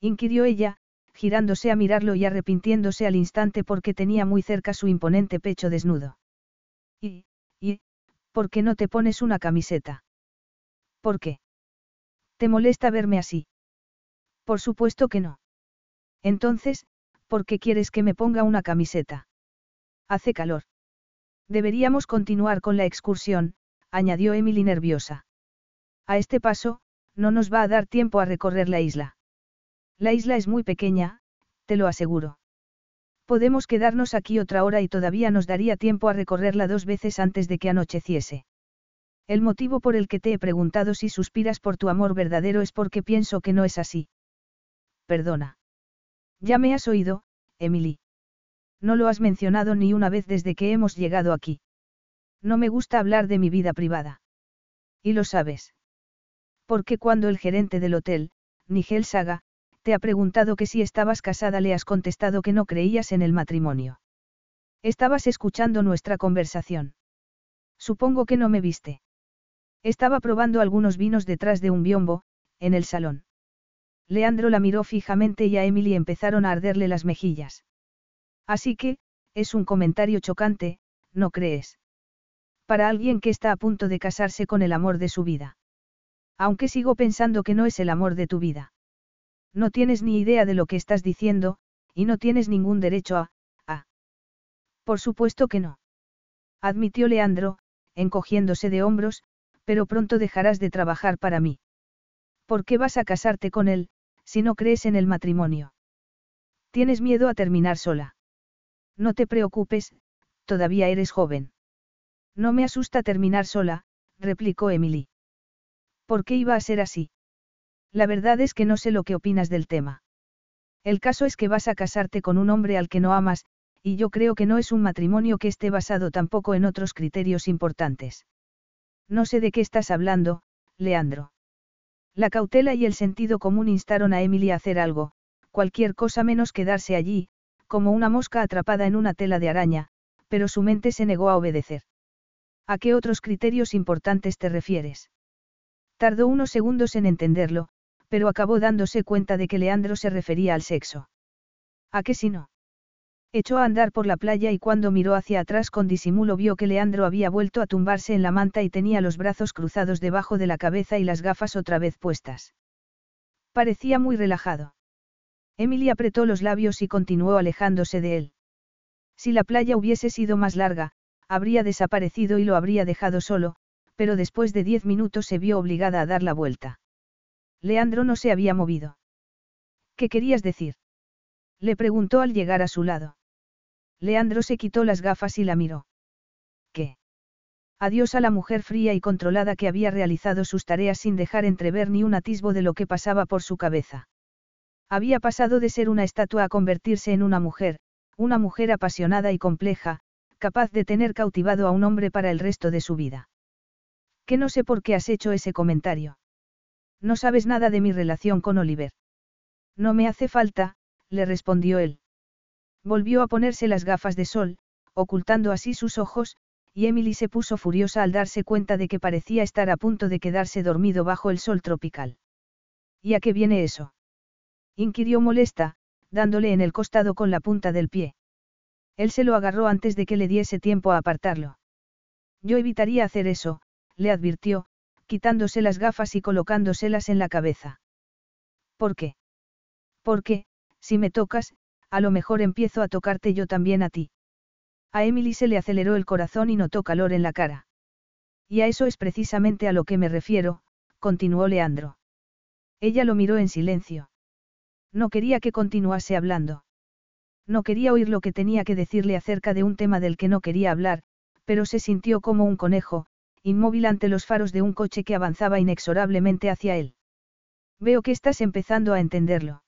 inquirió ella, girándose a mirarlo y arrepintiéndose al instante porque tenía muy cerca su imponente pecho desnudo. Y, y, ¿por qué no te pones una camiseta? ¿Por qué? ¿Te molesta verme así? Por supuesto que no. Entonces, ¿por qué quieres que me ponga una camiseta? Hace calor. Deberíamos continuar con la excursión, añadió Emily nerviosa. A este paso, no nos va a dar tiempo a recorrer la isla. La isla es muy pequeña, te lo aseguro. Podemos quedarnos aquí otra hora y todavía nos daría tiempo a recorrerla dos veces antes de que anocheciese. El motivo por el que te he preguntado si suspiras por tu amor verdadero es porque pienso que no es así. Perdona. Ya me has oído, Emily. No lo has mencionado ni una vez desde que hemos llegado aquí. No me gusta hablar de mi vida privada. Y lo sabes. Porque cuando el gerente del hotel, Nigel Saga, te ha preguntado que si estabas casada le has contestado que no creías en el matrimonio. Estabas escuchando nuestra conversación. Supongo que no me viste. Estaba probando algunos vinos detrás de un biombo, en el salón. Leandro la miró fijamente y a Emily empezaron a arderle las mejillas. Así que, es un comentario chocante, ¿no crees? Para alguien que está a punto de casarse con el amor de su vida. Aunque sigo pensando que no es el amor de tu vida. No tienes ni idea de lo que estás diciendo, y no tienes ningún derecho a... a... Por supuesto que no. Admitió Leandro, encogiéndose de hombros, pero pronto dejarás de trabajar para mí. ¿Por qué vas a casarte con él, si no crees en el matrimonio? Tienes miedo a terminar sola. No te preocupes, todavía eres joven. No me asusta terminar sola, replicó Emily. ¿Por qué iba a ser así? La verdad es que no sé lo que opinas del tema. El caso es que vas a casarte con un hombre al que no amas, y yo creo que no es un matrimonio que esté basado tampoco en otros criterios importantes. No sé de qué estás hablando, Leandro. La cautela y el sentido común instaron a Emily a hacer algo, cualquier cosa menos quedarse allí, como una mosca atrapada en una tela de araña, pero su mente se negó a obedecer. ¿A qué otros criterios importantes te refieres? Tardó unos segundos en entenderlo, pero acabó dándose cuenta de que Leandro se refería al sexo. ¿A qué si no? Echó a andar por la playa y cuando miró hacia atrás con disimulo vio que Leandro había vuelto a tumbarse en la manta y tenía los brazos cruzados debajo de la cabeza y las gafas otra vez puestas. Parecía muy relajado. Emily apretó los labios y continuó alejándose de él. Si la playa hubiese sido más larga, habría desaparecido y lo habría dejado solo, pero después de diez minutos se vio obligada a dar la vuelta. Leandro no se había movido. ¿Qué querías decir? Le preguntó al llegar a su lado. Leandro se quitó las gafas y la miró. ¿Qué? Adiós a la mujer fría y controlada que había realizado sus tareas sin dejar entrever ni un atisbo de lo que pasaba por su cabeza. Había pasado de ser una estatua a convertirse en una mujer, una mujer apasionada y compleja, capaz de tener cautivado a un hombre para el resto de su vida. Que no sé por qué has hecho ese comentario. No sabes nada de mi relación con Oliver. No me hace falta, le respondió él. Volvió a ponerse las gafas de sol, ocultando así sus ojos, y Emily se puso furiosa al darse cuenta de que parecía estar a punto de quedarse dormido bajo el sol tropical. ¿Y a qué viene eso? inquirió molesta, dándole en el costado con la punta del pie. Él se lo agarró antes de que le diese tiempo a apartarlo. Yo evitaría hacer eso, le advirtió, quitándose las gafas y colocándoselas en la cabeza. ¿Por qué? Porque, si me tocas, a lo mejor empiezo a tocarte yo también a ti. A Emily se le aceleró el corazón y notó calor en la cara. Y a eso es precisamente a lo que me refiero, continuó Leandro. Ella lo miró en silencio. No quería que continuase hablando. No quería oír lo que tenía que decirle acerca de un tema del que no quería hablar, pero se sintió como un conejo, inmóvil ante los faros de un coche que avanzaba inexorablemente hacia él. Veo que estás empezando a entenderlo.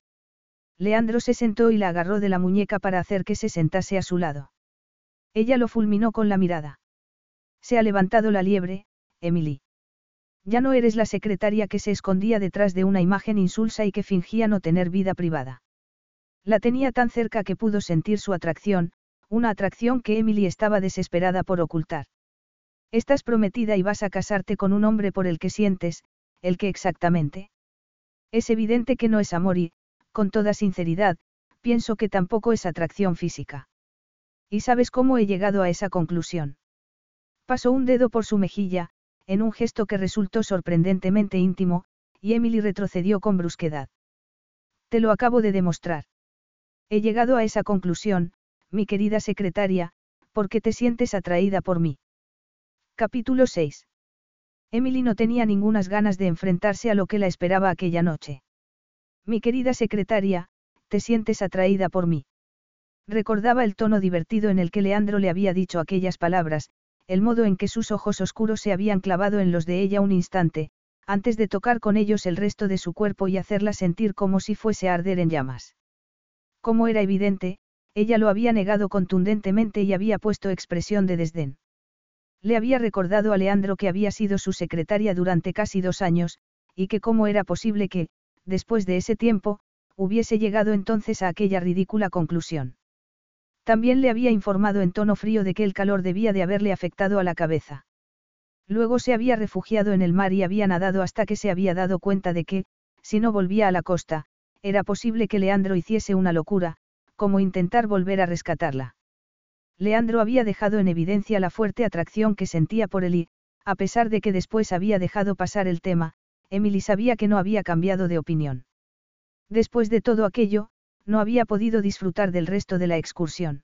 Leandro se sentó y la agarró de la muñeca para hacer que se sentase a su lado. Ella lo fulminó con la mirada. Se ha levantado la liebre, Emily. Ya no eres la secretaria que se escondía detrás de una imagen insulsa y que fingía no tener vida privada. La tenía tan cerca que pudo sentir su atracción, una atracción que Emily estaba desesperada por ocultar. Estás prometida y vas a casarte con un hombre por el que sientes, el que exactamente. Es evidente que no es amor y, con toda sinceridad, pienso que tampoco es atracción física. ¿Y sabes cómo he llegado a esa conclusión? Pasó un dedo por su mejilla, en un gesto que resultó sorprendentemente íntimo, y Emily retrocedió con brusquedad. Te lo acabo de demostrar. He llegado a esa conclusión, mi querida secretaria, porque te sientes atraída por mí. Capítulo 6. Emily no tenía ningunas ganas de enfrentarse a lo que la esperaba aquella noche. Mi querida secretaria, ¿te sientes atraída por mí? Recordaba el tono divertido en el que Leandro le había dicho aquellas palabras, el modo en que sus ojos oscuros se habían clavado en los de ella un instante, antes de tocar con ellos el resto de su cuerpo y hacerla sentir como si fuese a arder en llamas. Como era evidente, ella lo había negado contundentemente y había puesto expresión de desdén. Le había recordado a Leandro que había sido su secretaria durante casi dos años, y que cómo era posible que, después de ese tiempo, hubiese llegado entonces a aquella ridícula conclusión. También le había informado en tono frío de que el calor debía de haberle afectado a la cabeza. Luego se había refugiado en el mar y había nadado hasta que se había dado cuenta de que, si no volvía a la costa, era posible que Leandro hiciese una locura, como intentar volver a rescatarla. Leandro había dejado en evidencia la fuerte atracción que sentía por él y, a pesar de que después había dejado pasar el tema, Emily sabía que no había cambiado de opinión. Después de todo aquello, no había podido disfrutar del resto de la excursión.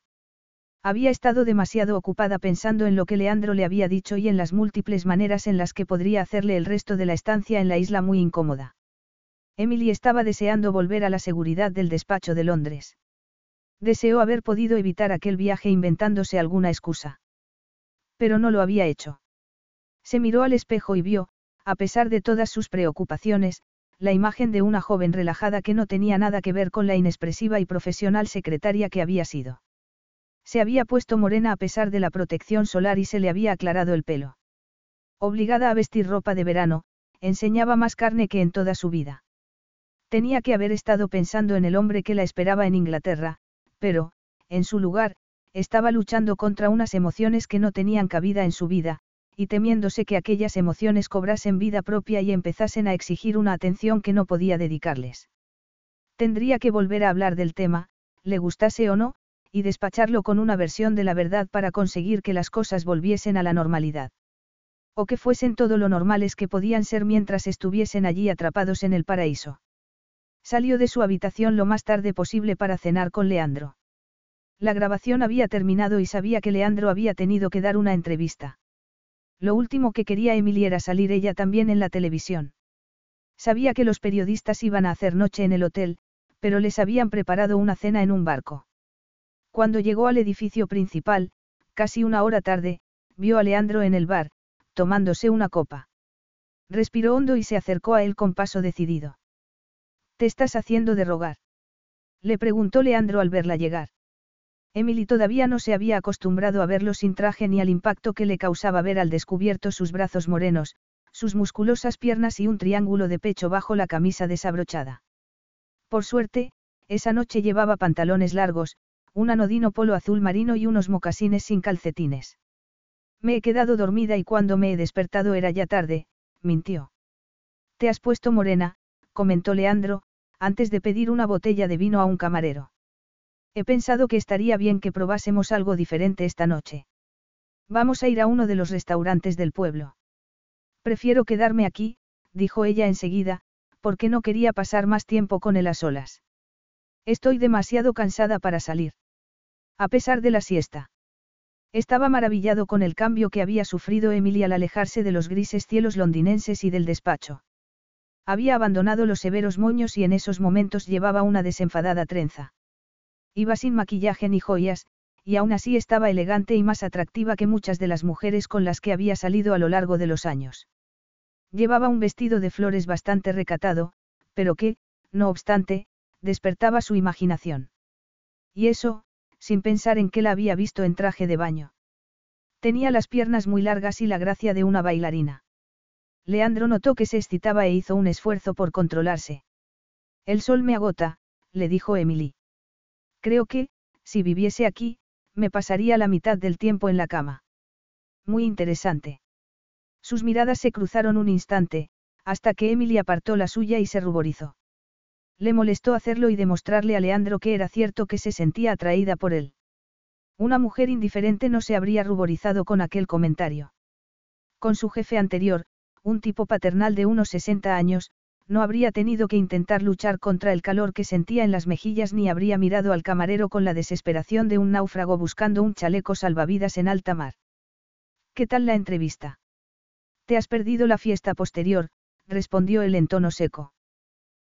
Había estado demasiado ocupada pensando en lo que Leandro le había dicho y en las múltiples maneras en las que podría hacerle el resto de la estancia en la isla muy incómoda. Emily estaba deseando volver a la seguridad del despacho de Londres. Deseó haber podido evitar aquel viaje inventándose alguna excusa. Pero no lo había hecho. Se miró al espejo y vio, a pesar de todas sus preocupaciones, la imagen de una joven relajada que no tenía nada que ver con la inexpresiva y profesional secretaria que había sido. Se había puesto morena a pesar de la protección solar y se le había aclarado el pelo. Obligada a vestir ropa de verano, enseñaba más carne que en toda su vida. Tenía que haber estado pensando en el hombre que la esperaba en Inglaterra, pero, en su lugar, estaba luchando contra unas emociones que no tenían cabida en su vida, y temiéndose que aquellas emociones cobrasen vida propia y empezasen a exigir una atención que no podía dedicarles. Tendría que volver a hablar del tema, le gustase o no, y despacharlo con una versión de la verdad para conseguir que las cosas volviesen a la normalidad. O que fuesen todo lo normales que podían ser mientras estuviesen allí atrapados en el paraíso. Salió de su habitación lo más tarde posible para cenar con Leandro. La grabación había terminado y sabía que Leandro había tenido que dar una entrevista. Lo último que quería Emily era salir ella también en la televisión. Sabía que los periodistas iban a hacer noche en el hotel, pero les habían preparado una cena en un barco. Cuando llegó al edificio principal, casi una hora tarde, vio a Leandro en el bar, tomándose una copa. Respiró hondo y se acercó a él con paso decidido. ¿Te estás haciendo de rogar? Le preguntó Leandro al verla llegar. Emily todavía no se había acostumbrado a verlo sin traje ni al impacto que le causaba ver al descubierto sus brazos morenos, sus musculosas piernas y un triángulo de pecho bajo la camisa desabrochada. Por suerte, esa noche llevaba pantalones largos, un anodino polo azul marino y unos mocasines sin calcetines. Me he quedado dormida y cuando me he despertado era ya tarde, mintió. Te has puesto morena, comentó Leandro, antes de pedir una botella de vino a un camarero. He pensado que estaría bien que probásemos algo diferente esta noche. Vamos a ir a uno de los restaurantes del pueblo. Prefiero quedarme aquí, dijo ella enseguida, porque no quería pasar más tiempo con él a solas. Estoy demasiado cansada para salir. A pesar de la siesta. Estaba maravillado con el cambio que había sufrido Emily al alejarse de los grises cielos londinenses y del despacho. Había abandonado los severos moños y en esos momentos llevaba una desenfadada trenza. Iba sin maquillaje ni joyas, y aún así estaba elegante y más atractiva que muchas de las mujeres con las que había salido a lo largo de los años. Llevaba un vestido de flores bastante recatado, pero que, no obstante, despertaba su imaginación. Y eso, sin pensar en que la había visto en traje de baño. Tenía las piernas muy largas y la gracia de una bailarina. Leandro notó que se excitaba e hizo un esfuerzo por controlarse. El sol me agota, le dijo Emily. Creo que, si viviese aquí, me pasaría la mitad del tiempo en la cama. Muy interesante. Sus miradas se cruzaron un instante, hasta que Emily apartó la suya y se ruborizó. Le molestó hacerlo y demostrarle a Leandro que era cierto que se sentía atraída por él. Una mujer indiferente no se habría ruborizado con aquel comentario. Con su jefe anterior, un tipo paternal de unos 60 años, no habría tenido que intentar luchar contra el calor que sentía en las mejillas ni habría mirado al camarero con la desesperación de un náufrago buscando un chaleco salvavidas en alta mar. ¿Qué tal la entrevista? Te has perdido la fiesta posterior, respondió él en tono seco.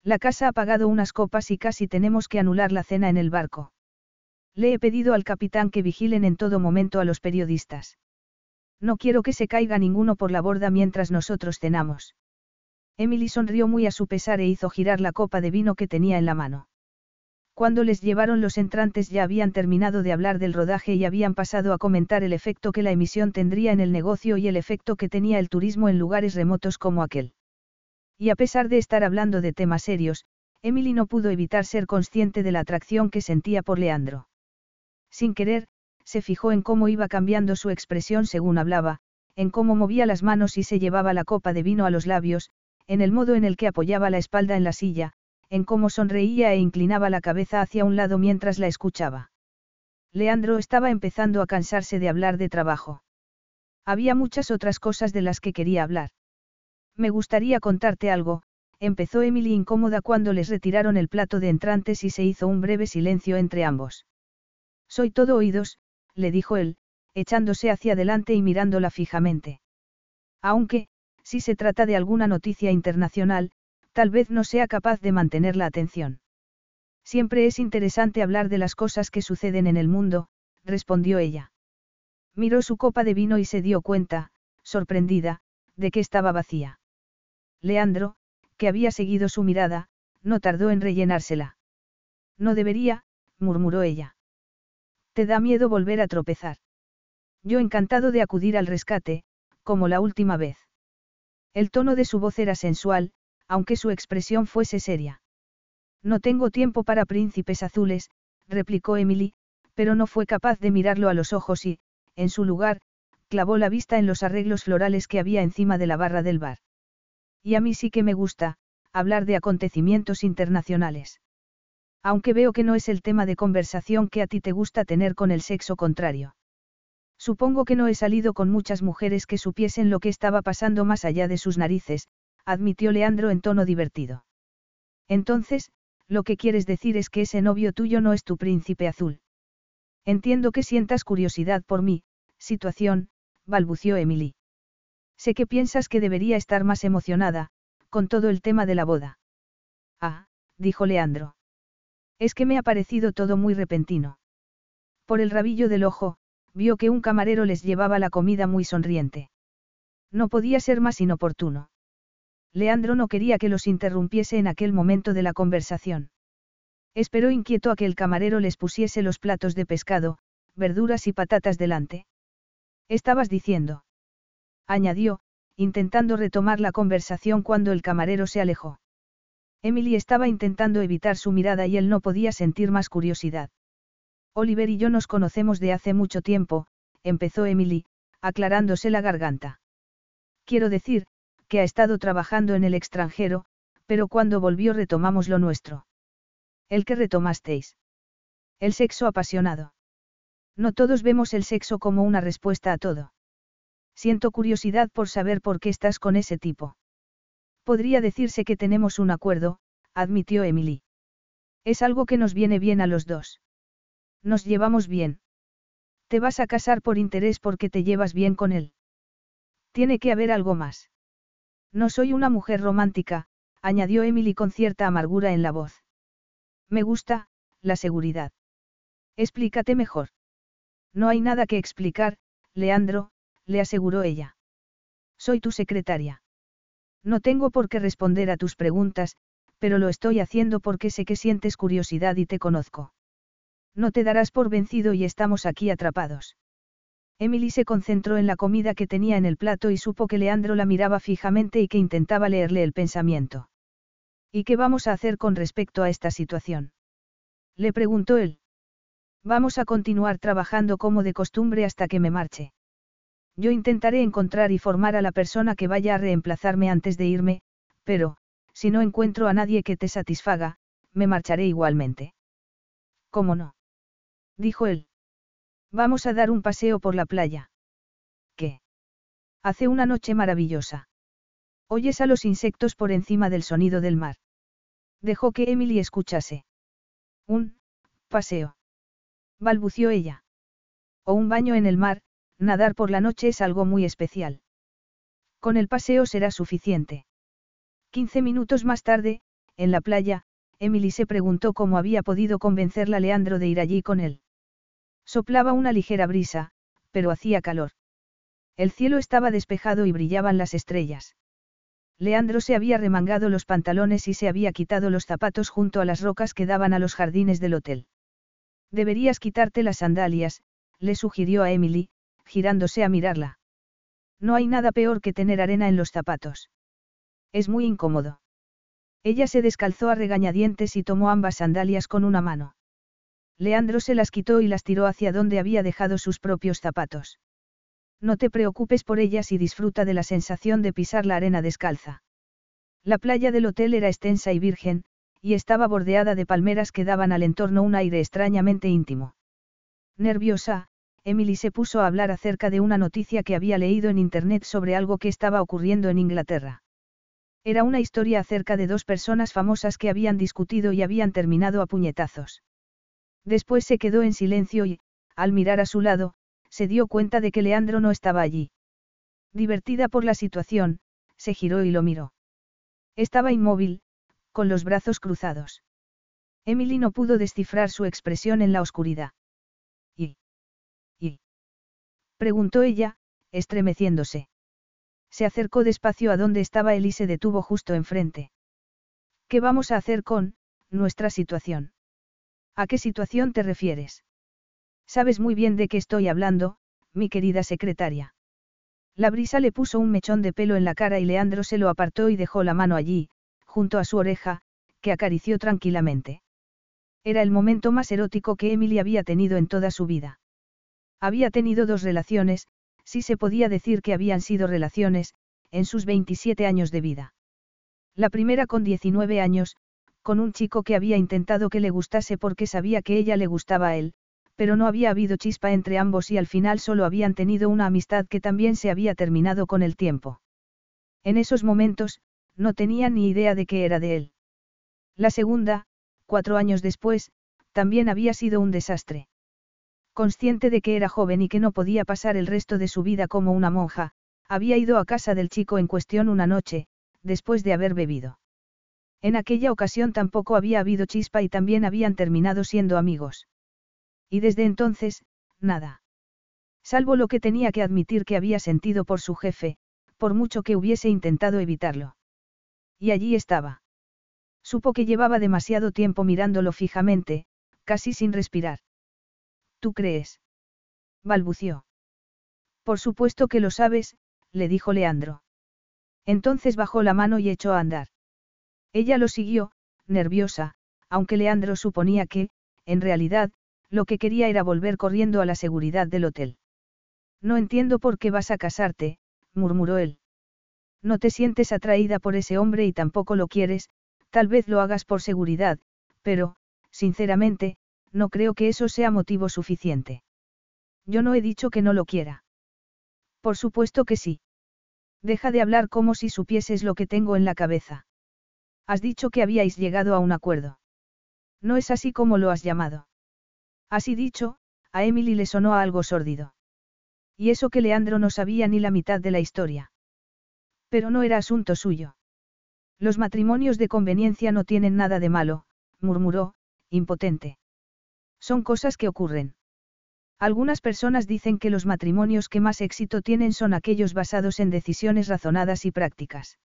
La casa ha pagado unas copas y casi tenemos que anular la cena en el barco. Le he pedido al capitán que vigilen en todo momento a los periodistas. No quiero que se caiga ninguno por la borda mientras nosotros cenamos. Emily sonrió muy a su pesar e hizo girar la copa de vino que tenía en la mano. Cuando les llevaron los entrantes ya habían terminado de hablar del rodaje y habían pasado a comentar el efecto que la emisión tendría en el negocio y el efecto que tenía el turismo en lugares remotos como aquel. Y a pesar de estar hablando de temas serios, Emily no pudo evitar ser consciente de la atracción que sentía por Leandro. Sin querer, se fijó en cómo iba cambiando su expresión según hablaba, en cómo movía las manos y se llevaba la copa de vino a los labios, en el modo en el que apoyaba la espalda en la silla, en cómo sonreía e inclinaba la cabeza hacia un lado mientras la escuchaba. Leandro estaba empezando a cansarse de hablar de trabajo. Había muchas otras cosas de las que quería hablar. Me gustaría contarte algo, empezó Emily incómoda cuando les retiraron el plato de entrantes y se hizo un breve silencio entre ambos. Soy todo oídos, le dijo él, echándose hacia adelante y mirándola fijamente. Aunque, si se trata de alguna noticia internacional, tal vez no sea capaz de mantener la atención. Siempre es interesante hablar de las cosas que suceden en el mundo, respondió ella. Miró su copa de vino y se dio cuenta, sorprendida, de que estaba vacía. Leandro, que había seguido su mirada, no tardó en rellenársela. No debería, murmuró ella. Te da miedo volver a tropezar. Yo encantado de acudir al rescate, como la última vez. El tono de su voz era sensual, aunque su expresión fuese seria. No tengo tiempo para príncipes azules, replicó Emily, pero no fue capaz de mirarlo a los ojos y, en su lugar, clavó la vista en los arreglos florales que había encima de la barra del bar. Y a mí sí que me gusta, hablar de acontecimientos internacionales. Aunque veo que no es el tema de conversación que a ti te gusta tener con el sexo contrario. Supongo que no he salido con muchas mujeres que supiesen lo que estaba pasando más allá de sus narices, admitió Leandro en tono divertido. Entonces, lo que quieres decir es que ese novio tuyo no es tu príncipe azul. Entiendo que sientas curiosidad por mí, situación, balbució Emily. Sé que piensas que debería estar más emocionada, con todo el tema de la boda. Ah, dijo Leandro. Es que me ha parecido todo muy repentino. Por el rabillo del ojo, vio que un camarero les llevaba la comida muy sonriente. No podía ser más inoportuno. Leandro no quería que los interrumpiese en aquel momento de la conversación. Esperó inquieto a que el camarero les pusiese los platos de pescado, verduras y patatas delante. Estabas diciendo. Añadió, intentando retomar la conversación cuando el camarero se alejó. Emily estaba intentando evitar su mirada y él no podía sentir más curiosidad. Oliver y yo nos conocemos de hace mucho tiempo, empezó Emily, aclarándose la garganta. Quiero decir, que ha estado trabajando en el extranjero, pero cuando volvió retomamos lo nuestro. ¿El que retomasteis? El sexo apasionado. No todos vemos el sexo como una respuesta a todo. Siento curiosidad por saber por qué estás con ese tipo. Podría decirse que tenemos un acuerdo, admitió Emily. Es algo que nos viene bien a los dos. Nos llevamos bien. Te vas a casar por interés porque te llevas bien con él. Tiene que haber algo más. No soy una mujer romántica, añadió Emily con cierta amargura en la voz. Me gusta, la seguridad. Explícate mejor. No hay nada que explicar, Leandro, le aseguró ella. Soy tu secretaria. No tengo por qué responder a tus preguntas, pero lo estoy haciendo porque sé que sientes curiosidad y te conozco. No te darás por vencido y estamos aquí atrapados. Emily se concentró en la comida que tenía en el plato y supo que Leandro la miraba fijamente y que intentaba leerle el pensamiento. ¿Y qué vamos a hacer con respecto a esta situación? Le preguntó él. Vamos a continuar trabajando como de costumbre hasta que me marche. Yo intentaré encontrar y formar a la persona que vaya a reemplazarme antes de irme, pero, si no encuentro a nadie que te satisfaga, me marcharé igualmente. ¿Cómo no? Dijo él. Vamos a dar un paseo por la playa. ¿Qué? Hace una noche maravillosa. Oyes a los insectos por encima del sonido del mar. Dejó que Emily escuchase. Un, paseo. Balbució ella. O un baño en el mar, nadar por la noche es algo muy especial. Con el paseo será suficiente. Quince minutos más tarde, en la playa, Emily se preguntó cómo había podido convencerla Leandro de ir allí con él. Soplaba una ligera brisa, pero hacía calor. El cielo estaba despejado y brillaban las estrellas. Leandro se había remangado los pantalones y se había quitado los zapatos junto a las rocas que daban a los jardines del hotel. Deberías quitarte las sandalias, le sugirió a Emily, girándose a mirarla. No hay nada peor que tener arena en los zapatos. Es muy incómodo. Ella se descalzó a regañadientes y tomó ambas sandalias con una mano. Leandro se las quitó y las tiró hacia donde había dejado sus propios zapatos. No te preocupes por ellas y disfruta de la sensación de pisar la arena descalza. La playa del hotel era extensa y virgen, y estaba bordeada de palmeras que daban al entorno un aire extrañamente íntimo. Nerviosa, Emily se puso a hablar acerca de una noticia que había leído en Internet sobre algo que estaba ocurriendo en Inglaterra. Era una historia acerca de dos personas famosas que habían discutido y habían terminado a puñetazos. Después se quedó en silencio y, al mirar a su lado, se dio cuenta de que Leandro no estaba allí. Divertida por la situación, se giró y lo miró. Estaba inmóvil, con los brazos cruzados. Emily no pudo descifrar su expresión en la oscuridad. ¿Y? ¿Y? preguntó ella, estremeciéndose. Se acercó despacio a donde estaba él y se detuvo justo enfrente. ¿Qué vamos a hacer con, nuestra situación? ¿A qué situación te refieres? Sabes muy bien de qué estoy hablando, mi querida secretaria. La brisa le puso un mechón de pelo en la cara y Leandro se lo apartó y dejó la mano allí, junto a su oreja, que acarició tranquilamente. Era el momento más erótico que Emily había tenido en toda su vida. Había tenido dos relaciones, si se podía decir que habían sido relaciones, en sus 27 años de vida. La primera con 19 años, con un chico que había intentado que le gustase porque sabía que ella le gustaba a él, pero no había habido chispa entre ambos y al final solo habían tenido una amistad que también se había terminado con el tiempo. En esos momentos, no tenía ni idea de qué era de él. La segunda, cuatro años después, también había sido un desastre. Consciente de que era joven y que no podía pasar el resto de su vida como una monja, había ido a casa del chico en cuestión una noche, después de haber bebido. En aquella ocasión tampoco había habido chispa y también habían terminado siendo amigos. Y desde entonces, nada. Salvo lo que tenía que admitir que había sentido por su jefe, por mucho que hubiese intentado evitarlo. Y allí estaba. Supo que llevaba demasiado tiempo mirándolo fijamente, casi sin respirar. ¿Tú crees? balbució. Por supuesto que lo sabes, le dijo Leandro. Entonces bajó la mano y echó a andar. Ella lo siguió, nerviosa, aunque Leandro suponía que, en realidad, lo que quería era volver corriendo a la seguridad del hotel. No entiendo por qué vas a casarte, murmuró él. No te sientes atraída por ese hombre y tampoco lo quieres, tal vez lo hagas por seguridad, pero, sinceramente, no creo que eso sea motivo suficiente. Yo no he dicho que no lo quiera. Por supuesto que sí. Deja de hablar como si supieses lo que tengo en la cabeza. Has dicho que habíais llegado a un acuerdo. No es así como lo has llamado. Así dicho, a Emily le sonó algo sórdido. Y eso que Leandro no sabía ni la mitad de la historia. Pero no era asunto suyo. Los matrimonios de conveniencia no tienen nada de malo, murmuró, impotente. Son cosas que ocurren. Algunas personas dicen que los matrimonios que más éxito tienen son aquellos basados en decisiones razonadas y prácticas.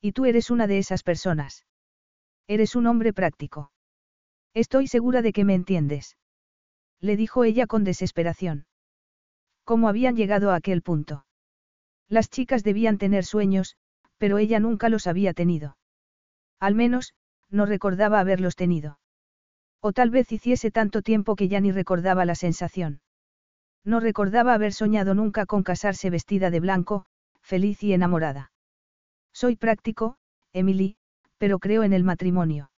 Y tú eres una de esas personas. Eres un hombre práctico. Estoy segura de que me entiendes le dijo ella con desesperación. ¿Cómo habían llegado a aquel punto? Las chicas debían tener sueños, pero ella nunca los había tenido. Al menos, no recordaba haberlos tenido. O tal vez hiciese tanto tiempo que ya ni recordaba la sensación. No recordaba haber soñado nunca con casarse vestida de blanco, feliz y enamorada. Soy práctico, Emily, pero creo en el matrimonio.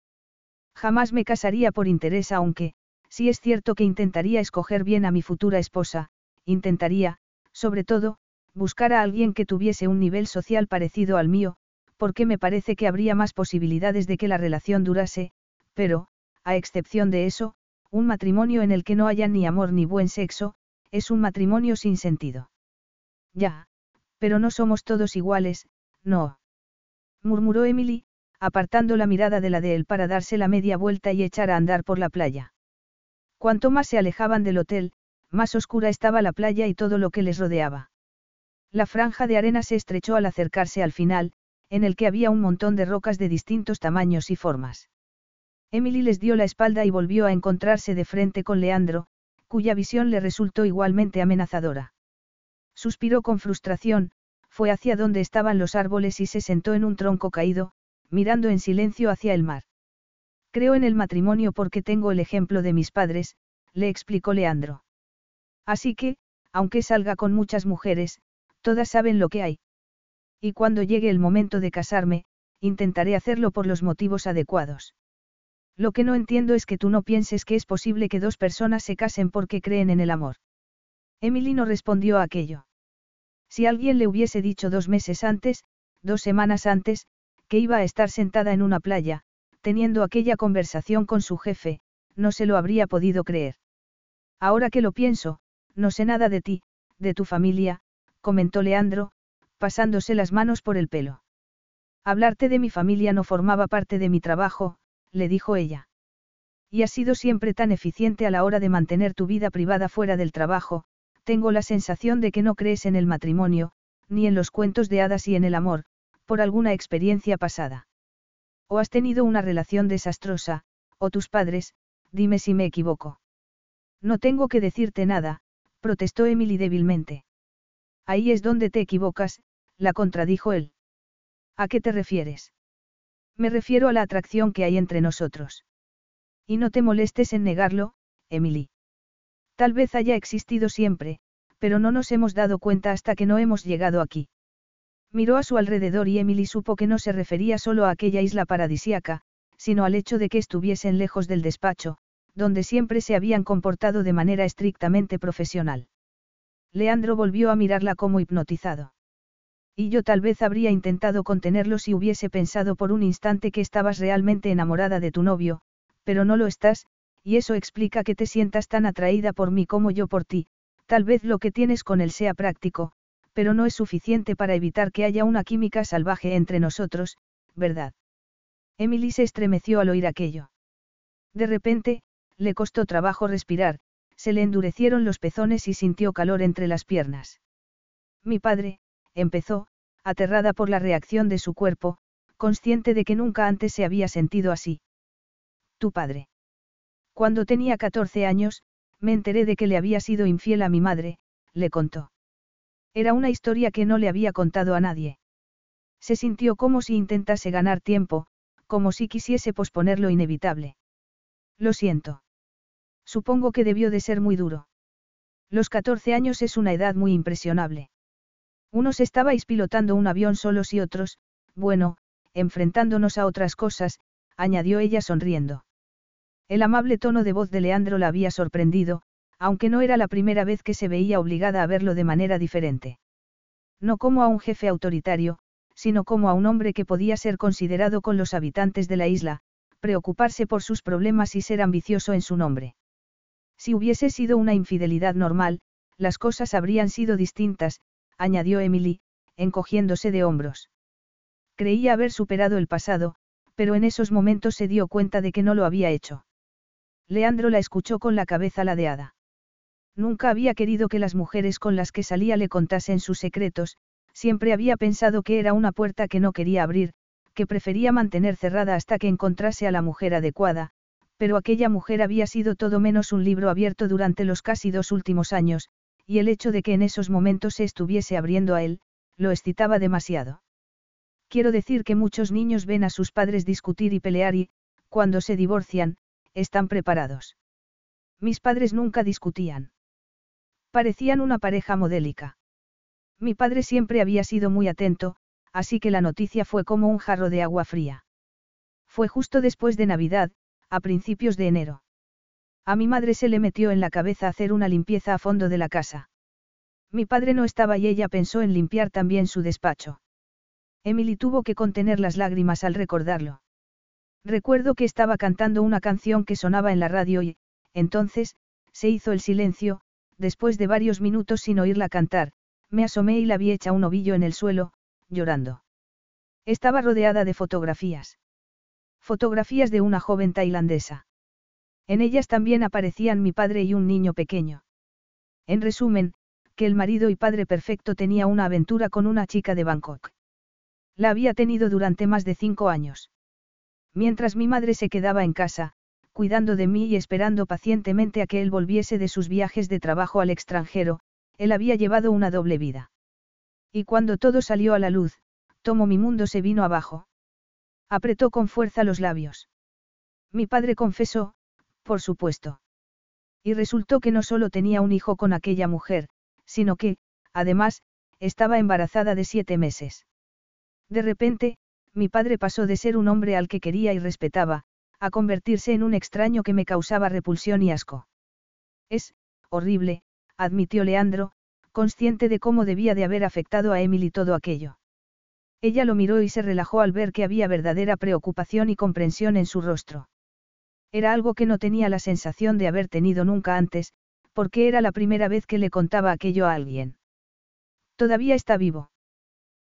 Jamás me casaría por interés aunque, si es cierto que intentaría escoger bien a mi futura esposa, intentaría, sobre todo, buscar a alguien que tuviese un nivel social parecido al mío, porque me parece que habría más posibilidades de que la relación durase, pero, a excepción de eso, un matrimonio en el que no haya ni amor ni buen sexo, es un matrimonio sin sentido. Ya, pero no somos todos iguales, no. Murmuró Emily, apartando la mirada de la de él para darse la media vuelta y echar a andar por la playa. Cuanto más se alejaban del hotel, más oscura estaba la playa y todo lo que les rodeaba. La franja de arena se estrechó al acercarse al final, en el que había un montón de rocas de distintos tamaños y formas. Emily les dio la espalda y volvió a encontrarse de frente con Leandro, cuya visión le resultó igualmente amenazadora. Suspiró con frustración, fue hacia donde estaban los árboles y se sentó en un tronco caído, mirando en silencio hacia el mar. Creo en el matrimonio porque tengo el ejemplo de mis padres, le explicó Leandro. Así que, aunque salga con muchas mujeres, todas saben lo que hay. Y cuando llegue el momento de casarme, intentaré hacerlo por los motivos adecuados. Lo que no entiendo es que tú no pienses que es posible que dos personas se casen porque creen en el amor. Emily no respondió a aquello. Si alguien le hubiese dicho dos meses antes, dos semanas antes, que iba a estar sentada en una playa, teniendo aquella conversación con su jefe, no se lo habría podido creer. Ahora que lo pienso, no sé nada de ti, de tu familia, comentó Leandro, pasándose las manos por el pelo. Hablarte de mi familia no formaba parte de mi trabajo, le dijo ella. Y has sido siempre tan eficiente a la hora de mantener tu vida privada fuera del trabajo, tengo la sensación de que no crees en el matrimonio, ni en los cuentos de hadas y en el amor, por alguna experiencia pasada. O has tenido una relación desastrosa, o tus padres, dime si me equivoco. No tengo que decirte nada, protestó Emily débilmente. Ahí es donde te equivocas, la contradijo él. ¿A qué te refieres? Me refiero a la atracción que hay entre nosotros. Y no te molestes en negarlo, Emily. Tal vez haya existido siempre, pero no nos hemos dado cuenta hasta que no hemos llegado aquí. Miró a su alrededor y Emily supo que no se refería solo a aquella isla paradisíaca, sino al hecho de que estuviesen lejos del despacho, donde siempre se habían comportado de manera estrictamente profesional. Leandro volvió a mirarla como hipnotizado. Y yo tal vez habría intentado contenerlo si hubiese pensado por un instante que estabas realmente enamorada de tu novio, pero no lo estás, y eso explica que te sientas tan atraída por mí como yo por ti, tal vez lo que tienes con él sea práctico, pero no es suficiente para evitar que haya una química salvaje entre nosotros, ¿verdad? Emily se estremeció al oír aquello. De repente, le costó trabajo respirar, se le endurecieron los pezones y sintió calor entre las piernas. Mi padre, empezó, aterrada por la reacción de su cuerpo, consciente de que nunca antes se había sentido así. Tu padre. Cuando tenía 14 años, me enteré de que le había sido infiel a mi madre, le contó. Era una historia que no le había contado a nadie. Se sintió como si intentase ganar tiempo, como si quisiese posponer lo inevitable. Lo siento. Supongo que debió de ser muy duro. Los 14 años es una edad muy impresionable. Unos estabais pilotando un avión solos y otros, bueno, enfrentándonos a otras cosas, añadió ella sonriendo. El amable tono de voz de Leandro la había sorprendido, aunque no era la primera vez que se veía obligada a verlo de manera diferente. No como a un jefe autoritario, sino como a un hombre que podía ser considerado con los habitantes de la isla, preocuparse por sus problemas y ser ambicioso en su nombre. Si hubiese sido una infidelidad normal, las cosas habrían sido distintas, añadió Emily, encogiéndose de hombros. Creía haber superado el pasado, pero en esos momentos se dio cuenta de que no lo había hecho. Leandro la escuchó con la cabeza ladeada. Nunca había querido que las mujeres con las que salía le contasen sus secretos, siempre había pensado que era una puerta que no quería abrir, que prefería mantener cerrada hasta que encontrase a la mujer adecuada, pero aquella mujer había sido todo menos un libro abierto durante los casi dos últimos años, y el hecho de que en esos momentos se estuviese abriendo a él, lo excitaba demasiado. Quiero decir que muchos niños ven a sus padres discutir y pelear y, cuando se divorcian, están preparados. Mis padres nunca discutían. Parecían una pareja modélica. Mi padre siempre había sido muy atento, así que la noticia fue como un jarro de agua fría. Fue justo después de Navidad, a principios de enero. A mi madre se le metió en la cabeza hacer una limpieza a fondo de la casa. Mi padre no estaba y ella pensó en limpiar también su despacho. Emily tuvo que contener las lágrimas al recordarlo. Recuerdo que estaba cantando una canción que sonaba en la radio y, entonces, se hizo el silencio, después de varios minutos sin oírla cantar, me asomé y la vi hecha un ovillo en el suelo, llorando. Estaba rodeada de fotografías. Fotografías de una joven tailandesa. En ellas también aparecían mi padre y un niño pequeño. En resumen, que el marido y padre perfecto tenía una aventura con una chica de Bangkok. La había tenido durante más de cinco años. Mientras mi madre se quedaba en casa, cuidando de mí y esperando pacientemente a que él volviese de sus viajes de trabajo al extranjero, él había llevado una doble vida. Y cuando todo salió a la luz, tomo mi mundo se vino abajo. Apretó con fuerza los labios. Mi padre confesó, por supuesto. Y resultó que no solo tenía un hijo con aquella mujer, sino que, además, estaba embarazada de siete meses. De repente, mi padre pasó de ser un hombre al que quería y respetaba, a convertirse en un extraño que me causaba repulsión y asco. Es, horrible, admitió Leandro, consciente de cómo debía de haber afectado a Emily todo aquello. Ella lo miró y se relajó al ver que había verdadera preocupación y comprensión en su rostro. Era algo que no tenía la sensación de haber tenido nunca antes, porque era la primera vez que le contaba aquello a alguien. ¿Todavía está vivo?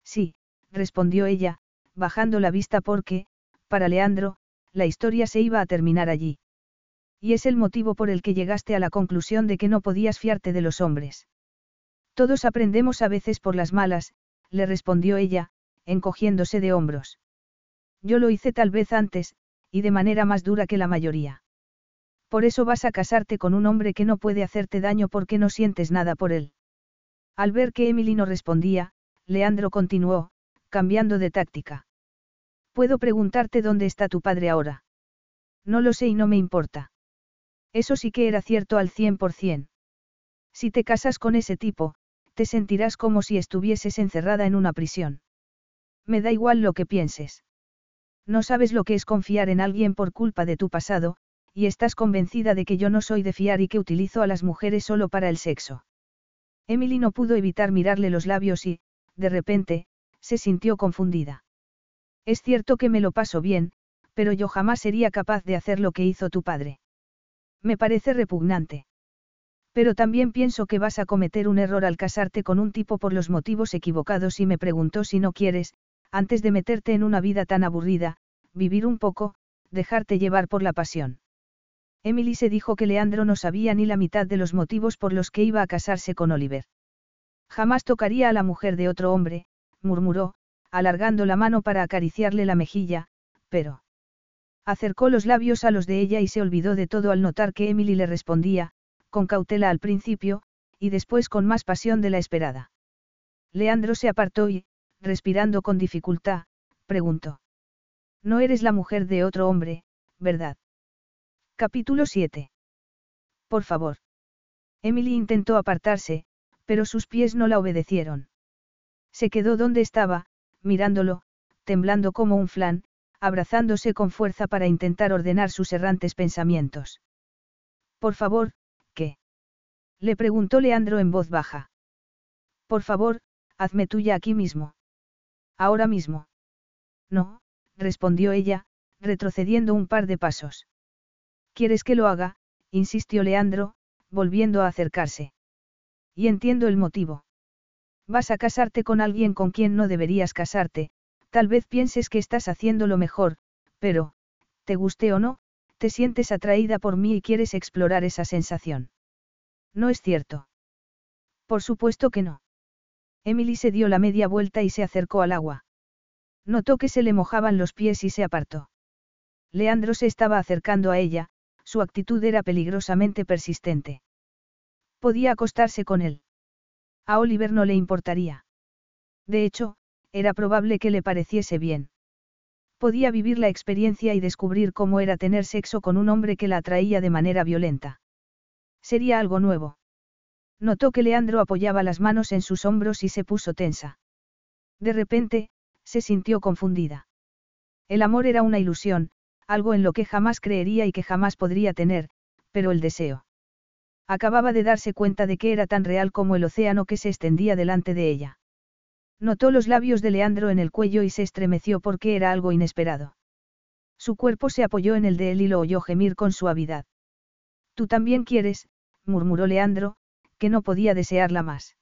Sí, respondió ella, bajando la vista porque, para Leandro, la historia se iba a terminar allí. Y es el motivo por el que llegaste a la conclusión de que no podías fiarte de los hombres. Todos aprendemos a veces por las malas, le respondió ella, encogiéndose de hombros. Yo lo hice tal vez antes, y de manera más dura que la mayoría. Por eso vas a casarte con un hombre que no puede hacerte daño porque no sientes nada por él. Al ver que Emily no respondía, Leandro continuó, cambiando de táctica. Puedo preguntarte dónde está tu padre ahora. No lo sé y no me importa. Eso sí que era cierto al cien por cien. Si te casas con ese tipo, te sentirás como si estuvieses encerrada en una prisión. Me da igual lo que pienses. No sabes lo que es confiar en alguien por culpa de tu pasado, y estás convencida de que yo no soy de fiar y que utilizo a las mujeres solo para el sexo. Emily no pudo evitar mirarle los labios y, de repente, se sintió confundida. Es cierto que me lo paso bien, pero yo jamás sería capaz de hacer lo que hizo tu padre. Me parece repugnante. Pero también pienso que vas a cometer un error al casarte con un tipo por los motivos equivocados y me preguntó si no quieres, antes de meterte en una vida tan aburrida, vivir un poco, dejarte llevar por la pasión. Emily se dijo que Leandro no sabía ni la mitad de los motivos por los que iba a casarse con Oliver. Jamás tocaría a la mujer de otro hombre, murmuró, alargando la mano para acariciarle la mejilla, pero... Acercó los labios a los de ella y se olvidó de todo al notar que Emily le respondía, con cautela al principio, y después con más pasión de la esperada. Leandro se apartó y, respirando con dificultad, preguntó. No eres la mujer de otro hombre, ¿verdad? Capítulo 7. Por favor. Emily intentó apartarse, pero sus pies no la obedecieron. Se quedó donde estaba, mirándolo, temblando como un flan, abrazándose con fuerza para intentar ordenar sus errantes pensamientos. Por favor, ¿qué? Le preguntó Leandro en voz baja. Por favor, hazme tuya aquí mismo. Ahora mismo. No, respondió ella, retrocediendo un par de pasos. ¿Quieres que lo haga? insistió Leandro, volviendo a acercarse. Y entiendo el motivo. Vas a casarte con alguien con quien no deberías casarte, tal vez pienses que estás haciendo lo mejor, pero, te guste o no, te sientes atraída por mí y quieres explorar esa sensación. No es cierto. Por supuesto que no. Emily se dio la media vuelta y se acercó al agua. Notó que se le mojaban los pies y se apartó. Leandro se estaba acercando a ella, su actitud era peligrosamente persistente. Podía acostarse con él. A Oliver no le importaría. De hecho, era probable que le pareciese bien. Podía vivir la experiencia y descubrir cómo era tener sexo con un hombre que la atraía de manera violenta. Sería algo nuevo. Notó que Leandro apoyaba las manos en sus hombros y se puso tensa. De repente, se sintió confundida. El amor era una ilusión, algo en lo que jamás creería y que jamás podría tener, pero el deseo. Acababa de darse cuenta de que era tan real como el océano que se extendía delante de ella. Notó los labios de Leandro en el cuello y se estremeció porque era algo inesperado. Su cuerpo se apoyó en el de él y lo oyó gemir con suavidad. Tú también quieres, murmuró Leandro, que no podía desearla más.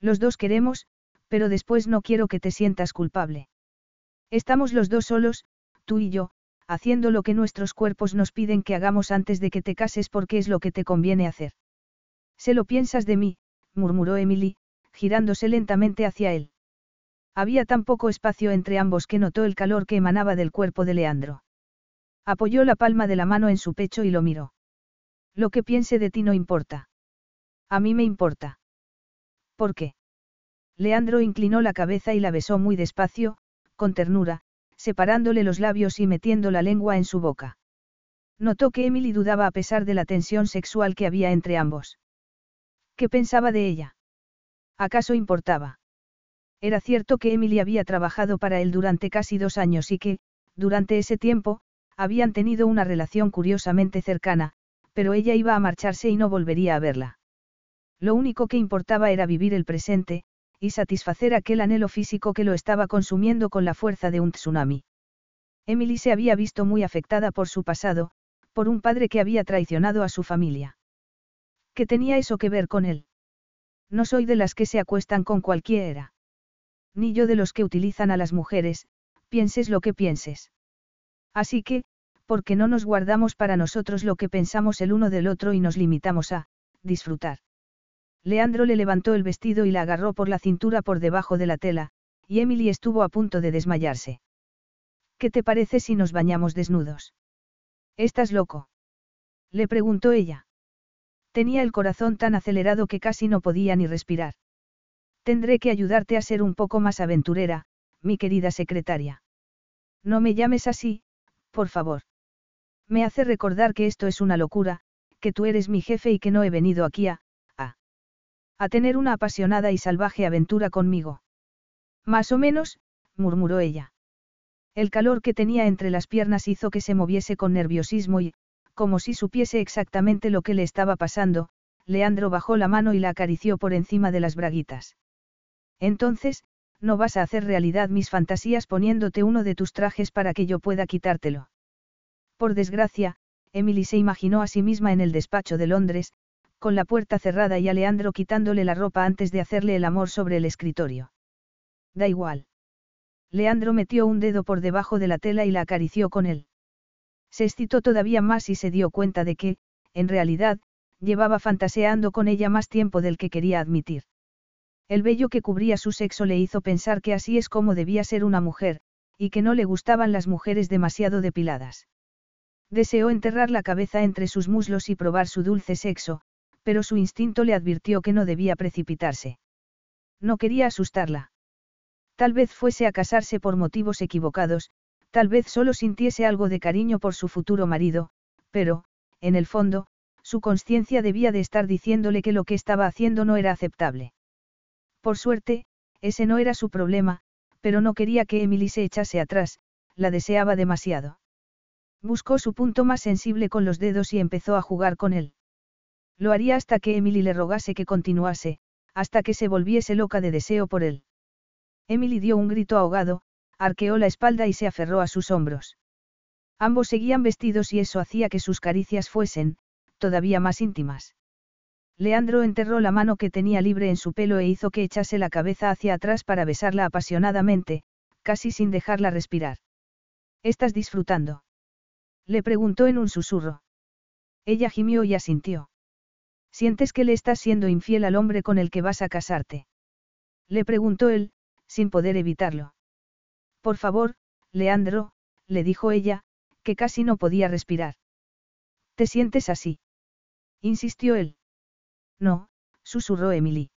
Los dos queremos, pero después no quiero que te sientas culpable. Estamos los dos solos, tú y yo, haciendo lo que nuestros cuerpos nos piden que hagamos antes de que te cases porque es lo que te conviene hacer. Se lo piensas de mí, murmuró Emily, girándose lentamente hacia él. Había tan poco espacio entre ambos que notó el calor que emanaba del cuerpo de Leandro. Apoyó la palma de la mano en su pecho y lo miró. Lo que piense de ti no importa. A mí me importa. ¿Por qué? Leandro inclinó la cabeza y la besó muy despacio, con ternura, separándole los labios y metiendo la lengua en su boca. Notó que Emily dudaba a pesar de la tensión sexual que había entre ambos. ¿Qué pensaba de ella? ¿Acaso importaba? Era cierto que Emily había trabajado para él durante casi dos años y que, durante ese tiempo, habían tenido una relación curiosamente cercana, pero ella iba a marcharse y no volvería a verla. Lo único que importaba era vivir el presente, y satisfacer aquel anhelo físico que lo estaba consumiendo con la fuerza de un tsunami. Emily se había visto muy afectada por su pasado, por un padre que había traicionado a su familia. ¿Qué tenía eso que ver con él? No soy de las que se acuestan con cualquiera. Ni yo de los que utilizan a las mujeres, pienses lo que pienses. Así que, ¿por qué no nos guardamos para nosotros lo que pensamos el uno del otro y nos limitamos a, disfrutar? Leandro le levantó el vestido y la agarró por la cintura por debajo de la tela, y Emily estuvo a punto de desmayarse. ¿Qué te parece si nos bañamos desnudos? ¿Estás loco? Le preguntó ella. Tenía el corazón tan acelerado que casi no podía ni respirar. Tendré que ayudarte a ser un poco más aventurera, mi querida secretaria. No me llames así, por favor. Me hace recordar que esto es una locura, que tú eres mi jefe y que no he venido aquí a, a, tener una apasionada y salvaje aventura conmigo. Más o menos, murmuró ella. El calor que tenía entre las piernas hizo que se moviese con nerviosismo y, como si supiese exactamente lo que le estaba pasando, Leandro bajó la mano y la acarició por encima de las braguitas. Entonces, no vas a hacer realidad mis fantasías poniéndote uno de tus trajes para que yo pueda quitártelo. Por desgracia, Emily se imaginó a sí misma en el despacho de Londres, con la puerta cerrada y a Leandro quitándole la ropa antes de hacerle el amor sobre el escritorio. Da igual. Leandro metió un dedo por debajo de la tela y la acarició con él. Se excitó todavía más y se dio cuenta de que, en realidad, llevaba fantaseando con ella más tiempo del que quería admitir. El vello que cubría su sexo le hizo pensar que así es como debía ser una mujer, y que no le gustaban las mujeres demasiado depiladas. Deseó enterrar la cabeza entre sus muslos y probar su dulce sexo, pero su instinto le advirtió que no debía precipitarse. No quería asustarla. Tal vez fuese a casarse por motivos equivocados, tal vez solo sintiese algo de cariño por su futuro marido, pero, en el fondo, su conciencia debía de estar diciéndole que lo que estaba haciendo no era aceptable. Por suerte, ese no era su problema, pero no quería que Emily se echase atrás, la deseaba demasiado. Buscó su punto más sensible con los dedos y empezó a jugar con él. Lo haría hasta que Emily le rogase que continuase, hasta que se volviese loca de deseo por él. Emily dio un grito ahogado, arqueó la espalda y se aferró a sus hombros. Ambos seguían vestidos y eso hacía que sus caricias fuesen, todavía más íntimas. Leandro enterró la mano que tenía libre en su pelo e hizo que echase la cabeza hacia atrás para besarla apasionadamente, casi sin dejarla respirar. ¿Estás disfrutando? Le preguntó en un susurro. Ella gimió y asintió. ¿Sientes que le estás siendo infiel al hombre con el que vas a casarte? Le preguntó él, sin poder evitarlo. Por favor, Leandro, le dijo ella, que casi no podía respirar. ¿Te sientes así? insistió él. No, susurró Emily.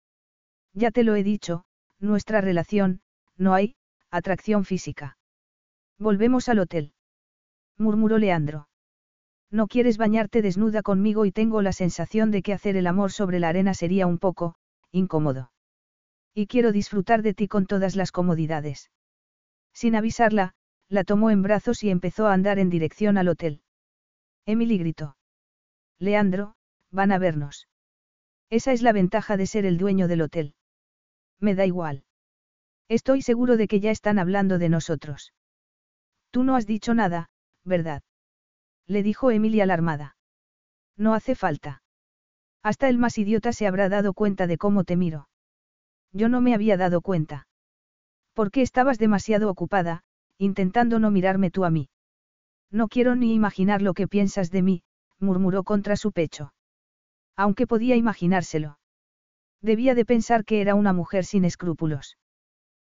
Ya te lo he dicho, nuestra relación, no hay, atracción física. Volvemos al hotel. murmuró Leandro. No quieres bañarte desnuda conmigo y tengo la sensación de que hacer el amor sobre la arena sería un poco, incómodo. Y quiero disfrutar de ti con todas las comodidades. Sin avisarla, la tomó en brazos y empezó a andar en dirección al hotel. Emily gritó. Leandro, van a vernos. Esa es la ventaja de ser el dueño del hotel. Me da igual. Estoy seguro de que ya están hablando de nosotros. Tú no has dicho nada, ¿verdad? Le dijo Emily alarmada. No hace falta. Hasta el más idiota se habrá dado cuenta de cómo te miro. Yo no me había dado cuenta. ¿Por qué estabas demasiado ocupada, intentando no mirarme tú a mí? No quiero ni imaginar lo que piensas de mí, murmuró contra su pecho. Aunque podía imaginárselo. Debía de pensar que era una mujer sin escrúpulos.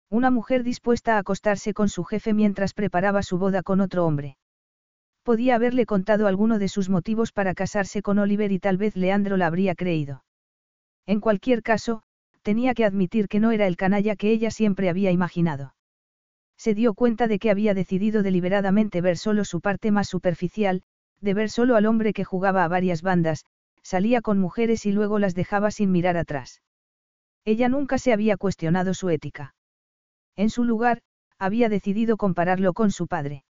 Una mujer dispuesta a acostarse con su jefe mientras preparaba su boda con otro hombre. Podía haberle contado alguno de sus motivos para casarse con Oliver y tal vez Leandro la habría creído. En cualquier caso, tenía que admitir que no era el canalla que ella siempre había imaginado. Se dio cuenta de que había decidido deliberadamente ver solo su parte más superficial, de ver solo al hombre que jugaba a varias bandas, salía con mujeres y luego las dejaba sin mirar atrás. Ella nunca se había cuestionado su ética. En su lugar, había decidido compararlo con su padre.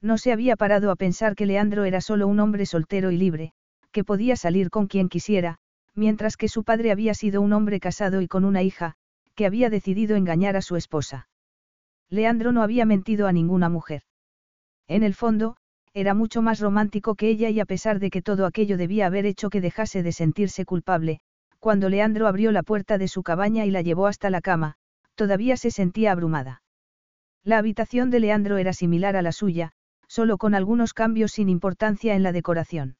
No se había parado a pensar que Leandro era solo un hombre soltero y libre, que podía salir con quien quisiera, mientras que su padre había sido un hombre casado y con una hija, que había decidido engañar a su esposa. Leandro no había mentido a ninguna mujer. En el fondo, era mucho más romántico que ella y a pesar de que todo aquello debía haber hecho que dejase de sentirse culpable, cuando Leandro abrió la puerta de su cabaña y la llevó hasta la cama, todavía se sentía abrumada. La habitación de Leandro era similar a la suya, solo con algunos cambios sin importancia en la decoración.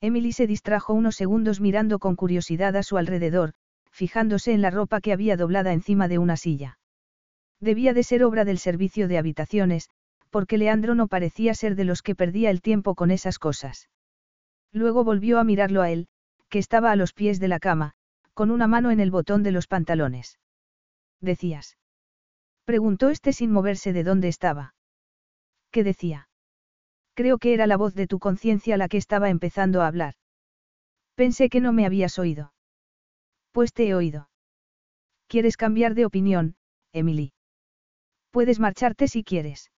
Emily se distrajo unos segundos mirando con curiosidad a su alrededor, fijándose en la ropa que había doblada encima de una silla. Debía de ser obra del servicio de habitaciones, porque Leandro no parecía ser de los que perdía el tiempo con esas cosas. Luego volvió a mirarlo a él, que estaba a los pies de la cama, con una mano en el botón de los pantalones decías. Preguntó este sin moverse de dónde estaba. ¿Qué decía? Creo que era la voz de tu conciencia la que estaba empezando a hablar. Pensé que no me habías oído. Pues te he oído. ¿Quieres cambiar de opinión, Emily? Puedes marcharte si quieres.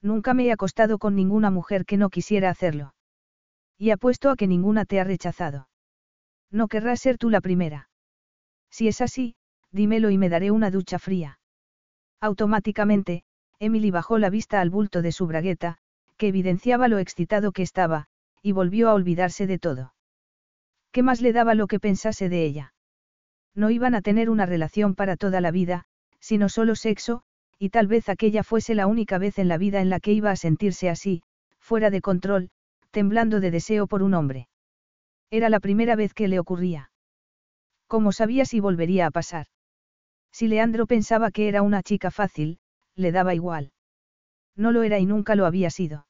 Nunca me he acostado con ninguna mujer que no quisiera hacerlo. Y apuesto a que ninguna te ha rechazado. No querrás ser tú la primera. Si es así, dímelo y me daré una ducha fría. Automáticamente, Emily bajó la vista al bulto de su bragueta, que evidenciaba lo excitado que estaba, y volvió a olvidarse de todo. ¿Qué más le daba lo que pensase de ella? No iban a tener una relación para toda la vida, sino solo sexo, y tal vez aquella fuese la única vez en la vida en la que iba a sentirse así, fuera de control, temblando de deseo por un hombre. Era la primera vez que le ocurría. ¿Cómo sabía si volvería a pasar? Si Leandro pensaba que era una chica fácil, le daba igual. No lo era y nunca lo había sido.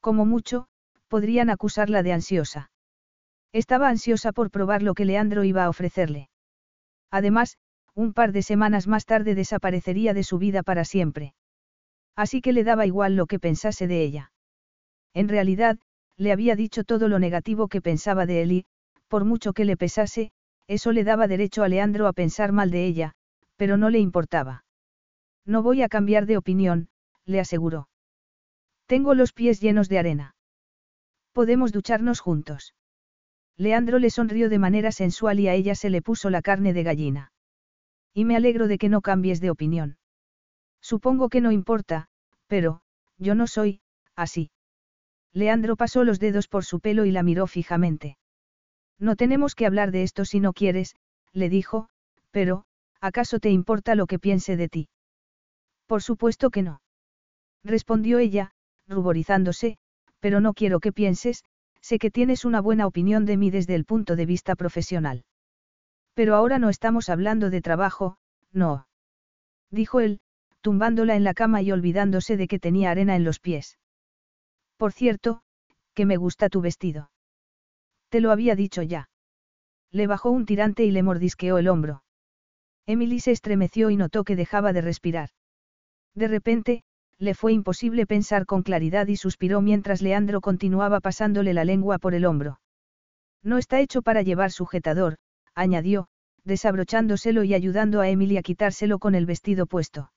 Como mucho, podrían acusarla de ansiosa. Estaba ansiosa por probar lo que Leandro iba a ofrecerle. Además, un par de semanas más tarde desaparecería de su vida para siempre. Así que le daba igual lo que pensase de ella. En realidad, le había dicho todo lo negativo que pensaba de él y, por mucho que le pesase, eso le daba derecho a Leandro a pensar mal de ella, pero no le importaba. No voy a cambiar de opinión, le aseguró. Tengo los pies llenos de arena. Podemos ducharnos juntos. Leandro le sonrió de manera sensual y a ella se le puso la carne de gallina. Y me alegro de que no cambies de opinión. Supongo que no importa, pero, yo no soy, así. Leandro pasó los dedos por su pelo y la miró fijamente. No tenemos que hablar de esto si no quieres, le dijo, pero, ¿Acaso te importa lo que piense de ti? Por supuesto que no. Respondió ella, ruborizándose, pero no quiero que pienses, sé que tienes una buena opinión de mí desde el punto de vista profesional. Pero ahora no estamos hablando de trabajo, no. Dijo él, tumbándola en la cama y olvidándose de que tenía arena en los pies. Por cierto, que me gusta tu vestido. Te lo había dicho ya. Le bajó un tirante y le mordisqueó el hombro. Emily se estremeció y notó que dejaba de respirar. De repente, le fue imposible pensar con claridad y suspiró mientras Leandro continuaba pasándole la lengua por el hombro. No está hecho para llevar sujetador, añadió, desabrochándoselo y ayudando a Emily a quitárselo con el vestido puesto.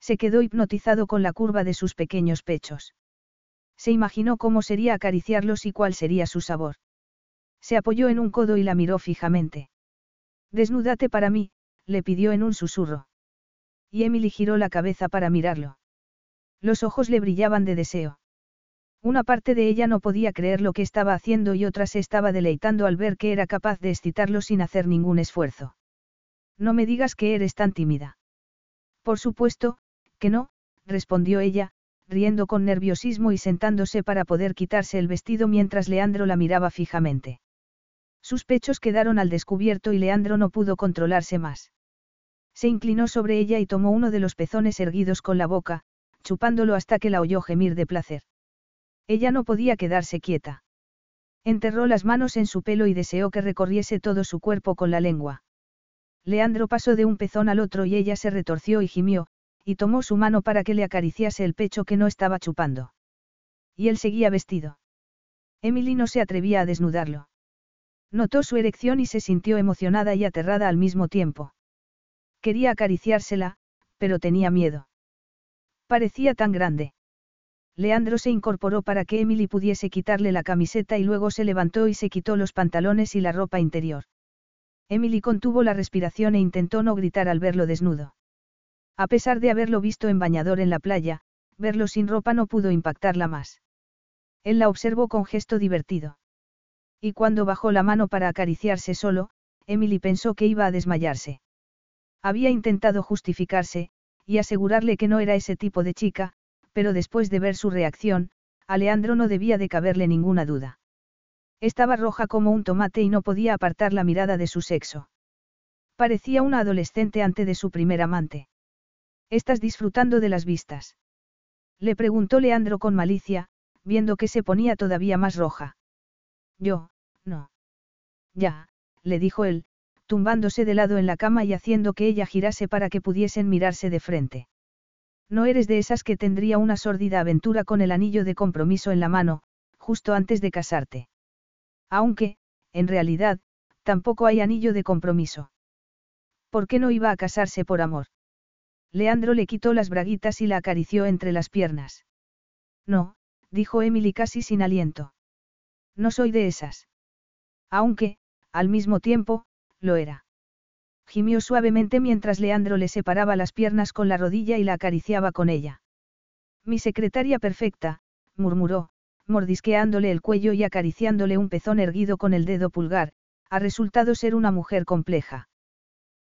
Se quedó hipnotizado con la curva de sus pequeños pechos. Se imaginó cómo sería acariciarlos y cuál sería su sabor. Se apoyó en un codo y la miró fijamente. Desnúdate para mí, le pidió en un susurro. Y Emily giró la cabeza para mirarlo. Los ojos le brillaban de deseo. Una parte de ella no podía creer lo que estaba haciendo y otra se estaba deleitando al ver que era capaz de excitarlo sin hacer ningún esfuerzo. No me digas que eres tan tímida. Por supuesto, que no, respondió ella, riendo con nerviosismo y sentándose para poder quitarse el vestido mientras Leandro la miraba fijamente. Sus pechos quedaron al descubierto y Leandro no pudo controlarse más. Se inclinó sobre ella y tomó uno de los pezones erguidos con la boca, chupándolo hasta que la oyó gemir de placer. Ella no podía quedarse quieta. Enterró las manos en su pelo y deseó que recorriese todo su cuerpo con la lengua. Leandro pasó de un pezón al otro y ella se retorció y gimió, y tomó su mano para que le acariciase el pecho que no estaba chupando. Y él seguía vestido. Emily no se atrevía a desnudarlo. Notó su erección y se sintió emocionada y aterrada al mismo tiempo. Quería acariciársela, pero tenía miedo. Parecía tan grande. Leandro se incorporó para que Emily pudiese quitarle la camiseta y luego se levantó y se quitó los pantalones y la ropa interior. Emily contuvo la respiración e intentó no gritar al verlo desnudo. A pesar de haberlo visto en bañador en la playa, verlo sin ropa no pudo impactarla más. Él la observó con gesto divertido. Y cuando bajó la mano para acariciarse solo, Emily pensó que iba a desmayarse. Había intentado justificarse, y asegurarle que no era ese tipo de chica, pero después de ver su reacción, a Leandro no debía de caberle ninguna duda. Estaba roja como un tomate y no podía apartar la mirada de su sexo. Parecía una adolescente antes de su primer amante. ¿Estás disfrutando de las vistas? Le preguntó Leandro con malicia, viendo que se ponía todavía más roja. Yo, no. Ya, le dijo él, tumbándose de lado en la cama y haciendo que ella girase para que pudiesen mirarse de frente. No eres de esas que tendría una sórdida aventura con el anillo de compromiso en la mano, justo antes de casarte. Aunque, en realidad, tampoco hay anillo de compromiso. ¿Por qué no iba a casarse por amor? Leandro le quitó las braguitas y la acarició entre las piernas. No, dijo Emily casi sin aliento. No soy de esas. Aunque, al mismo tiempo, lo era. Gimió suavemente mientras Leandro le separaba las piernas con la rodilla y la acariciaba con ella. Mi secretaria perfecta, murmuró, mordisqueándole el cuello y acariciándole un pezón erguido con el dedo pulgar, ha resultado ser una mujer compleja.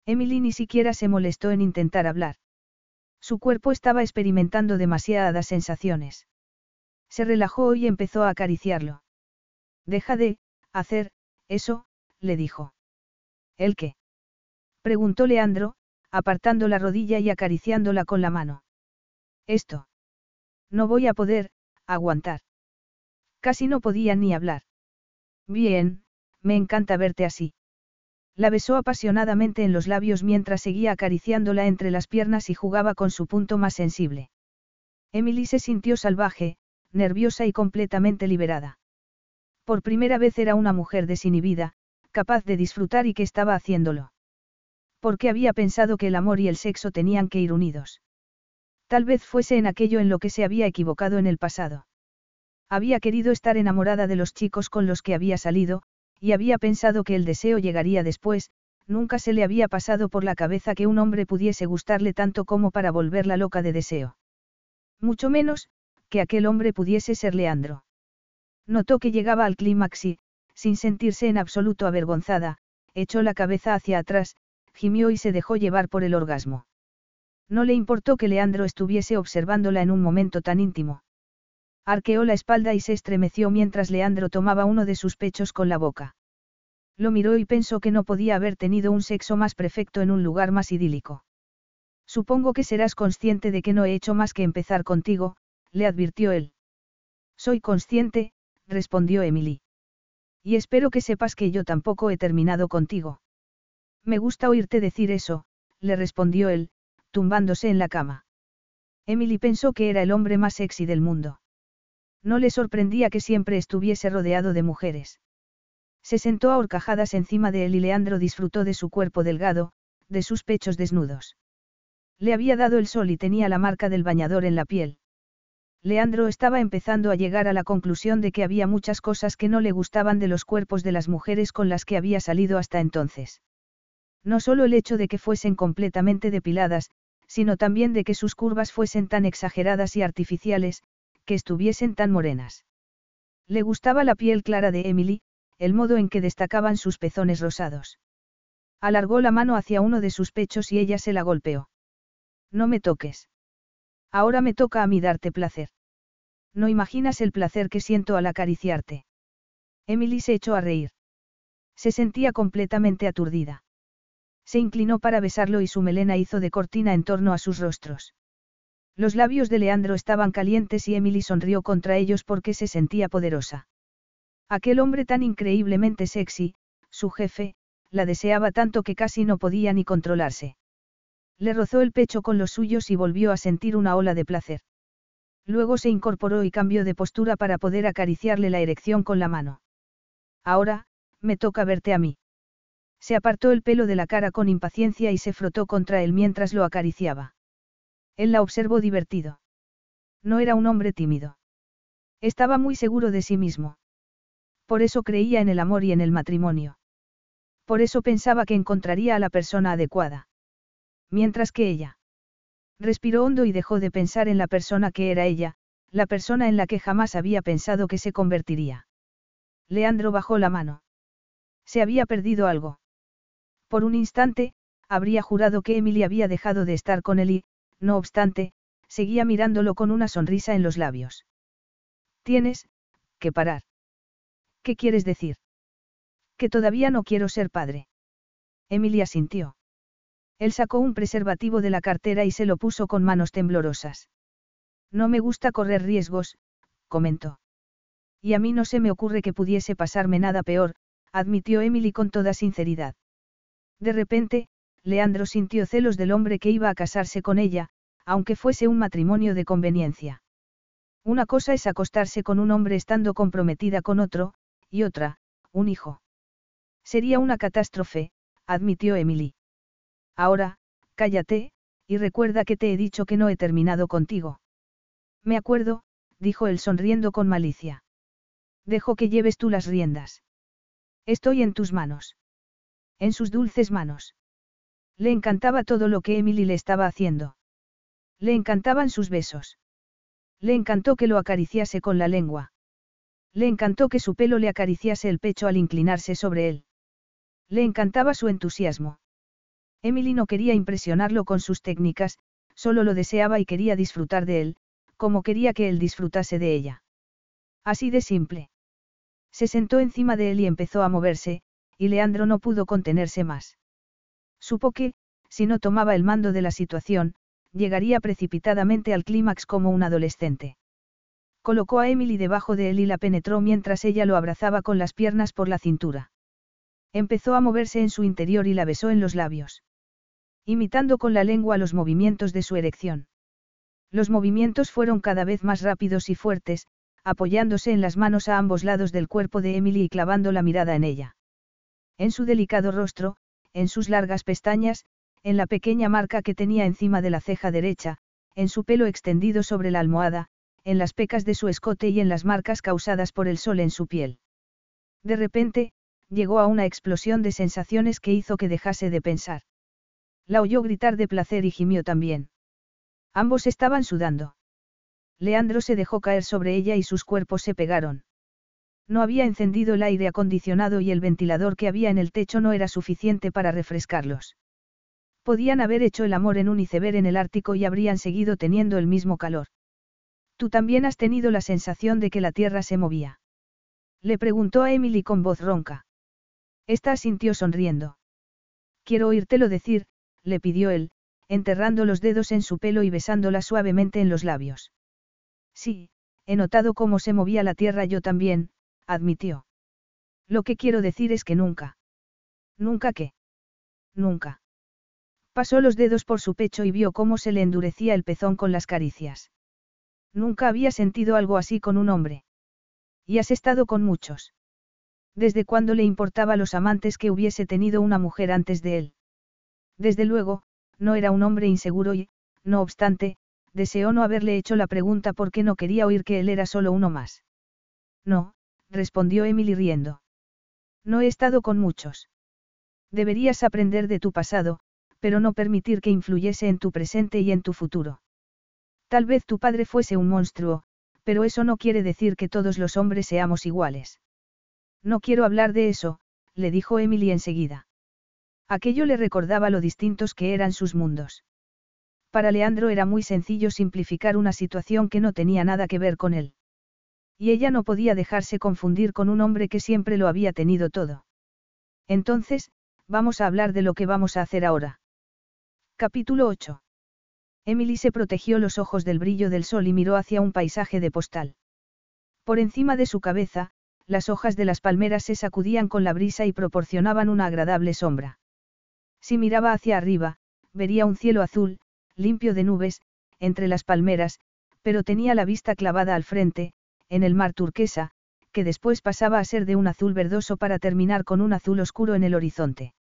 Emily ni siquiera se molestó en intentar hablar. Su cuerpo estaba experimentando demasiadas sensaciones. Se relajó y empezó a acariciarlo. Deja de, hacer, eso, le dijo. ¿El qué? Preguntó Leandro, apartando la rodilla y acariciándola con la mano. Esto. No voy a poder, aguantar. Casi no podía ni hablar. Bien, me encanta verte así. La besó apasionadamente en los labios mientras seguía acariciándola entre las piernas y jugaba con su punto más sensible. Emily se sintió salvaje, nerviosa y completamente liberada. Por primera vez era una mujer desinhibida, capaz de disfrutar y que estaba haciéndolo. Porque había pensado que el amor y el sexo tenían que ir unidos. Tal vez fuese en aquello en lo que se había equivocado en el pasado. Había querido estar enamorada de los chicos con los que había salido, y había pensado que el deseo llegaría después, nunca se le había pasado por la cabeza que un hombre pudiese gustarle tanto como para volverla loca de deseo. Mucho menos, que aquel hombre pudiese ser Leandro. Notó que llegaba al clímax y, sin sentirse en absoluto avergonzada, echó la cabeza hacia atrás, gimió y se dejó llevar por el orgasmo. No le importó que Leandro estuviese observándola en un momento tan íntimo. Arqueó la espalda y se estremeció mientras Leandro tomaba uno de sus pechos con la boca. Lo miró y pensó que no podía haber tenido un sexo más perfecto en un lugar más idílico. Supongo que serás consciente de que no he hecho más que empezar contigo, le advirtió él. Soy consciente, respondió Emily. Y espero que sepas que yo tampoco he terminado contigo. Me gusta oírte decir eso, le respondió él, tumbándose en la cama. Emily pensó que era el hombre más sexy del mundo. No le sorprendía que siempre estuviese rodeado de mujeres. Se sentó a horcajadas encima de él y Leandro disfrutó de su cuerpo delgado, de sus pechos desnudos. Le había dado el sol y tenía la marca del bañador en la piel. Leandro estaba empezando a llegar a la conclusión de que había muchas cosas que no le gustaban de los cuerpos de las mujeres con las que había salido hasta entonces. No solo el hecho de que fuesen completamente depiladas, sino también de que sus curvas fuesen tan exageradas y artificiales, que estuviesen tan morenas. Le gustaba la piel clara de Emily, el modo en que destacaban sus pezones rosados. Alargó la mano hacia uno de sus pechos y ella se la golpeó. No me toques. Ahora me toca a mí darte placer. No imaginas el placer que siento al acariciarte. Emily se echó a reír. Se sentía completamente aturdida. Se inclinó para besarlo y su melena hizo de cortina en torno a sus rostros. Los labios de Leandro estaban calientes y Emily sonrió contra ellos porque se sentía poderosa. Aquel hombre tan increíblemente sexy, su jefe, la deseaba tanto que casi no podía ni controlarse. Le rozó el pecho con los suyos y volvió a sentir una ola de placer. Luego se incorporó y cambió de postura para poder acariciarle la erección con la mano. Ahora, me toca verte a mí. Se apartó el pelo de la cara con impaciencia y se frotó contra él mientras lo acariciaba. Él la observó divertido. No era un hombre tímido. Estaba muy seguro de sí mismo. Por eso creía en el amor y en el matrimonio. Por eso pensaba que encontraría a la persona adecuada. Mientras que ella. Respiró hondo y dejó de pensar en la persona que era ella, la persona en la que jamás había pensado que se convertiría. Leandro bajó la mano. Se había perdido algo. Por un instante, habría jurado que Emily había dejado de estar con él y, no obstante, seguía mirándolo con una sonrisa en los labios. Tienes, que parar. ¿Qué quieres decir? Que todavía no quiero ser padre. Emilia sintió. Él sacó un preservativo de la cartera y se lo puso con manos temblorosas. No me gusta correr riesgos, comentó. Y a mí no se me ocurre que pudiese pasarme nada peor, admitió Emily con toda sinceridad. De repente, Leandro sintió celos del hombre que iba a casarse con ella, aunque fuese un matrimonio de conveniencia. Una cosa es acostarse con un hombre estando comprometida con otro, y otra, un hijo. Sería una catástrofe, admitió Emily. Ahora, cállate, y recuerda que te he dicho que no he terminado contigo. Me acuerdo, dijo él sonriendo con malicia. Dejo que lleves tú las riendas. Estoy en tus manos. En sus dulces manos. Le encantaba todo lo que Emily le estaba haciendo. Le encantaban sus besos. Le encantó que lo acariciase con la lengua. Le encantó que su pelo le acariciase el pecho al inclinarse sobre él. Le encantaba su entusiasmo. Emily no quería impresionarlo con sus técnicas, solo lo deseaba y quería disfrutar de él, como quería que él disfrutase de ella. Así de simple. Se sentó encima de él y empezó a moverse, y Leandro no pudo contenerse más. Supo que, si no tomaba el mando de la situación, llegaría precipitadamente al clímax como un adolescente. Colocó a Emily debajo de él y la penetró mientras ella lo abrazaba con las piernas por la cintura. Empezó a moverse en su interior y la besó en los labios imitando con la lengua los movimientos de su erección. Los movimientos fueron cada vez más rápidos y fuertes, apoyándose en las manos a ambos lados del cuerpo de Emily y clavando la mirada en ella. En su delicado rostro, en sus largas pestañas, en la pequeña marca que tenía encima de la ceja derecha, en su pelo extendido sobre la almohada, en las pecas de su escote y en las marcas causadas por el sol en su piel. De repente, llegó a una explosión de sensaciones que hizo que dejase de pensar. La oyó gritar de placer y gimió también. Ambos estaban sudando. Leandro se dejó caer sobre ella y sus cuerpos se pegaron. No había encendido el aire acondicionado y el ventilador que había en el techo no era suficiente para refrescarlos. Podían haber hecho el amor en un iceberg en el Ártico y habrían seguido teniendo el mismo calor. Tú también has tenido la sensación de que la tierra se movía. Le preguntó a Emily con voz ronca. Esta sintió sonriendo. Quiero oírtelo decir, le pidió él, enterrando los dedos en su pelo y besándola suavemente en los labios. Sí, he notado cómo se movía la tierra yo también, admitió. Lo que quiero decir es que nunca. ¿Nunca qué? Nunca. Pasó los dedos por su pecho y vio cómo se le endurecía el pezón con las caricias. Nunca había sentido algo así con un hombre. Y has estado con muchos. ¿Desde cuándo le importaba los amantes que hubiese tenido una mujer antes de él? Desde luego, no era un hombre inseguro y, no obstante, deseó no haberle hecho la pregunta porque no quería oír que él era solo uno más. No, respondió Emily riendo. No he estado con muchos. Deberías aprender de tu pasado, pero no permitir que influyese en tu presente y en tu futuro. Tal vez tu padre fuese un monstruo, pero eso no quiere decir que todos los hombres seamos iguales. No quiero hablar de eso, le dijo Emily enseguida. Aquello le recordaba lo distintos que eran sus mundos. Para Leandro era muy sencillo simplificar una situación que no tenía nada que ver con él. Y ella no podía dejarse confundir con un hombre que siempre lo había tenido todo. Entonces, vamos a hablar de lo que vamos a hacer ahora. Capítulo 8. Emily se protegió los ojos del brillo del sol y miró hacia un paisaje de postal. Por encima de su cabeza, las hojas de las palmeras se sacudían con la brisa y proporcionaban una agradable sombra. Si miraba hacia arriba, vería un cielo azul, limpio de nubes, entre las palmeras, pero tenía la vista clavada al frente, en el mar turquesa, que después pasaba a ser de un azul verdoso para terminar con un azul oscuro en el horizonte.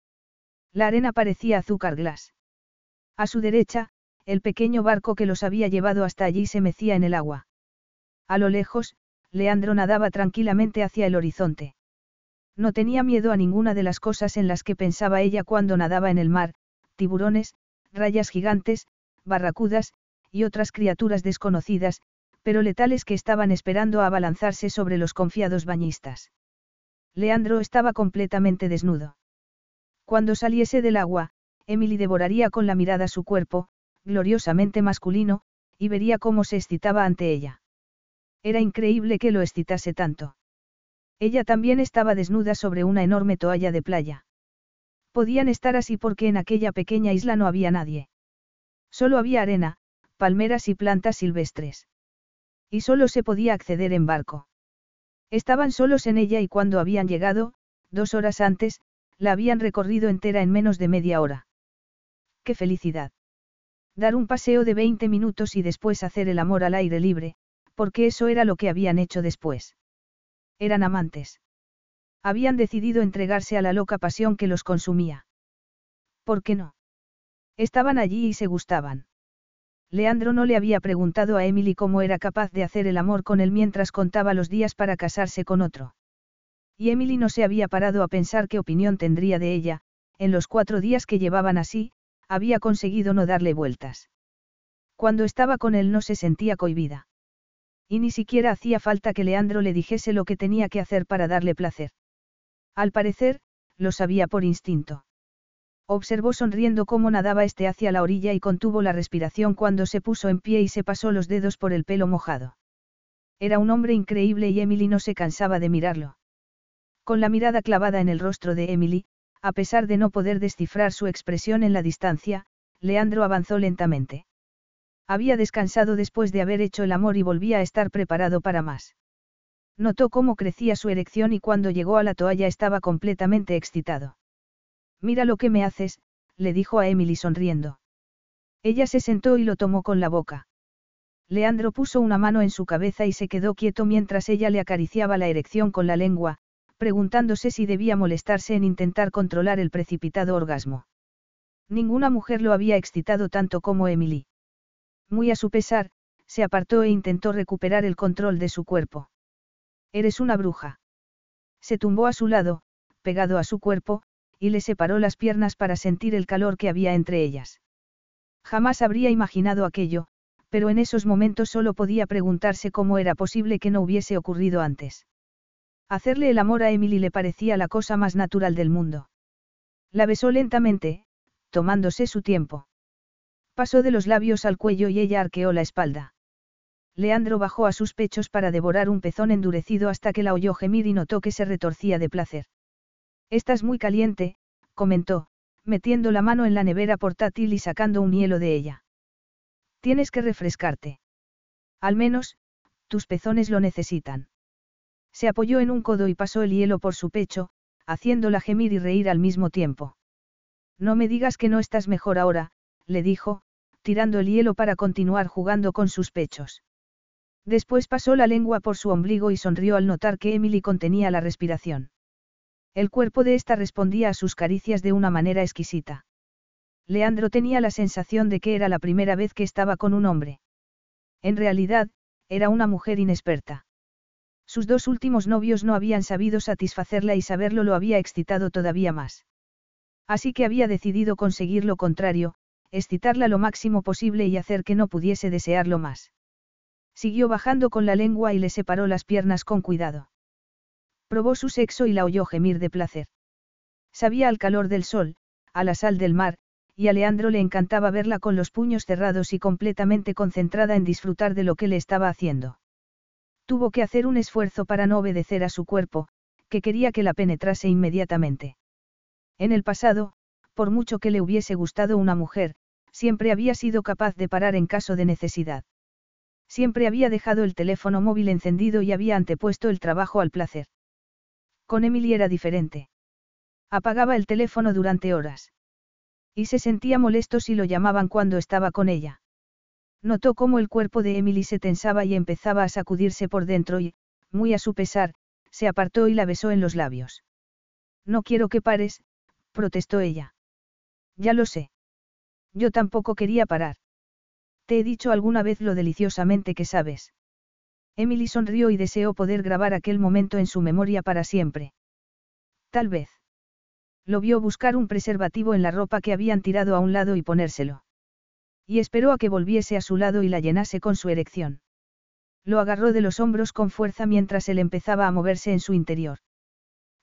La arena parecía azúcar glas. A su derecha, el pequeño barco que los había llevado hasta allí se mecía en el agua. A lo lejos, Leandro nadaba tranquilamente hacia el horizonte. No tenía miedo a ninguna de las cosas en las que pensaba ella cuando nadaba en el mar, tiburones, rayas gigantes, barracudas, y otras criaturas desconocidas, pero letales que estaban esperando a abalanzarse sobre los confiados bañistas. Leandro estaba completamente desnudo. Cuando saliese del agua, Emily devoraría con la mirada su cuerpo, gloriosamente masculino, y vería cómo se excitaba ante ella. Era increíble que lo excitase tanto. Ella también estaba desnuda sobre una enorme toalla de playa. Podían estar así porque en aquella pequeña isla no había nadie. Solo había arena, palmeras y plantas silvestres. Y solo se podía acceder en barco. Estaban solos en ella y cuando habían llegado, dos horas antes, la habían recorrido entera en menos de media hora. ¡Qué felicidad! Dar un paseo de 20 minutos y después hacer el amor al aire libre, porque eso era lo que habían hecho después. Eran amantes. Habían decidido entregarse a la loca pasión que los consumía. ¿Por qué no? Estaban allí y se gustaban. Leandro no le había preguntado a Emily cómo era capaz de hacer el amor con él mientras contaba los días para casarse con otro. Y Emily no se había parado a pensar qué opinión tendría de ella, en los cuatro días que llevaban así, había conseguido no darle vueltas. Cuando estaba con él no se sentía cohibida. Y ni siquiera hacía falta que Leandro le dijese lo que tenía que hacer para darle placer. Al parecer, lo sabía por instinto. Observó sonriendo cómo nadaba este hacia la orilla y contuvo la respiración cuando se puso en pie y se pasó los dedos por el pelo mojado. Era un hombre increíble y Emily no se cansaba de mirarlo. Con la mirada clavada en el rostro de Emily, a pesar de no poder descifrar su expresión en la distancia, Leandro avanzó lentamente. Había descansado después de haber hecho el amor y volvía a estar preparado para más. Notó cómo crecía su erección y cuando llegó a la toalla estaba completamente excitado. Mira lo que me haces, le dijo a Emily sonriendo. Ella se sentó y lo tomó con la boca. Leandro puso una mano en su cabeza y se quedó quieto mientras ella le acariciaba la erección con la lengua, preguntándose si debía molestarse en intentar controlar el precipitado orgasmo. Ninguna mujer lo había excitado tanto como Emily. Muy a su pesar, se apartó e intentó recuperar el control de su cuerpo. Eres una bruja. Se tumbó a su lado, pegado a su cuerpo, y le separó las piernas para sentir el calor que había entre ellas. Jamás habría imaginado aquello, pero en esos momentos solo podía preguntarse cómo era posible que no hubiese ocurrido antes. Hacerle el amor a Emily le parecía la cosa más natural del mundo. La besó lentamente, tomándose su tiempo. Pasó de los labios al cuello y ella arqueó la espalda. Leandro bajó a sus pechos para devorar un pezón endurecido hasta que la oyó gemir y notó que se retorcía de placer. Estás muy caliente, comentó, metiendo la mano en la nevera portátil y sacando un hielo de ella. Tienes que refrescarte. Al menos, tus pezones lo necesitan. Se apoyó en un codo y pasó el hielo por su pecho, haciéndola gemir y reír al mismo tiempo. No me digas que no estás mejor ahora, le dijo, tirando el hielo para continuar jugando con sus pechos. Después pasó la lengua por su ombligo y sonrió al notar que Emily contenía la respiración. El cuerpo de ésta respondía a sus caricias de una manera exquisita. Leandro tenía la sensación de que era la primera vez que estaba con un hombre. En realidad, era una mujer inexperta. Sus dos últimos novios no habían sabido satisfacerla y saberlo lo había excitado todavía más. Así que había decidido conseguir lo contrario, excitarla lo máximo posible y hacer que no pudiese desearlo más. Siguió bajando con la lengua y le separó las piernas con cuidado. Probó su sexo y la oyó gemir de placer. Sabía al calor del sol, a la sal del mar, y a Leandro le encantaba verla con los puños cerrados y completamente concentrada en disfrutar de lo que le estaba haciendo. Tuvo que hacer un esfuerzo para no obedecer a su cuerpo, que quería que la penetrase inmediatamente. En el pasado, por mucho que le hubiese gustado una mujer, siempre había sido capaz de parar en caso de necesidad. Siempre había dejado el teléfono móvil encendido y había antepuesto el trabajo al placer. Con Emily era diferente. Apagaba el teléfono durante horas. Y se sentía molesto si lo llamaban cuando estaba con ella. Notó cómo el cuerpo de Emily se tensaba y empezaba a sacudirse por dentro y, muy a su pesar, se apartó y la besó en los labios. No quiero que pares, protestó ella. Ya lo sé. Yo tampoco quería parar. Te he dicho alguna vez lo deliciosamente que sabes. Emily sonrió y deseó poder grabar aquel momento en su memoria para siempre. Tal vez. Lo vio buscar un preservativo en la ropa que habían tirado a un lado y ponérselo. Y esperó a que volviese a su lado y la llenase con su erección. Lo agarró de los hombros con fuerza mientras él empezaba a moverse en su interior.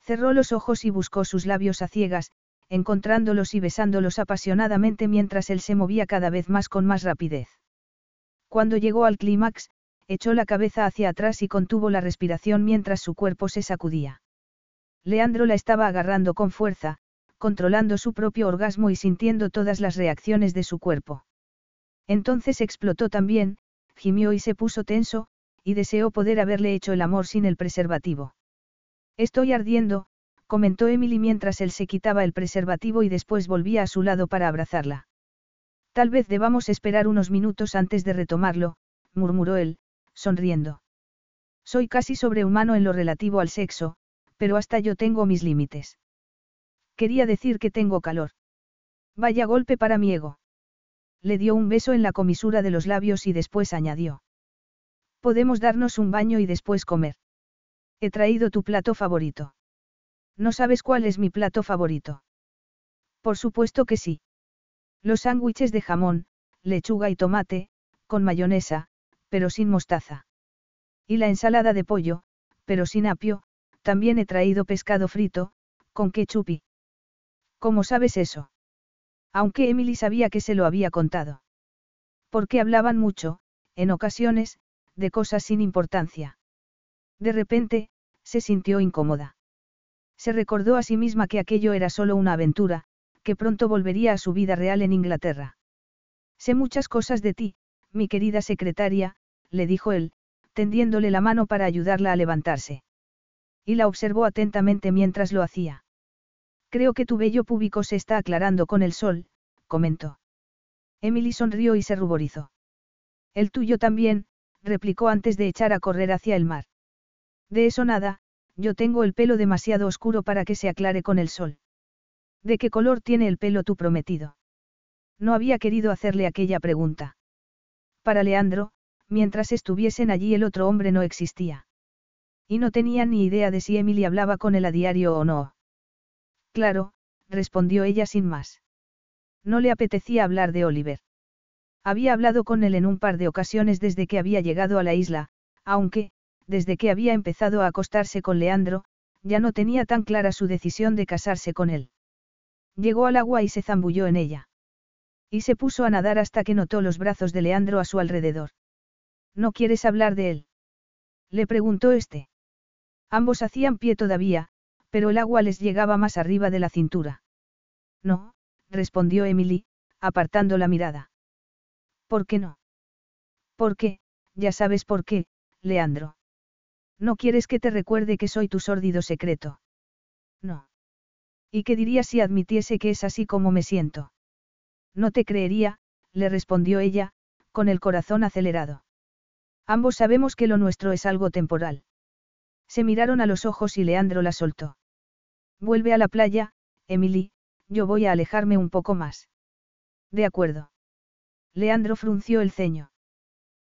Cerró los ojos y buscó sus labios a ciegas, encontrándolos y besándolos apasionadamente mientras él se movía cada vez más con más rapidez. Cuando llegó al clímax, echó la cabeza hacia atrás y contuvo la respiración mientras su cuerpo se sacudía. Leandro la estaba agarrando con fuerza, controlando su propio orgasmo y sintiendo todas las reacciones de su cuerpo. Entonces explotó también, gimió y se puso tenso, y deseó poder haberle hecho el amor sin el preservativo. Estoy ardiendo, comentó Emily mientras él se quitaba el preservativo y después volvía a su lado para abrazarla. Tal vez debamos esperar unos minutos antes de retomarlo, murmuró él, sonriendo. Soy casi sobrehumano en lo relativo al sexo, pero hasta yo tengo mis límites. Quería decir que tengo calor. Vaya golpe para mi ego. Le dio un beso en la comisura de los labios y después añadió. Podemos darnos un baño y después comer. He traído tu plato favorito. ¿No sabes cuál es mi plato favorito? Por supuesto que sí. Los sándwiches de jamón, lechuga y tomate, con mayonesa, pero sin mostaza. Y la ensalada de pollo, pero sin apio, también he traído pescado frito, con ketchup y... ¿Cómo sabes eso? Aunque Emily sabía que se lo había contado. Porque hablaban mucho, en ocasiones, de cosas sin importancia. De repente, se sintió incómoda. Se recordó a sí misma que aquello era solo una aventura, que pronto volvería a su vida real en Inglaterra. Sé muchas cosas de ti, mi querida secretaria, le dijo él, tendiéndole la mano para ayudarla a levantarse. Y la observó atentamente mientras lo hacía. Creo que tu vello púbico se está aclarando con el sol, comentó. Emily sonrió y se ruborizó. El tuyo también, replicó antes de echar a correr hacia el mar. De eso nada, yo tengo el pelo demasiado oscuro para que se aclare con el sol. ¿De qué color tiene el pelo tu prometido? No había querido hacerle aquella pregunta. Para Leandro, mientras estuviesen allí el otro hombre no existía. Y no tenía ni idea de si Emily hablaba con él a diario o no. Claro, respondió ella sin más. No le apetecía hablar de Oliver. Había hablado con él en un par de ocasiones desde que había llegado a la isla, aunque, desde que había empezado a acostarse con Leandro, ya no tenía tan clara su decisión de casarse con él. Llegó al agua y se zambulló en ella. Y se puso a nadar hasta que notó los brazos de Leandro a su alrededor. ¿No quieres hablar de él? Le preguntó este. Ambos hacían pie todavía, pero el agua les llegaba más arriba de la cintura. No, respondió Emily, apartando la mirada. ¿Por qué no? ¿Por qué? Ya sabes por qué, Leandro. No quieres que te recuerde que soy tu sórdido secreto. No. ¿Y qué dirías si admitiese que es así como me siento? No te creería, le respondió ella, con el corazón acelerado. Ambos sabemos que lo nuestro es algo temporal. Se miraron a los ojos y Leandro la soltó. Vuelve a la playa, Emily, yo voy a alejarme un poco más. De acuerdo. Leandro frunció el ceño.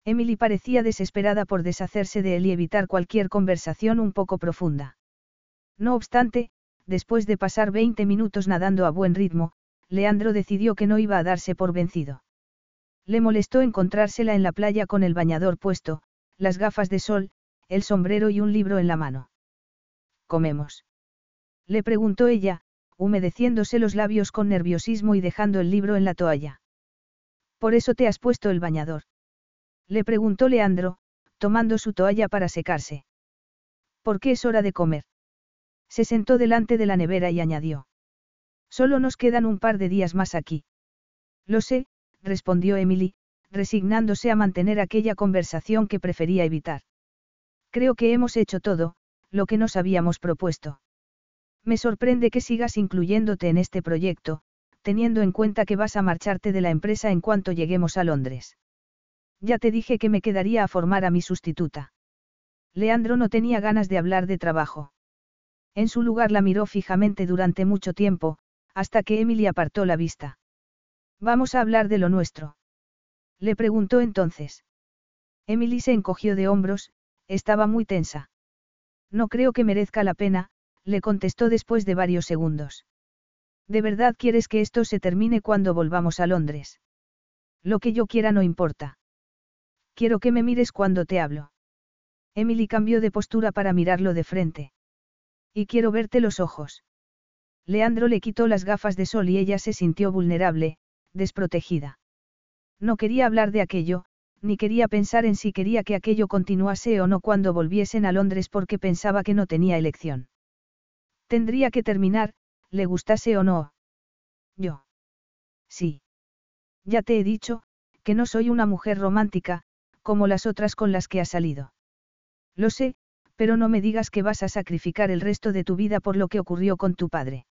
Emily parecía desesperada por deshacerse de él y evitar cualquier conversación un poco profunda. No obstante, después de pasar 20 minutos nadando a buen ritmo, Leandro decidió que no iba a darse por vencido. Le molestó encontrársela en la playa con el bañador puesto, las gafas de sol, el sombrero y un libro en la mano. ¿Comemos? Le preguntó ella, humedeciéndose los labios con nerviosismo y dejando el libro en la toalla. Por eso te has puesto el bañador. Le preguntó Leandro, tomando su toalla para secarse. ¿Por qué es hora de comer? Se sentó delante de la nevera y añadió. Solo nos quedan un par de días más aquí. Lo sé, respondió Emily, resignándose a mantener aquella conversación que prefería evitar. Creo que hemos hecho todo, lo que nos habíamos propuesto. Me sorprende que sigas incluyéndote en este proyecto, teniendo en cuenta que vas a marcharte de la empresa en cuanto lleguemos a Londres. Ya te dije que me quedaría a formar a mi sustituta. Leandro no tenía ganas de hablar de trabajo. En su lugar la miró fijamente durante mucho tiempo, hasta que Emily apartó la vista. Vamos a hablar de lo nuestro. Le preguntó entonces. Emily se encogió de hombros, estaba muy tensa. No creo que merezca la pena, le contestó después de varios segundos. ¿De verdad quieres que esto se termine cuando volvamos a Londres? Lo que yo quiera no importa. Quiero que me mires cuando te hablo. Emily cambió de postura para mirarlo de frente. Y quiero verte los ojos. Leandro le quitó las gafas de sol y ella se sintió vulnerable, desprotegida. No quería hablar de aquello, ni quería pensar en si quería que aquello continuase o no cuando volviesen a Londres porque pensaba que no tenía elección. Tendría que terminar, le gustase o no. Yo. Sí. Ya te he dicho, que no soy una mujer romántica, como las otras con las que ha salido. Lo sé, pero no me digas que vas a sacrificar el resto de tu vida por lo que ocurrió con tu padre.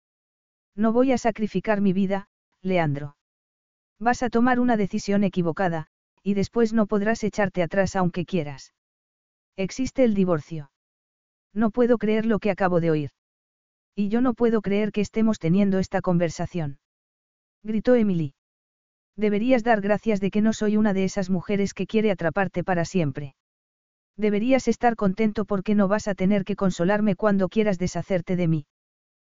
No voy a sacrificar mi vida, Leandro. Vas a tomar una decisión equivocada, y después no podrás echarte atrás aunque quieras. Existe el divorcio. No puedo creer lo que acabo de oír. Y yo no puedo creer que estemos teniendo esta conversación. Gritó Emily. Deberías dar gracias de que no soy una de esas mujeres que quiere atraparte para siempre. Deberías estar contento porque no vas a tener que consolarme cuando quieras deshacerte de mí.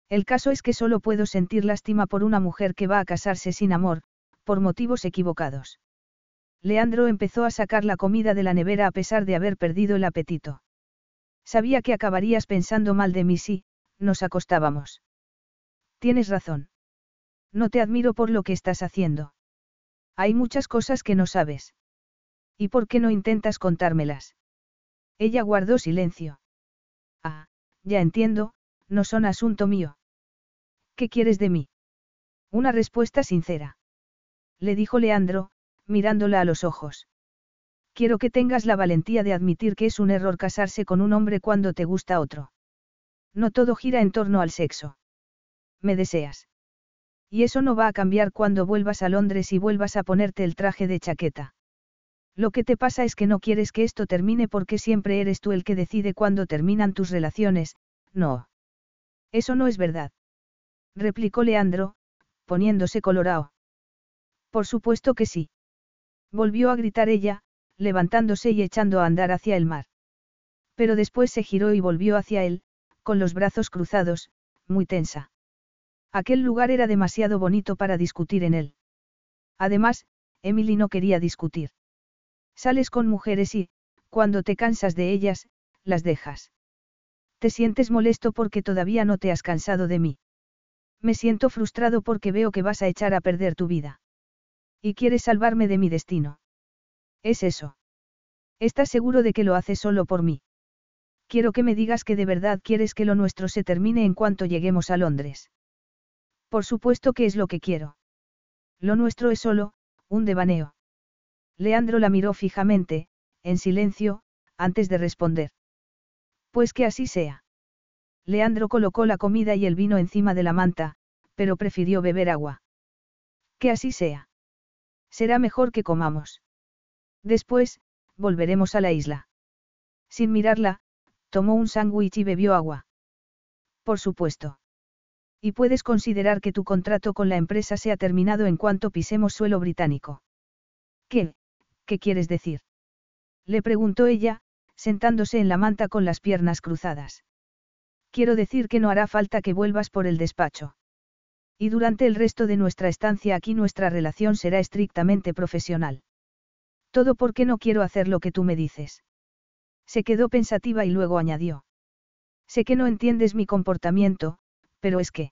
El caso es que solo puedo sentir lástima por una mujer que va a casarse sin amor, por motivos equivocados. Leandro empezó a sacar la comida de la nevera a pesar de haber perdido el apetito. Sabía que acabarías pensando mal de mí si, nos acostábamos. Tienes razón. No te admiro por lo que estás haciendo. Hay muchas cosas que no sabes. ¿Y por qué no intentas contármelas? Ella guardó silencio. Ah, ya entiendo, no son asunto mío. ¿Qué quieres de mí? Una respuesta sincera. Le dijo Leandro, mirándola a los ojos. Quiero que tengas la valentía de admitir que es un error casarse con un hombre cuando te gusta otro. No todo gira en torno al sexo. Me deseas. Y eso no va a cambiar cuando vuelvas a Londres y vuelvas a ponerte el traje de chaqueta. Lo que te pasa es que no quieres que esto termine porque siempre eres tú el que decide cuándo terminan tus relaciones, no. Eso no es verdad. Replicó Leandro, poniéndose colorado. Por supuesto que sí. Volvió a gritar ella, levantándose y echando a andar hacia el mar. Pero después se giró y volvió hacia él, con los brazos cruzados, muy tensa. Aquel lugar era demasiado bonito para discutir en él. Además, Emily no quería discutir. Sales con mujeres y, cuando te cansas de ellas, las dejas. Te sientes molesto porque todavía no te has cansado de mí. Me siento frustrado porque veo que vas a echar a perder tu vida. Y quieres salvarme de mi destino. Es eso. ¿Estás seguro de que lo haces solo por mí? Quiero que me digas que de verdad quieres que lo nuestro se termine en cuanto lleguemos a Londres. Por supuesto que es lo que quiero. Lo nuestro es solo, un devaneo. Leandro la miró fijamente, en silencio, antes de responder. Pues que así sea. Leandro colocó la comida y el vino encima de la manta, pero prefirió beber agua. Que así sea. Será mejor que comamos. Después, volveremos a la isla. Sin mirarla, tomó un sándwich y bebió agua. Por supuesto. Y puedes considerar que tu contrato con la empresa se ha terminado en cuanto pisemos suelo británico. ¿Qué? ¿Qué quieres decir? Le preguntó ella, sentándose en la manta con las piernas cruzadas. Quiero decir que no hará falta que vuelvas por el despacho. Y durante el resto de nuestra estancia aquí nuestra relación será estrictamente profesional. Todo porque no quiero hacer lo que tú me dices. Se quedó pensativa y luego añadió. Sé que no entiendes mi comportamiento, pero es que...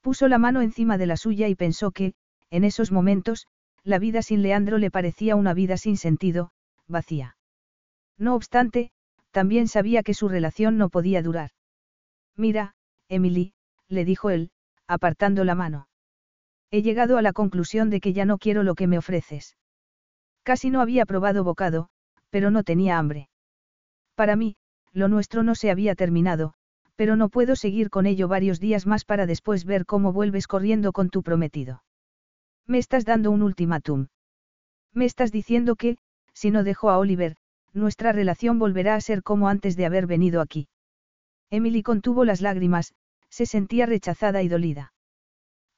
Puso la mano encima de la suya y pensó que, en esos momentos, la vida sin Leandro le parecía una vida sin sentido, vacía. No obstante, también sabía que su relación no podía durar. Mira, Emily, le dijo él, apartando la mano. He llegado a la conclusión de que ya no quiero lo que me ofreces. Casi no había probado bocado, pero no tenía hambre. Para mí, lo nuestro no se había terminado, pero no puedo seguir con ello varios días más para después ver cómo vuelves corriendo con tu prometido. Me estás dando un ultimátum. Me estás diciendo que, si no dejo a Oliver, nuestra relación volverá a ser como antes de haber venido aquí. Emily contuvo las lágrimas, se sentía rechazada y dolida.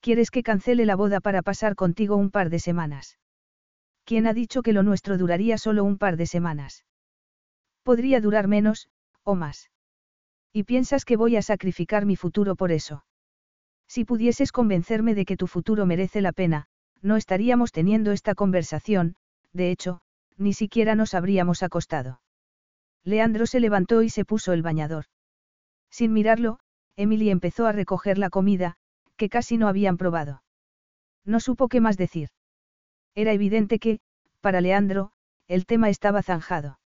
¿Quieres que cancele la boda para pasar contigo un par de semanas? ¿Quién ha dicho que lo nuestro duraría solo un par de semanas? Podría durar menos, o más. ¿Y piensas que voy a sacrificar mi futuro por eso? Si pudieses convencerme de que tu futuro merece la pena, no estaríamos teniendo esta conversación, de hecho, ni siquiera nos habríamos acostado. Leandro se levantó y se puso el bañador. Sin mirarlo, Emily empezó a recoger la comida, que casi no habían probado. No supo qué más decir. Era evidente que, para Leandro, el tema estaba zanjado.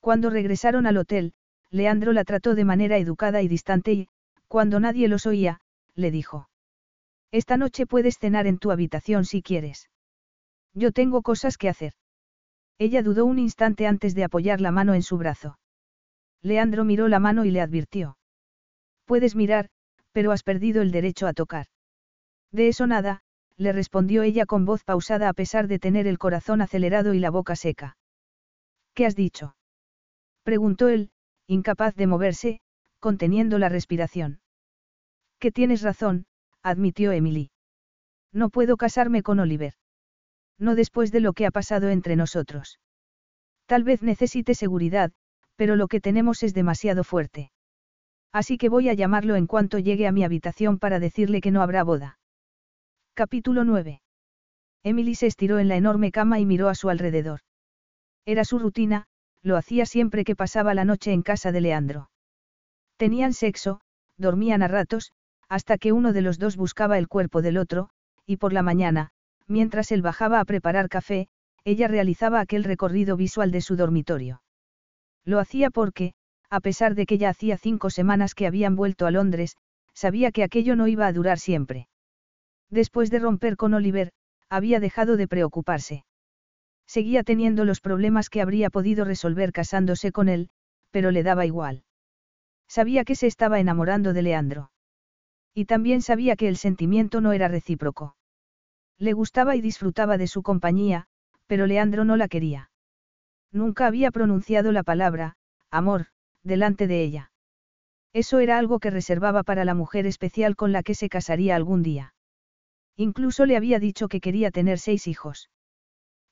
Cuando regresaron al hotel, Leandro la trató de manera educada y distante y, cuando nadie los oía, le dijo. Esta noche puedes cenar en tu habitación si quieres. Yo tengo cosas que hacer. Ella dudó un instante antes de apoyar la mano en su brazo. Leandro miró la mano y le advirtió. Puedes mirar, pero has perdido el derecho a tocar. De eso nada, le respondió ella con voz pausada a pesar de tener el corazón acelerado y la boca seca. ¿Qué has dicho? preguntó él, incapaz de moverse, conteniendo la respiración. Que tienes razón, admitió Emily. No puedo casarme con Oliver. No después de lo que ha pasado entre nosotros. Tal vez necesite seguridad, pero lo que tenemos es demasiado fuerte. Así que voy a llamarlo en cuanto llegue a mi habitación para decirle que no habrá boda. Capítulo 9. Emily se estiró en la enorme cama y miró a su alrededor. Era su rutina, lo hacía siempre que pasaba la noche en casa de Leandro. Tenían sexo, dormían a ratos, hasta que uno de los dos buscaba el cuerpo del otro, y por la mañana, mientras él bajaba a preparar café, ella realizaba aquel recorrido visual de su dormitorio. Lo hacía porque, a pesar de que ya hacía cinco semanas que habían vuelto a Londres, sabía que aquello no iba a durar siempre. Después de romper con Oliver, había dejado de preocuparse. Seguía teniendo los problemas que habría podido resolver casándose con él, pero le daba igual. Sabía que se estaba enamorando de Leandro. Y también sabía que el sentimiento no era recíproco. Le gustaba y disfrutaba de su compañía, pero Leandro no la quería. Nunca había pronunciado la palabra, amor, delante de ella. Eso era algo que reservaba para la mujer especial con la que se casaría algún día. Incluso le había dicho que quería tener seis hijos.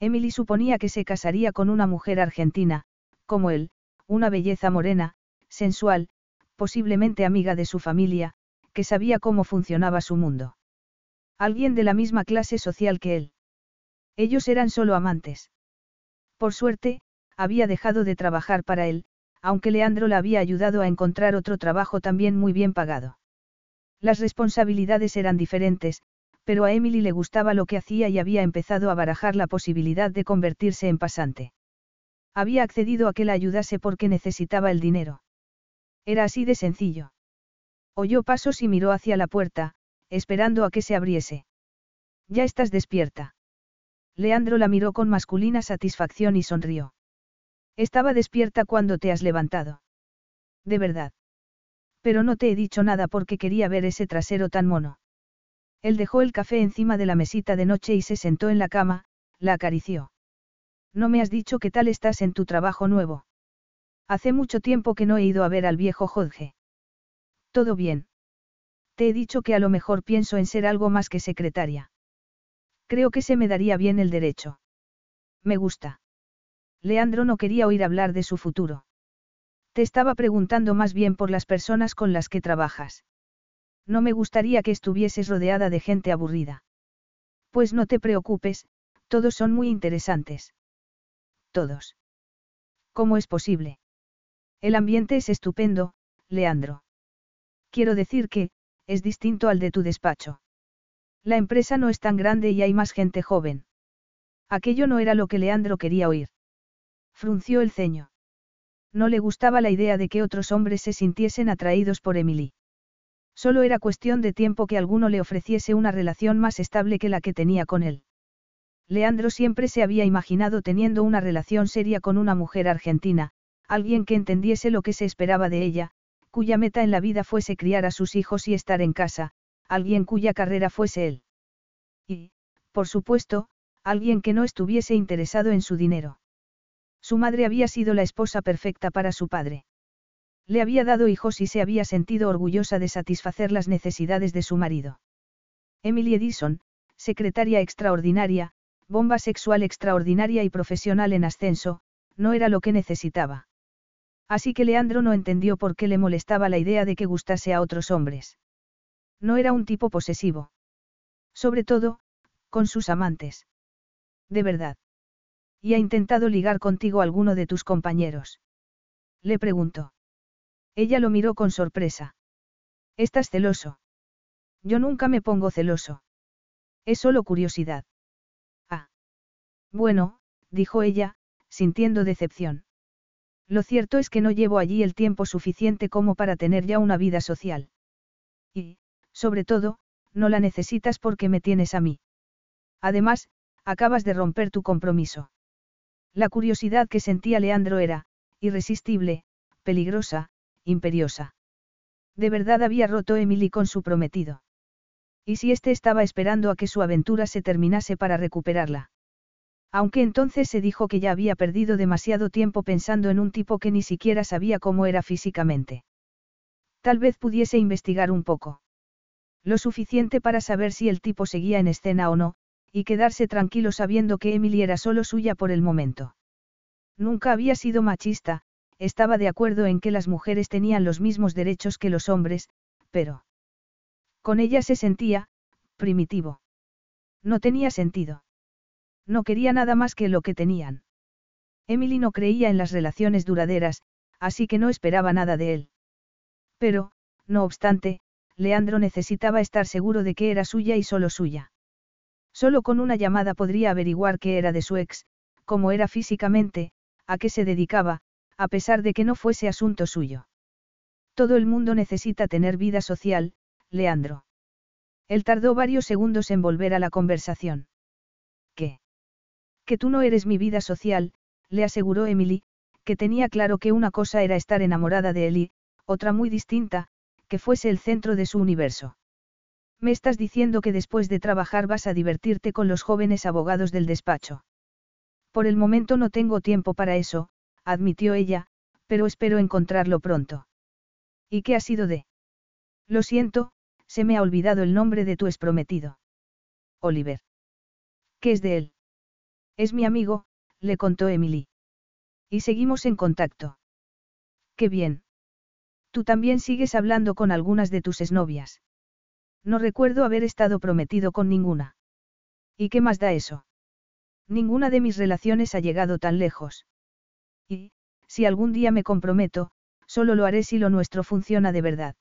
Emily suponía que se casaría con una mujer argentina, como él, una belleza morena, sensual, posiblemente amiga de su familia, que sabía cómo funcionaba su mundo. Alguien de la misma clase social que él. Ellos eran solo amantes. Por suerte, había dejado de trabajar para él, aunque Leandro la había ayudado a encontrar otro trabajo también muy bien pagado. Las responsabilidades eran diferentes, pero a Emily le gustaba lo que hacía y había empezado a barajar la posibilidad de convertirse en pasante. Había accedido a que la ayudase porque necesitaba el dinero. Era así de sencillo. Oyó pasos y miró hacia la puerta, esperando a que se abriese. Ya estás despierta. Leandro la miró con masculina satisfacción y sonrió. Estaba despierta cuando te has levantado. De verdad. Pero no te he dicho nada porque quería ver ese trasero tan mono. Él dejó el café encima de la mesita de noche y se sentó en la cama, la acarició. No me has dicho qué tal estás en tu trabajo nuevo. Hace mucho tiempo que no he ido a ver al viejo Jorge. Todo bien. Te he dicho que a lo mejor pienso en ser algo más que secretaria. Creo que se me daría bien el derecho. Me gusta. Leandro no quería oír hablar de su futuro. Te estaba preguntando más bien por las personas con las que trabajas. No me gustaría que estuvieses rodeada de gente aburrida. Pues no te preocupes, todos son muy interesantes. Todos. ¿Cómo es posible? El ambiente es estupendo, Leandro. Quiero decir que, es distinto al de tu despacho. La empresa no es tan grande y hay más gente joven. Aquello no era lo que Leandro quería oír. Frunció el ceño. No le gustaba la idea de que otros hombres se sintiesen atraídos por Emily. Solo era cuestión de tiempo que alguno le ofreciese una relación más estable que la que tenía con él. Leandro siempre se había imaginado teniendo una relación seria con una mujer argentina, alguien que entendiese lo que se esperaba de ella, cuya meta en la vida fuese criar a sus hijos y estar en casa, alguien cuya carrera fuese él. Y, por supuesto, alguien que no estuviese interesado en su dinero. Su madre había sido la esposa perfecta para su padre. Le había dado hijos y se había sentido orgullosa de satisfacer las necesidades de su marido. Emily Edison, secretaria extraordinaria, bomba sexual extraordinaria y profesional en ascenso, no era lo que necesitaba. Así que Leandro no entendió por qué le molestaba la idea de que gustase a otros hombres. No era un tipo posesivo. Sobre todo, con sus amantes. De verdad. ¿Y ha intentado ligar contigo alguno de tus compañeros? Le preguntó. Ella lo miró con sorpresa. ¿Estás celoso? Yo nunca me pongo celoso. Es solo curiosidad. Ah. Bueno, dijo ella, sintiendo decepción. Lo cierto es que no llevo allí el tiempo suficiente como para tener ya una vida social. Y, sobre todo, no la necesitas porque me tienes a mí. Además, acabas de romper tu compromiso. La curiosidad que sentía Leandro era, irresistible, peligrosa, imperiosa. De verdad había roto Emily con su prometido. ¿Y si éste estaba esperando a que su aventura se terminase para recuperarla? Aunque entonces se dijo que ya había perdido demasiado tiempo pensando en un tipo que ni siquiera sabía cómo era físicamente. Tal vez pudiese investigar un poco. Lo suficiente para saber si el tipo seguía en escena o no, y quedarse tranquilo sabiendo que Emily era solo suya por el momento. Nunca había sido machista, estaba de acuerdo en que las mujeres tenían los mismos derechos que los hombres, pero... Con ella se sentía, primitivo. No tenía sentido. No quería nada más que lo que tenían. Emily no creía en las relaciones duraderas, así que no esperaba nada de él. Pero, no obstante, Leandro necesitaba estar seguro de que era suya y solo suya. Solo con una llamada podría averiguar qué era de su ex, cómo era físicamente, a qué se dedicaba, a pesar de que no fuese asunto suyo. Todo el mundo necesita tener vida social, Leandro. Él tardó varios segundos en volver a la conversación. ¿Qué? Que tú no eres mi vida social, le aseguró Emily, que tenía claro que una cosa era estar enamorada de él y, otra muy distinta, que fuese el centro de su universo. Me estás diciendo que después de trabajar vas a divertirte con los jóvenes abogados del despacho. Por el momento no tengo tiempo para eso, admitió ella, pero espero encontrarlo pronto. ¿Y qué ha sido de? Lo siento, se me ha olvidado el nombre de tu esprometido. Oliver. ¿Qué es de él? Es mi amigo, le contó Emily. Y seguimos en contacto. Qué bien. Tú también sigues hablando con algunas de tus exnovias. No recuerdo haber estado prometido con ninguna. ¿Y qué más da eso? Ninguna de mis relaciones ha llegado tan lejos. Si algún día me comprometo, solo lo haré si lo nuestro funciona de verdad.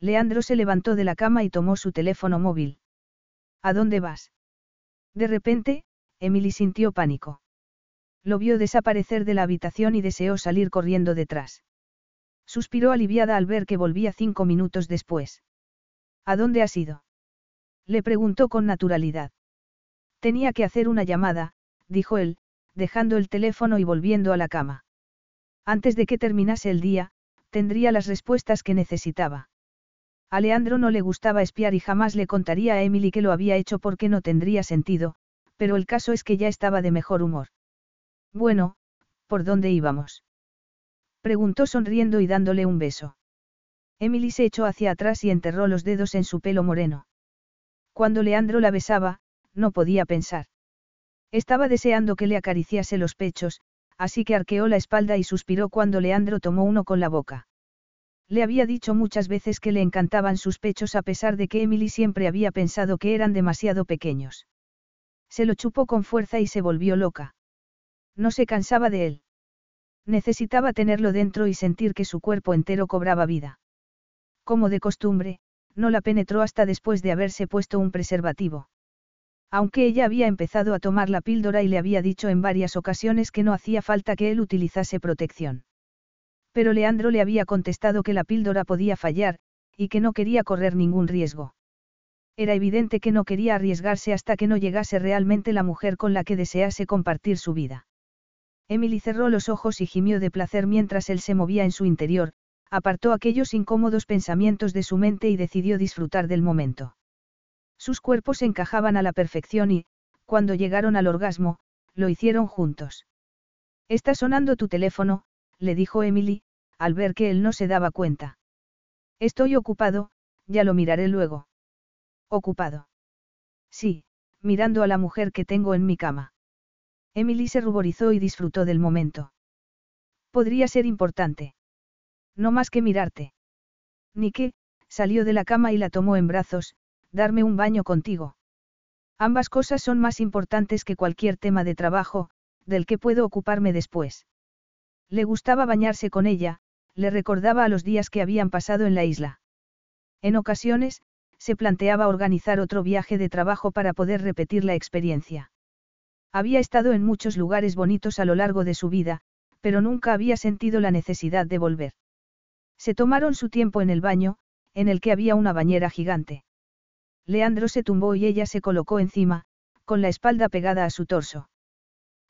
Leandro se levantó de la cama y tomó su teléfono móvil. ¿A dónde vas? De repente, Emily sintió pánico. Lo vio desaparecer de la habitación y deseó salir corriendo detrás. Suspiró aliviada al ver que volvía cinco minutos después. ¿A dónde has ido? Le preguntó con naturalidad. Tenía que hacer una llamada, dijo él, dejando el teléfono y volviendo a la cama. Antes de que terminase el día, tendría las respuestas que necesitaba. A Leandro no le gustaba espiar y jamás le contaría a Emily que lo había hecho porque no tendría sentido, pero el caso es que ya estaba de mejor humor. Bueno, ¿por dónde íbamos? Preguntó sonriendo y dándole un beso. Emily se echó hacia atrás y enterró los dedos en su pelo moreno. Cuando Leandro la besaba, no podía pensar. Estaba deseando que le acariciase los pechos, así que arqueó la espalda y suspiró cuando Leandro tomó uno con la boca. Le había dicho muchas veces que le encantaban sus pechos a pesar de que Emily siempre había pensado que eran demasiado pequeños. Se lo chupó con fuerza y se volvió loca. No se cansaba de él. Necesitaba tenerlo dentro y sentir que su cuerpo entero cobraba vida. Como de costumbre, no la penetró hasta después de haberse puesto un preservativo. Aunque ella había empezado a tomar la píldora y le había dicho en varias ocasiones que no hacía falta que él utilizase protección. Pero Leandro le había contestado que la píldora podía fallar, y que no quería correr ningún riesgo. Era evidente que no quería arriesgarse hasta que no llegase realmente la mujer con la que desease compartir su vida. Emily cerró los ojos y gimió de placer mientras él se movía en su interior, apartó aquellos incómodos pensamientos de su mente y decidió disfrutar del momento. Sus cuerpos encajaban a la perfección y, cuando llegaron al orgasmo, lo hicieron juntos. Está sonando tu teléfono, le dijo Emily, al ver que él no se daba cuenta. Estoy ocupado, ya lo miraré luego. ¿Ocupado? Sí, mirando a la mujer que tengo en mi cama. Emily se ruborizó y disfrutó del momento. Podría ser importante. No más que mirarte. Ni que, salió de la cama y la tomó en brazos, darme un baño contigo. Ambas cosas son más importantes que cualquier tema de trabajo, del que puedo ocuparme después. Le gustaba bañarse con ella, le recordaba a los días que habían pasado en la isla. En ocasiones, se planteaba organizar otro viaje de trabajo para poder repetir la experiencia. Había estado en muchos lugares bonitos a lo largo de su vida, pero nunca había sentido la necesidad de volver. Se tomaron su tiempo en el baño, en el que había una bañera gigante. Leandro se tumbó y ella se colocó encima, con la espalda pegada a su torso.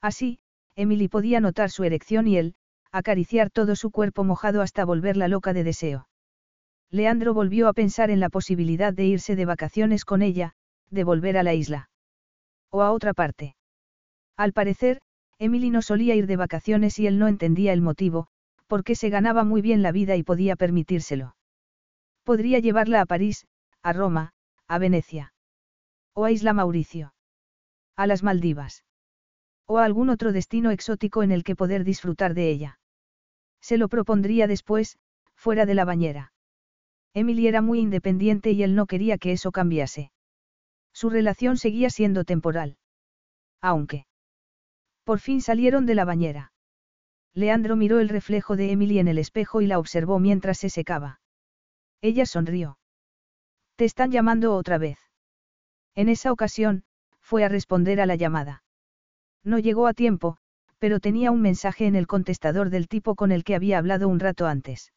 Así, Emily podía notar su erección y él, acariciar todo su cuerpo mojado hasta volverla loca de deseo. Leandro volvió a pensar en la posibilidad de irse de vacaciones con ella, de volver a la isla. O a otra parte. Al parecer, Emily no solía ir de vacaciones y él no entendía el motivo, porque se ganaba muy bien la vida y podía permitírselo. Podría llevarla a París, a Roma, a Venecia. O a Isla Mauricio. A las Maldivas. O a algún otro destino exótico en el que poder disfrutar de ella. Se lo propondría después, fuera de la bañera. Emily era muy independiente y él no quería que eso cambiase. Su relación seguía siendo temporal. Aunque. Por fin salieron de la bañera. Leandro miró el reflejo de Emily en el espejo y la observó mientras se secaba. Ella sonrió. Te están llamando otra vez. En esa ocasión, fue a responder a la llamada. No llegó a tiempo, pero tenía un mensaje en el contestador del tipo con el que había hablado un rato antes.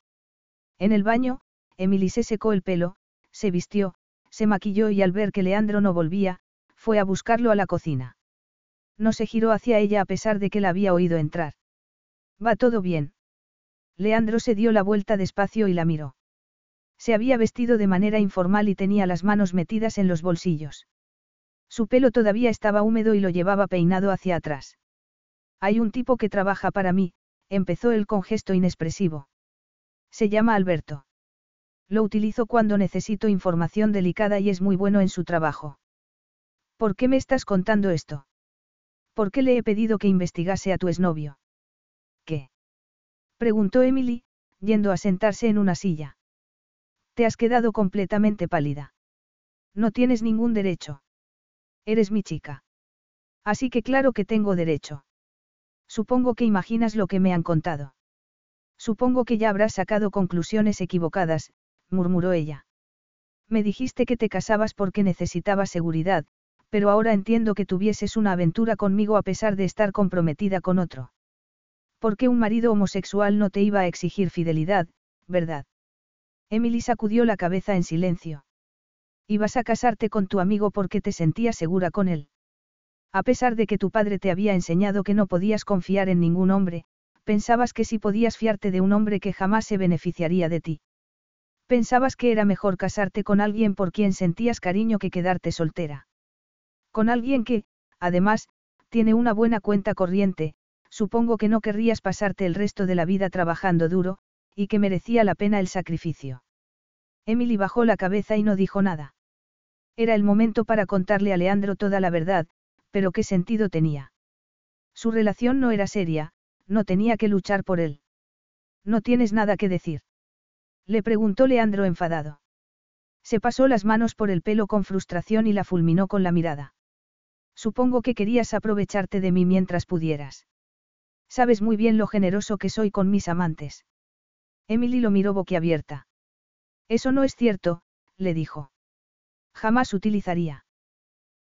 En el baño, Emily se secó el pelo, se vistió, se maquilló y al ver que Leandro no volvía, fue a buscarlo a la cocina. No se giró hacia ella a pesar de que la había oído entrar. Va todo bien. Leandro se dio la vuelta despacio y la miró. Se había vestido de manera informal y tenía las manos metidas en los bolsillos. Su pelo todavía estaba húmedo y lo llevaba peinado hacia atrás. Hay un tipo que trabaja para mí, empezó él con gesto inexpresivo. Se llama Alberto. Lo utilizo cuando necesito información delicada y es muy bueno en su trabajo. ¿Por qué me estás contando esto? ¿Por qué le he pedido que investigase a tu exnovio? ¿Qué? preguntó Emily, yendo a sentarse en una silla. Te has quedado completamente pálida. No tienes ningún derecho. Eres mi chica. Así que claro que tengo derecho. Supongo que imaginas lo que me han contado. Supongo que ya habrás sacado conclusiones equivocadas, murmuró ella. Me dijiste que te casabas porque necesitabas seguridad, pero ahora entiendo que tuvieses una aventura conmigo a pesar de estar comprometida con otro. Porque un marido homosexual no te iba a exigir fidelidad, ¿verdad? Emily sacudió la cabeza en silencio. Ibas a casarte con tu amigo porque te sentías segura con él. A pesar de que tu padre te había enseñado que no podías confiar en ningún hombre, pensabas que sí podías fiarte de un hombre que jamás se beneficiaría de ti. Pensabas que era mejor casarte con alguien por quien sentías cariño que quedarte soltera. Con alguien que, además, tiene una buena cuenta corriente, supongo que no querrías pasarte el resto de la vida trabajando duro, y que merecía la pena el sacrificio. Emily bajó la cabeza y no dijo nada. Era el momento para contarle a Leandro toda la verdad, pero ¿qué sentido tenía? Su relación no era seria, no tenía que luchar por él. ¿No tienes nada que decir? Le preguntó Leandro enfadado. Se pasó las manos por el pelo con frustración y la fulminó con la mirada. Supongo que querías aprovecharte de mí mientras pudieras. Sabes muy bien lo generoso que soy con mis amantes. Emily lo miró boquiabierta. Eso no es cierto, le dijo. Jamás utilizaría.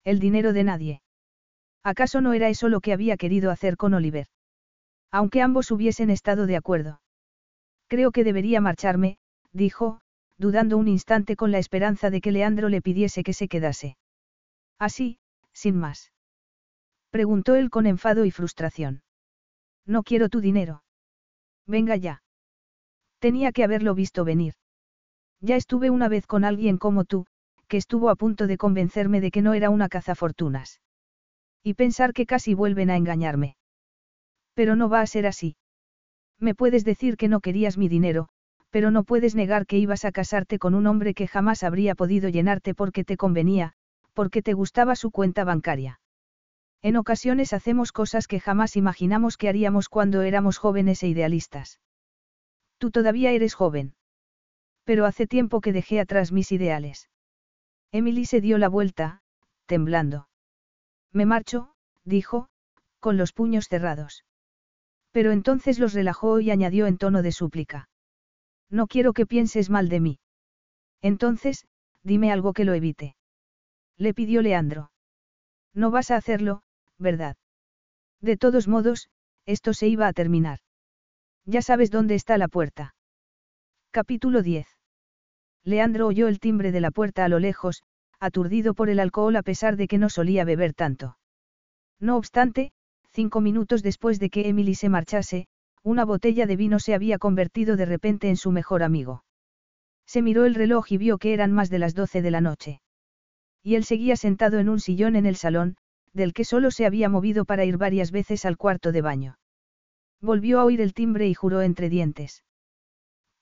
El dinero de nadie. ¿Acaso no era eso lo que había querido hacer con Oliver? Aunque ambos hubiesen estado de acuerdo. Creo que debería marcharme, dijo, dudando un instante con la esperanza de que Leandro le pidiese que se quedase. Así, sin más. Preguntó él con enfado y frustración. No quiero tu dinero. Venga ya. Tenía que haberlo visto venir. Ya estuve una vez con alguien como tú, que estuvo a punto de convencerme de que no era una cazafortunas. Y pensar que casi vuelven a engañarme. Pero no va a ser así. Me puedes decir que no querías mi dinero, pero no puedes negar que ibas a casarte con un hombre que jamás habría podido llenarte porque te convenía, porque te gustaba su cuenta bancaria. En ocasiones hacemos cosas que jamás imaginamos que haríamos cuando éramos jóvenes e idealistas. Tú todavía eres joven. Pero hace tiempo que dejé atrás mis ideales. Emily se dio la vuelta, temblando. Me marcho, dijo, con los puños cerrados. Pero entonces los relajó y añadió en tono de súplica. No quiero que pienses mal de mí. Entonces, dime algo que lo evite. Le pidió Leandro. No vas a hacerlo, ¿verdad? De todos modos, esto se iba a terminar. Ya sabes dónde está la puerta. Capítulo 10. Leandro oyó el timbre de la puerta a lo lejos, aturdido por el alcohol a pesar de que no solía beber tanto. No obstante, cinco minutos después de que Emily se marchase, una botella de vino se había convertido de repente en su mejor amigo. Se miró el reloj y vio que eran más de las doce de la noche. Y él seguía sentado en un sillón en el salón, del que solo se había movido para ir varias veces al cuarto de baño. Volvió a oír el timbre y juró entre dientes.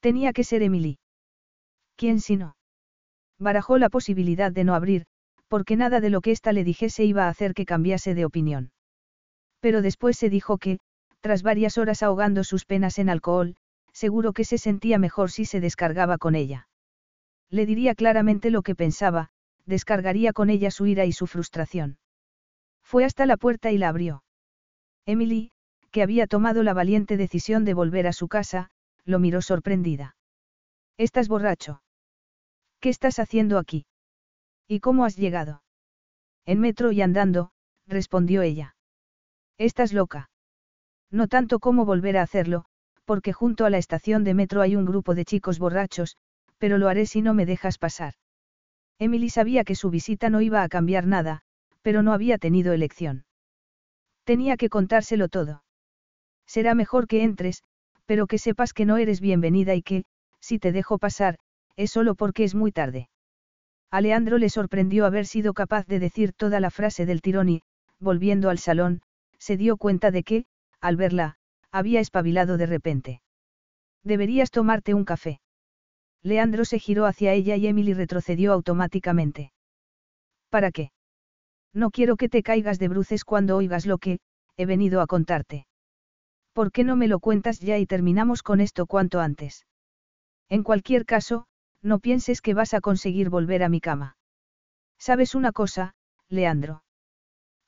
Tenía que ser Emily. ¿Quién si no? Barajó la posibilidad de no abrir, porque nada de lo que ésta le dijese iba a hacer que cambiase de opinión. Pero después se dijo que, tras varias horas ahogando sus penas en alcohol, seguro que se sentía mejor si se descargaba con ella. Le diría claramente lo que pensaba, descargaría con ella su ira y su frustración. Fue hasta la puerta y la abrió. Emily, que había tomado la valiente decisión de volver a su casa, lo miró sorprendida. ¿Estás borracho? ¿Qué estás haciendo aquí? ¿Y cómo has llegado? En metro y andando, respondió ella. Estás loca. No tanto como volver a hacerlo, porque junto a la estación de metro hay un grupo de chicos borrachos, pero lo haré si no me dejas pasar. Emily sabía que su visita no iba a cambiar nada, pero no había tenido elección. Tenía que contárselo todo. Será mejor que entres, pero que sepas que no eres bienvenida y que, si te dejo pasar, es solo porque es muy tarde. A Leandro le sorprendió haber sido capaz de decir toda la frase del tirón y, volviendo al salón, se dio cuenta de que, al verla, había espabilado de repente. Deberías tomarte un café. Leandro se giró hacia ella y Emily retrocedió automáticamente. ¿Para qué? No quiero que te caigas de bruces cuando oigas lo que, he venido a contarte. ¿Por qué no me lo cuentas ya y terminamos con esto cuanto antes? En cualquier caso, no pienses que vas a conseguir volver a mi cama. ¿Sabes una cosa, Leandro?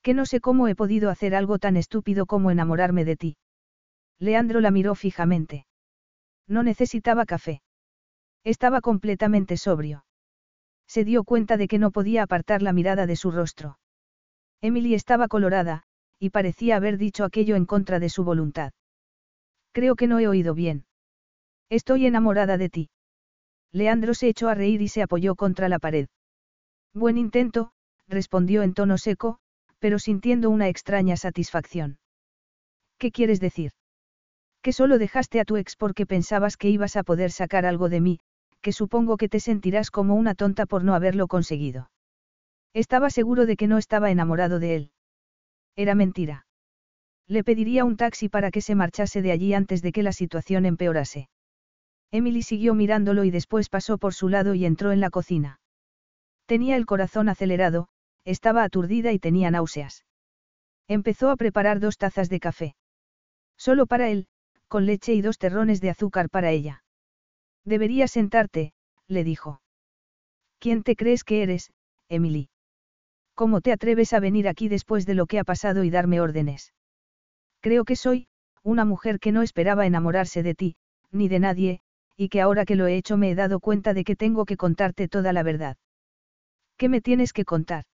Que no sé cómo he podido hacer algo tan estúpido como enamorarme de ti. Leandro la miró fijamente. No necesitaba café. Estaba completamente sobrio. Se dio cuenta de que no podía apartar la mirada de su rostro. Emily estaba colorada, y parecía haber dicho aquello en contra de su voluntad. Creo que no he oído bien. Estoy enamorada de ti. Leandro se echó a reír y se apoyó contra la pared. Buen intento, respondió en tono seco, pero sintiendo una extraña satisfacción. ¿Qué quieres decir? Que solo dejaste a tu ex porque pensabas que ibas a poder sacar algo de mí, que supongo que te sentirás como una tonta por no haberlo conseguido. Estaba seguro de que no estaba enamorado de él. Era mentira. Le pediría un taxi para que se marchase de allí antes de que la situación empeorase. Emily siguió mirándolo y después pasó por su lado y entró en la cocina. Tenía el corazón acelerado, estaba aturdida y tenía náuseas. Empezó a preparar dos tazas de café. Solo para él, con leche y dos terrones de azúcar para ella. Deberías sentarte, le dijo. ¿Quién te crees que eres, Emily? ¿Cómo te atreves a venir aquí después de lo que ha pasado y darme órdenes? Creo que soy, una mujer que no esperaba enamorarse de ti, ni de nadie, y que ahora que lo he hecho me he dado cuenta de que tengo que contarte toda la verdad. ¿Qué me tienes que contar?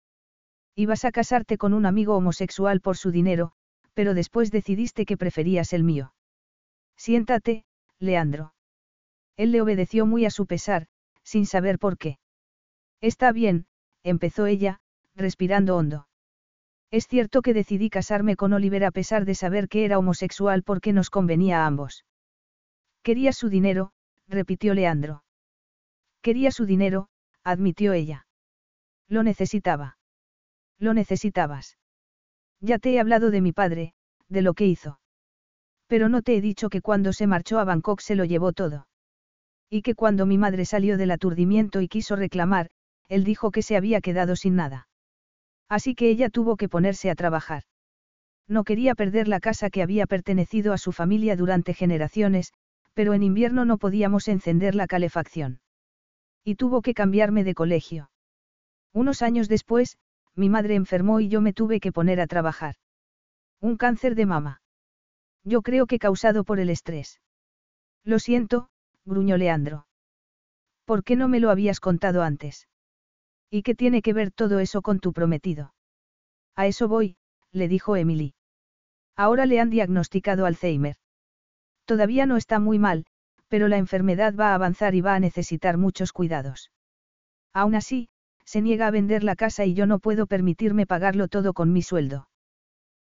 Ibas a casarte con un amigo homosexual por su dinero, pero después decidiste que preferías el mío. Siéntate, Leandro. Él le obedeció muy a su pesar, sin saber por qué. Está bien, empezó ella, respirando hondo. Es cierto que decidí casarme con Oliver a pesar de saber que era homosexual porque nos convenía a ambos. Quería su dinero, repitió Leandro. Quería su dinero, admitió ella. Lo necesitaba. Lo necesitabas. Ya te he hablado de mi padre, de lo que hizo. Pero no te he dicho que cuando se marchó a Bangkok se lo llevó todo. Y que cuando mi madre salió del aturdimiento y quiso reclamar, él dijo que se había quedado sin nada. Así que ella tuvo que ponerse a trabajar. No quería perder la casa que había pertenecido a su familia durante generaciones, pero en invierno no podíamos encender la calefacción. Y tuvo que cambiarme de colegio. Unos años después, mi madre enfermó y yo me tuve que poner a trabajar. Un cáncer de mama. Yo creo que causado por el estrés. Lo siento, gruñó Leandro. ¿Por qué no me lo habías contado antes? ¿Y qué tiene que ver todo eso con tu prometido? A eso voy, le dijo Emily. Ahora le han diagnosticado Alzheimer. Todavía no está muy mal, pero la enfermedad va a avanzar y va a necesitar muchos cuidados. Aún así, se niega a vender la casa y yo no puedo permitirme pagarlo todo con mi sueldo.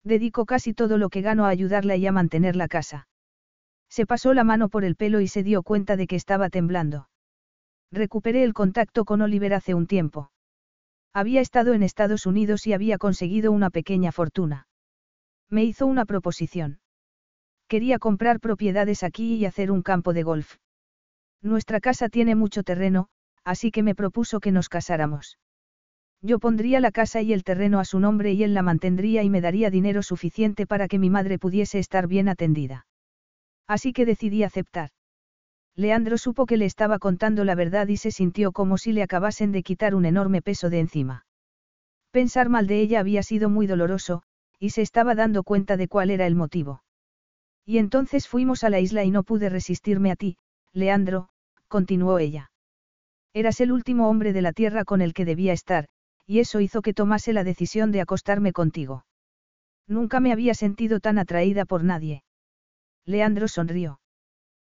Dedico casi todo lo que gano a ayudarla y a mantener la casa. Se pasó la mano por el pelo y se dio cuenta de que estaba temblando. Recuperé el contacto con Oliver hace un tiempo. Había estado en Estados Unidos y había conseguido una pequeña fortuna. Me hizo una proposición. Quería comprar propiedades aquí y hacer un campo de golf. Nuestra casa tiene mucho terreno, así que me propuso que nos casáramos. Yo pondría la casa y el terreno a su nombre y él la mantendría y me daría dinero suficiente para que mi madre pudiese estar bien atendida. Así que decidí aceptar. Leandro supo que le estaba contando la verdad y se sintió como si le acabasen de quitar un enorme peso de encima. Pensar mal de ella había sido muy doloroso, y se estaba dando cuenta de cuál era el motivo. Y entonces fuimos a la isla y no pude resistirme a ti, Leandro, continuó ella. Eras el último hombre de la tierra con el que debía estar, y eso hizo que tomase la decisión de acostarme contigo. Nunca me había sentido tan atraída por nadie. Leandro sonrió.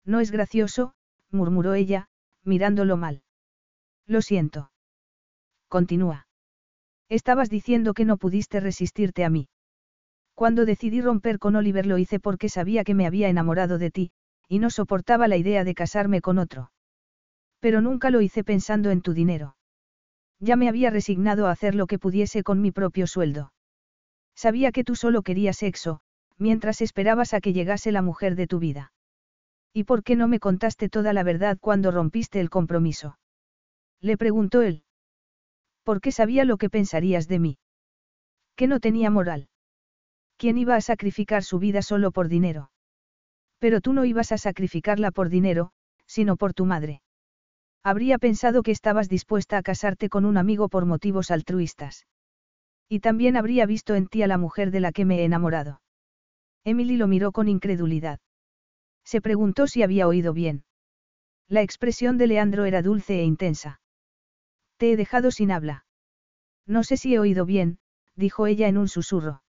No es gracioso, murmuró ella, mirándolo mal. Lo siento. Continúa. Estabas diciendo que no pudiste resistirte a mí. Cuando decidí romper con Oliver lo hice porque sabía que me había enamorado de ti, y no soportaba la idea de casarme con otro. Pero nunca lo hice pensando en tu dinero. Ya me había resignado a hacer lo que pudiese con mi propio sueldo. Sabía que tú solo querías sexo, mientras esperabas a que llegase la mujer de tu vida. ¿Y por qué no me contaste toda la verdad cuando rompiste el compromiso? Le preguntó él. Porque sabía lo que pensarías de mí. Que no tenía moral. ¿Quién iba a sacrificar su vida solo por dinero? Pero tú no ibas a sacrificarla por dinero, sino por tu madre. Habría pensado que estabas dispuesta a casarte con un amigo por motivos altruistas. Y también habría visto en ti a la mujer de la que me he enamorado. Emily lo miró con incredulidad. Se preguntó si había oído bien. La expresión de Leandro era dulce e intensa. Te he dejado sin habla. No sé si he oído bien, dijo ella en un susurro.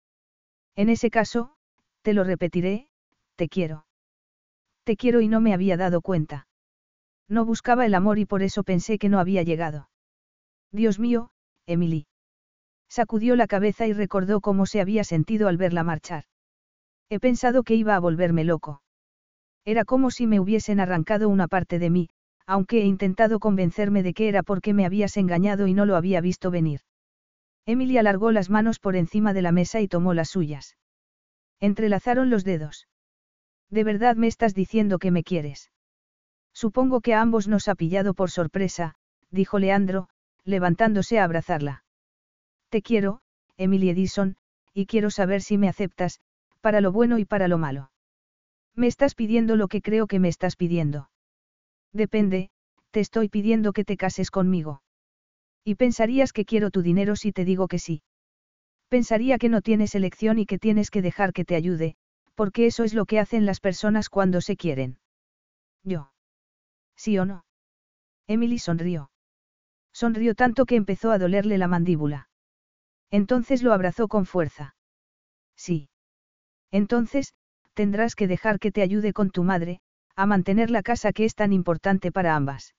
En ese caso, te lo repetiré, te quiero. Te quiero y no me había dado cuenta. No buscaba el amor y por eso pensé que no había llegado. Dios mío, Emily. Sacudió la cabeza y recordó cómo se había sentido al verla marchar. He pensado que iba a volverme loco. Era como si me hubiesen arrancado una parte de mí, aunque he intentado convencerme de que era porque me habías engañado y no lo había visto venir. Emily alargó las manos por encima de la mesa y tomó las suyas. Entrelazaron los dedos. ¿De verdad me estás diciendo que me quieres? Supongo que a ambos nos ha pillado por sorpresa, dijo Leandro, levantándose a abrazarla. Te quiero, Emily Edison, y quiero saber si me aceptas, para lo bueno y para lo malo. Me estás pidiendo lo que creo que me estás pidiendo. Depende, te estoy pidiendo que te cases conmigo. Y pensarías que quiero tu dinero si te digo que sí. Pensaría que no tienes elección y que tienes que dejar que te ayude, porque eso es lo que hacen las personas cuando se quieren. Yo. ¿Sí o no? Emily sonrió. Sonrió tanto que empezó a dolerle la mandíbula. Entonces lo abrazó con fuerza. Sí. Entonces, tendrás que dejar que te ayude con tu madre, a mantener la casa que es tan importante para ambas.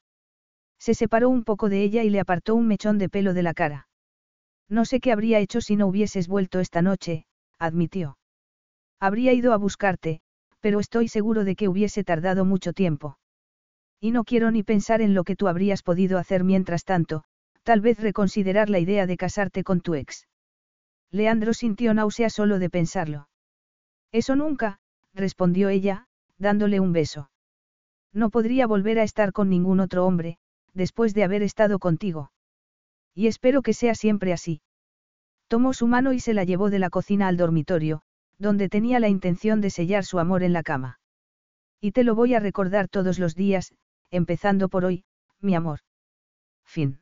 Se separó un poco de ella y le apartó un mechón de pelo de la cara. No sé qué habría hecho si no hubieses vuelto esta noche, admitió. Habría ido a buscarte, pero estoy seguro de que hubiese tardado mucho tiempo. Y no quiero ni pensar en lo que tú habrías podido hacer mientras tanto, tal vez reconsiderar la idea de casarte con tu ex. Leandro sintió náusea solo de pensarlo. Eso nunca, respondió ella, dándole un beso. No podría volver a estar con ningún otro hombre, después de haber estado contigo. Y espero que sea siempre así. Tomó su mano y se la llevó de la cocina al dormitorio, donde tenía la intención de sellar su amor en la cama. Y te lo voy a recordar todos los días, empezando por hoy, mi amor. Fin.